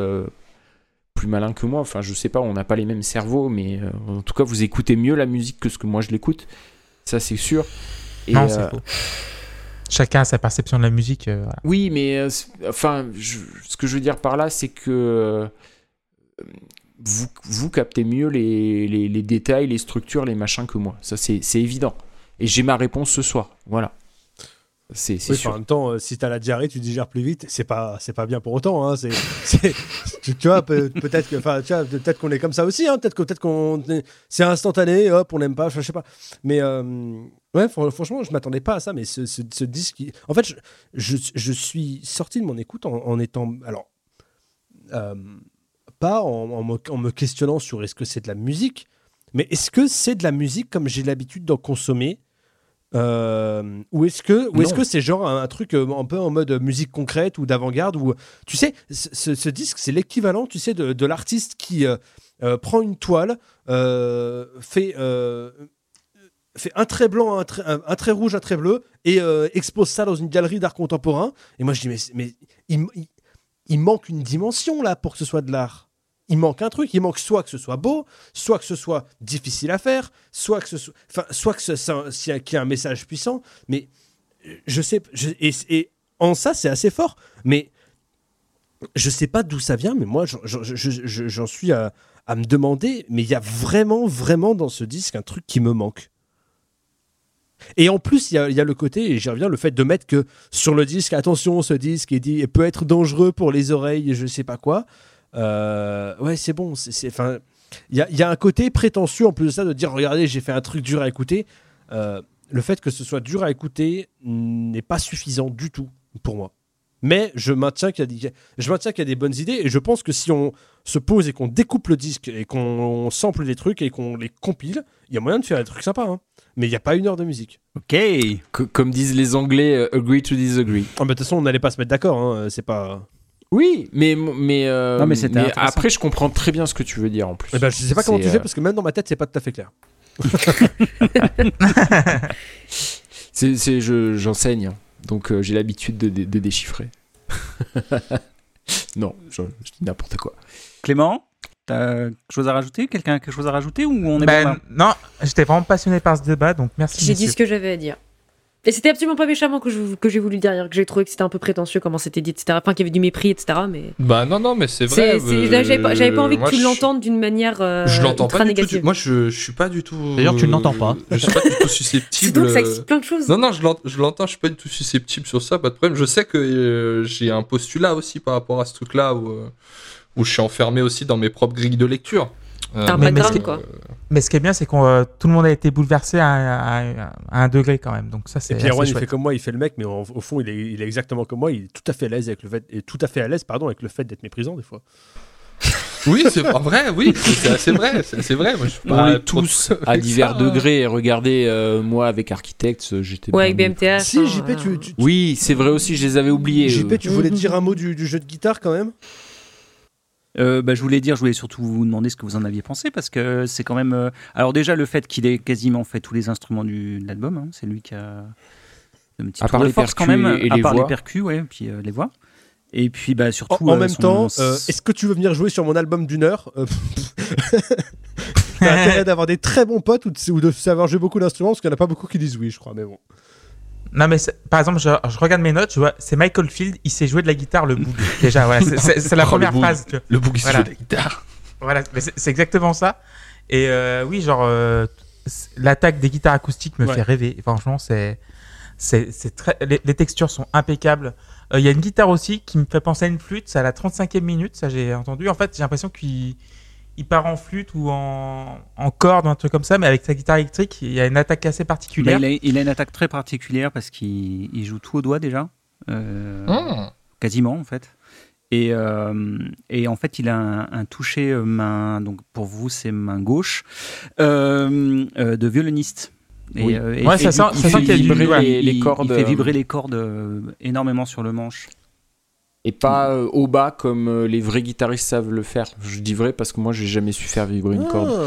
plus malin que moi. Enfin, je sais pas, on n'a pas les mêmes cerveaux, mais en tout cas, vous écoutez mieux la musique que ce que moi je l'écoute. Ça, c'est sûr. Et, non, euh, c'est faux. Chacun a sa perception de la musique. euh, voilà. oui, mais euh, enfin, je- ce que je veux dire par là, c'est que euh, vous, vous captez mieux les, les- les détails, les structures, les machins que moi. Ça, c'est c'est évident. Et j'ai ma réponse ce soir. Voilà. C'est c'est Oui, enfin, sûr. en même temps, euh, si t'as la diarrhée, tu digères plus vite. C'est pas, c'est pas bien pour autant. Hein. C'est, [laughs] c'est- tu, tu vois, peut- peut-être que, enfin, tu vois, peut-être qu'on est comme ça aussi. Hein. Peut-être que, peut-être qu'on, est- c'est instantané. Hop, on n'aime pas. Je sais pas. Mais euh, ouais, fr- franchement, je m'attendais pas à ça. Mais ce, ce- ce disque, en fait, je, je, je suis sorti de mon écoute en, en étant, alors, euh, pas en, en me, en me questionnant sur est-ce que c'est de la musique, mais est-ce que c'est de la musique comme j'ai l'habitude d'en consommer euh, ou est-ce que, ou est-ce Non. que c'est genre un, un truc euh, un peu en mode musique concrète ou d'avant-garde ou tu sais, ce, ce- ce disque c'est l'équivalent, tu sais, de, de l'artiste qui euh, prend une toile, fait fait un trait blanc, un trait, un, trait rouge, un trait bleu et euh, expose ça dans une galerie d'art contemporain. Et moi je dis mais, mais il, il- manque une dimension là pour que ce soit de l'art. Il manque un truc, il manque soit que ce soit beau, soit que ce soit difficile à faire, soit que ce soit, soit que qu'il y a un message puissant. Mais je sais, et, en ça c'est assez fort. Mais je sais pas d'où ça vient, mais moi j'en j'en- je- je- j'en suis à me demander. Mais il y a vraiment, vraiment dans ce disque un truc qui me manque. Et en plus, il y a, le côté, et j'y reviens, le fait de mettre que sur le disque, attention, ce disque est dit, peut être dangereux pour les oreilles, et je sais pas quoi. Euh, ouais, c'est bon. il y a un côté prétentieux en plus de ça de dire, regardez, j'ai fait un truc dur à écouter. Euh, le fait que ce soit dur à écouter n'est pas suffisant du tout pour moi. Mais je maintiens qu'il y, a des- je maintiens qu'il y a des bonnes idées et je pense que si on se pose et qu'on découpe le disque et qu'on sample des trucs et qu'on les compile, il y a moyen de faire des trucs sympas. hein. Mais il n'y a pas une heure de musique. Ok. Que- comme disent les Anglais, euh, agree to disagree. Ah, de toute façon, on n'allait pas se mettre d'accord. hein, C'est pas. Oui, mais mais, euh, Non, mais c'était intéressant. après je comprends très bien ce que tu veux dire en plus. Eh ben, je sais pas comment C'est, tu fais euh, parce que même dans ma tête, c'est pas tout à fait clair. [laughs] C'est, c'est- je, j'enseigne, hein. Donc euh, j'ai l'habitude de, de- de déchiffrer. [laughs] non, je, je dis n'importe quoi. Clément, t'as quelque chose à rajouter? Quelqu'un a quelque chose à rajouter ou on est Ben, bon là non, j'étais vraiment passionné par ce débat, donc merci. J'ai dit ce que j'avais à dire. Et c'était absolument pas méchamment que je- que j'ai voulu dire hier, que j'ai trouvé que c'était un peu prétentieux comment c'était dit, etc. Enfin, qu'il y avait du mépris, etc. Mais Bah non, non, mais c'est vrai. c'est, c'est- là, j'avais pas, pas envie que tu l'entendes d'une manière euh, Je l'entends ultra pas du tout. négative. Moi, je, je suis pas du tout. D'ailleurs, tu ne l'entends pas. Je suis pas du tout [laughs] C'est susceptible. donc ça explique plein de choses. Non, non, je l'ent- je l'entends, je suis pas du tout susceptible sur ça, pas de problème. Je sais que euh, j'ai un postulat aussi par rapport à ce truc-là où, euh, où je suis enfermé aussi dans mes propres grilles de lecture. Euh, T'as un mais- ce quoi. Mais ce qui est bien, c'est que tout le monde a été bouleversé à, un- à un- à un degré quand même. Donc ça, c'est Et puis Erwan, il fait comme moi, il fait le mec, mais en- au fond, il est, il est exactement comme moi. Il est tout à fait à l'aise avec le fait, et tout à fait à l'aise, pardon, avec le fait d'être méprisant des fois. [laughs] Oui, c'est pas vrai, oui, c'est assez vrai, c'est vrai. Moi, je suis On pas est trop- tous à divers ça. degrés. Regardez, euh, moi avec Architects, j'étais. Ouais, avec BMTH. Si, JP, voilà. tu, tu- Oui, c'est vrai aussi, je les avais oubliés. JP, tu voulais Mhm. dire un mot du, du jeu de guitare quand même? Euh, bah, je voulais dire, je voulais surtout vous demander ce que vous en aviez pensé parce que c'est quand même. euh, Alors déjà le fait qu'il ait quasiment fait tous les instruments du, de l'album, hein, c'est lui qui a un petit À tour part de les force quand percus même, et- et à les part voix. les percus, ouais, puis euh, les voix. Et puis bah En, surtout. en même son- temps, euh, est-ce que tu veux venir jouer sur mon album d'une heure [laughs] T'as intérêt d'avoir des très bons potes ou de, ou de savoir jouer beaucoup d'instruments parce qu'il n'y en a pas beaucoup qui disent oui, je crois. Mais bon. Non, mais par exemple, je, je regarde mes notes, je vois, c'est Michael Field, il sait jouer de la guitare, le boug. [laughs] Déjà, voilà, c'est- la Oh, première boug. phrase. Tu vois. Le bouc, il Voilà. de la guitare. Voilà, c'est exactement ça. Et euh, oui, genre, euh, l'attaque des guitares acoustiques me Ouais. fait rêver. Franchement, c'est. c'est très les, les textures sont impeccables. Euh, Il y a une guitare aussi qui me fait penser à une flûte, c'est à la 35e minute, ça j'ai entendu. En fait, j'ai l'impression qu'il il part en flûte ou en, en corde un truc comme ça, mais avec sa guitare électrique, il y a une attaque assez particulière. il, a, il a une attaque très particulière parce qu'il il joue tout au doigt déjà, euh, Hum. quasiment en fait. Et, euh, et en fait, il a un, un toucher euh, main, donc pour vous c'est main gauche, euh, euh, de violoniste. Et, Oui. euh, et Ouais, il fait ça sent- ça qu'il y a du- vibrer ouais. les- il- cordes, Il fait vibrer les cordes énormément sur le manche. Et pas euh, au bas comme euh, les vrais guitaristes savent le faire. Je dis vrai parce que moi j'ai jamais su faire vibrer une corde. Ah.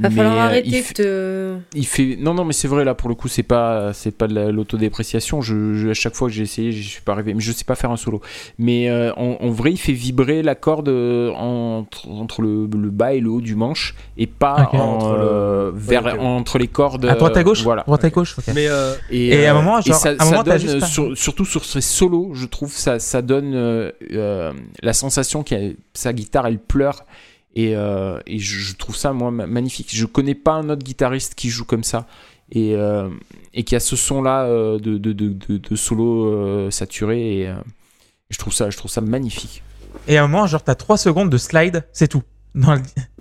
Va falloir euh, arrêter il de fait- te. Il fait non non mais c'est vrai là pour le coup c'est pas c'est pas de la- l'autodépréciation je, je- à chaque fois que j'ai essayé je suis pas arrivé mais je sais pas faire un solo mais euh, en, en vrai il fait vibrer la corde euh, entre, entre le, le bas et le haut du manche et pas en, Entre le- vers Ouais, ok. entre les cordes À droite à gauche voilà Droite à gauche. Mais euh, Et à un moment, genre, ça, à un ça moment, t'as donne, juste un- sur- surtout sur ses solos, je trouve ça, ça donne la sensation que sa guitare elle pleure et, euh, et je, trouve ça moi ma- magnifique. Je connais pas un autre guitariste qui joue comme ça et, euh, et qui a ce son là de, de, de, solo euh, saturé et euh, je trouve ça je trouve ça magnifique. Et à un moment, genre, t'as 3 secondes de slide, c'est tout.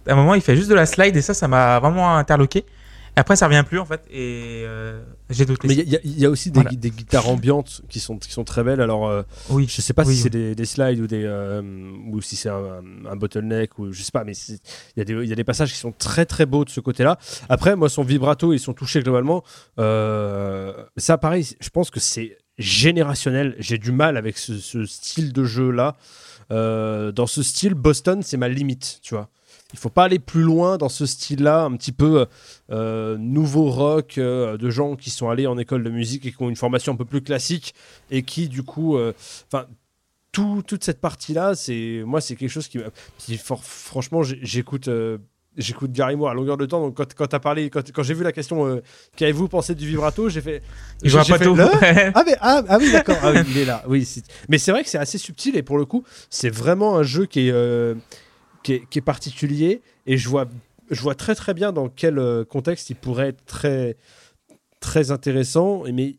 À un moment, il fait juste de la slide et ça, ça m'a vraiment interloqué. Après, ça revient plus en fait. Et euh, j'ai douté. mais il y, a- il y a aussi des, Voilà. gui- des guitares ambiantes qui sont, qui sont très belles. Alors, euh, oui. je sais pas Oui, si oui. c'est des, des slides ou, des, euh, ou si c'est un, un bottleneck ou je sais pas, mais il y, a des- il y a des passages qui sont très très beaux de ce côté-là. Après, moi, son vibrato et son toucher globalement, euh, ça pareil, je pense que c'est générationnel. J'ai du mal avec ce, ce style de jeu-là. Euh, dans ce style, Boston, c'est ma limite, tu vois. Il faut pas aller plus loin dans ce style-là, un petit peu euh, nouveau rock euh, de gens qui sont allés en école de musique et qui ont une formation un peu plus classique et qui du coup, euh, enfin. tout- toute cette partie-là, c'est moi, c'est quelque chose qui, m'a- qui for- franchement, j'écoute, euh, j'écoute Gary Moore à longueur de temps. Donc quand, quand t'as parlé, quand, quand j'ai vu la question, euh, qu'avez-vous pensé du vibrato, j'ai fait, voit j'ai pas fait, tout. [laughs] Ah, mais, ah, ah oui, d'accord. Ah oui, il est là. Oui, mais c'est vrai que c'est assez subtil et pour le coup, c'est vraiment un jeu qui est, euh, qui est, qui est particulier et je vois, je vois très très bien dans quel euh, contexte il pourrait être très, très intéressant. Mais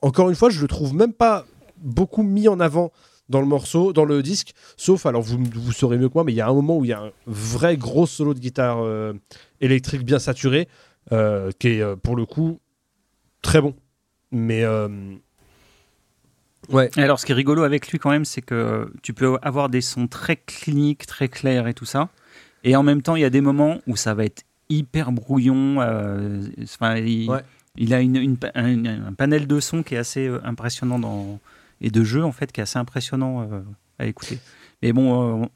encore une fois, je le trouve même pas beaucoup mis en avant dans le morceau, dans le disque, sauf, alors vous, vous saurez mieux que moi, mais il y a un moment où il y a un vrai gros solo de guitare euh, électrique bien saturé, euh, qui est pour le coup très bon. Mais ouais, Alors, ce qui est rigolo avec lui quand même, c'est que tu peux avoir des sons très cliniques, très clairs et tout ça. Et en même temps, il y a des moments où ça va être hyper brouillon. euh, enfin, il, Ouais. il a une, un, un panel de sons qui est assez euh, impressionnant dans, et de jeux en fait qui est assez impressionnant euh, à écouter. Mais bon, euh,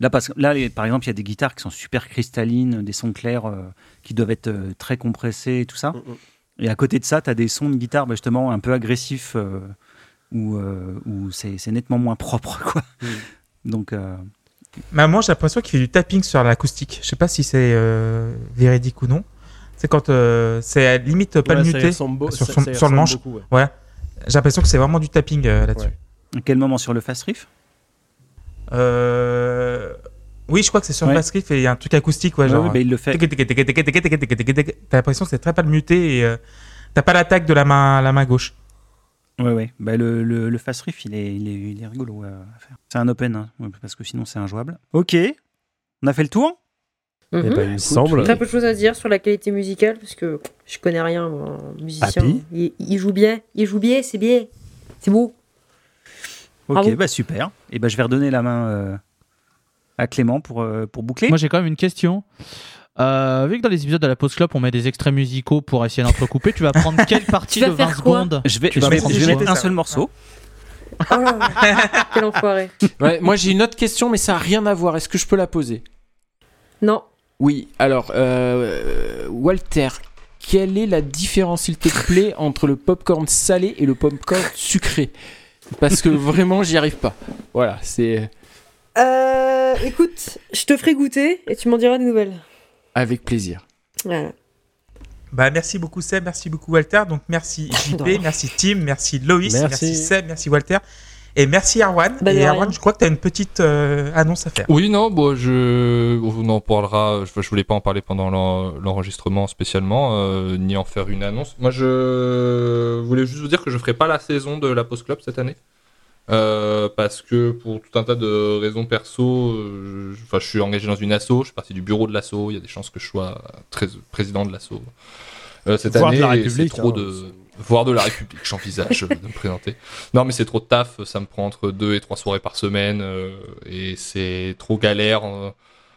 Là, parce, là, les- par exemple, il y a des guitares qui sont super cristallines, des sons clairs qui doivent être très compressés et tout ça. Mm, mm. Et à côté de ça, tu as des sons de guitare bah, justement un peu agressifs où, où c'est nettement moins propre. [laughs] Quoi. Donc, euh, moi, j'ai l'impression qu'il fait du tapping sur l'acoustique. Je sais pas si c'est euh, véridique ou non. C'est quand euh, c'est à limite pas Ouais, muté. sur son- le manche. beaucoup, ouais. Ouais. J'ai l'impression que c'est vraiment du tapping euh, là-dessus. Ouais. à quel moment sur le fast riff Euh, Oui, je crois que c'est sur Ouais. le Fast Riff et il y a un truc acoustique, ouais, Ouais, genre. ouais, bah, il le fait. T'as l'impression que c'est très pas le muté et euh, t'as pas l'attaque de la main, la main gauche. Ouais, ouais. Bah, le, le, le fast riff, il est, il est, il est rigolo euh, à faire. C'est un open, hein, parce que sinon c'est injouable. Ok, on a fait le tour? Eh Mhm. ben, il me semble. Très peu de choses à dire sur la qualité musicale parce que je connais rien moi, en musicien. Happy Il, il joue bien, il joue bien, c'est bien, c'est beau. Ok, Bravo. bah super. Et bah, je vais redonner la main euh, à Clément pour, euh, pour boucler. Moi, j'ai quand même une question. Euh, vu que dans les épisodes de la Pause Club, on met des extraits musicaux pour essayer d'entrecouper, tu vas prendre quelle [laughs] partie Tu de vas faire 20 quoi secondes je vais, Tu je vas vais, prendre je vais mettre un seul morceau. Oh là là, quel enfoiré. Ouais, moi j'ai une autre question, mais ça n'a rien à voir. Est-ce que je peux la poser? Non, Oui, alors, euh, Walter, quelle est la différence, s'il te plaît, entre le popcorn salé et le popcorn sucré? Parce que vraiment, j'y arrive pas. Voilà, c'est Euh, écoute, je te ferai goûter et tu m'en diras des nouvelles. Avec plaisir. Voilà. Bah, merci beaucoup Seb, merci beaucoup Walter. Donc merci [laughs] JP, merci Tim, merci Loïs, merci, Merci. Seb, merci Walter. Et merci Arwan. Et rien. Arwan, je crois que tu as une petite euh, annonce à faire. Oui, non, bon, je, on en parlera. Je, je voulais pas en parler pendant l'en- l'enregistrement spécialement, euh, ni en faire une annonce. Moi, je voulais juste vous dire que je ferai pas la saison de la Post Club cette année. Euh, parce que pour tout un tas de raisons perso, euh, je, je suis engagé dans une asso, je suis partie du bureau de l'asso, il y a des chances que je sois très, président de l'asso euh, cette Voire de année. la et c'est République, trop hein, de, de la République, j'envisage de me présenter. Non, mais c'est trop de taf, ça me prend entre deux et trois soirées par semaine, euh, et c'est trop galère. En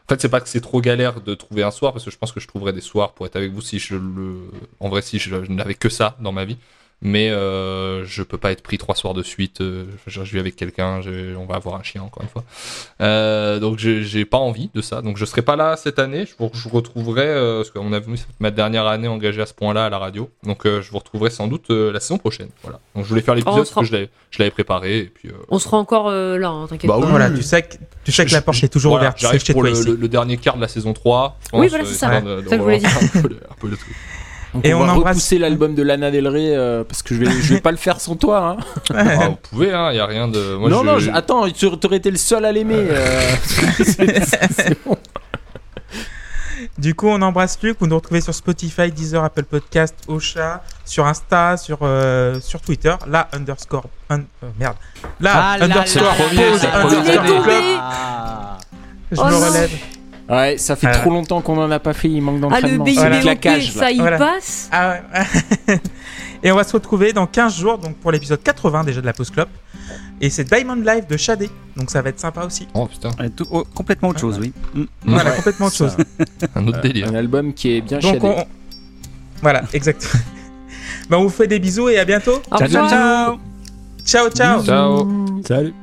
fait, c'est pas que c'est trop galère de trouver un soir, parce que je pense que je trouverais des soirs pour être avec vous si je le. En vrai, si je, je n'avais que ça dans ma vie. Mais euh, je peux pas être pris trois soirs de suite. euh, je, je vis avec quelqu'un, on va avoir un chien encore une fois. Euh, donc j'ai pas envie de ça. Donc je serai pas là cette année. Je vous, je vous retrouverai, euh, parce qu'on a vu ma dernière année engagée à ce point-là à la radio. Donc euh, je vous retrouverai sans doute euh, la saison prochaine. Voilà. Donc je voulais faire l'épisode Oh, parce que je l'avais- je préparé. Et puis, euh, On sera encore euh, là, hein, t'inquiète Bah pas. oui, Voilà, tu sais que, tu sais que la porte est toujours voilà, ouverte. C'est J'arrive pour toi le, ici. le- le dernier quart de la saison 3. je Oui, voilà, c'est ça. je de- un peu le- un peu le truc. Donc Et on, on va embrasse- repousser l'album de Lana Del Rey euh, parce que je vais, je vais pas le faire sans toi. Hein. Ah, vous pouvez, hein, y a rien de. Moi, non, je- non, je- attends, tu aurais été le seul à l'aimer. euh. C'est- bon. Du coup, on embrasse Luc. Vous nous retrouvez sur Spotify, Deezer, Apple Podcast, Ocha, sur Insta, sur, euh, sur Twitter. La underscore. un- euh, merde. La Ah là underscore. là là pause là là underscore là là. club. Ah. Je Oh me non. relève. Ouais, ça fait Voilà. trop longtemps qu'on en a pas fait. Il manque Ah, le d'entraînement. C'est le BIBOP, claquage. là. ça y Voilà. passe Ah ouais. [laughs] Et on va se retrouver dans 15 jours donc pour l'épisode 80 déjà de la Pause Club. Et c'est Diamond Live de Shadé. Donc ça va être sympa aussi. Oh putain, tout- oh, complètement autre chose, oui. Mm. Voilà, Ouais, complètement autre chose. [laughs] un autre délire. Un album qui est bien Donc on... Voilà, [laughs] exactement. ben, on vous fait des bisous et à bientôt. Ciao, ciao. Ciao, ciao. Ciao. Salut.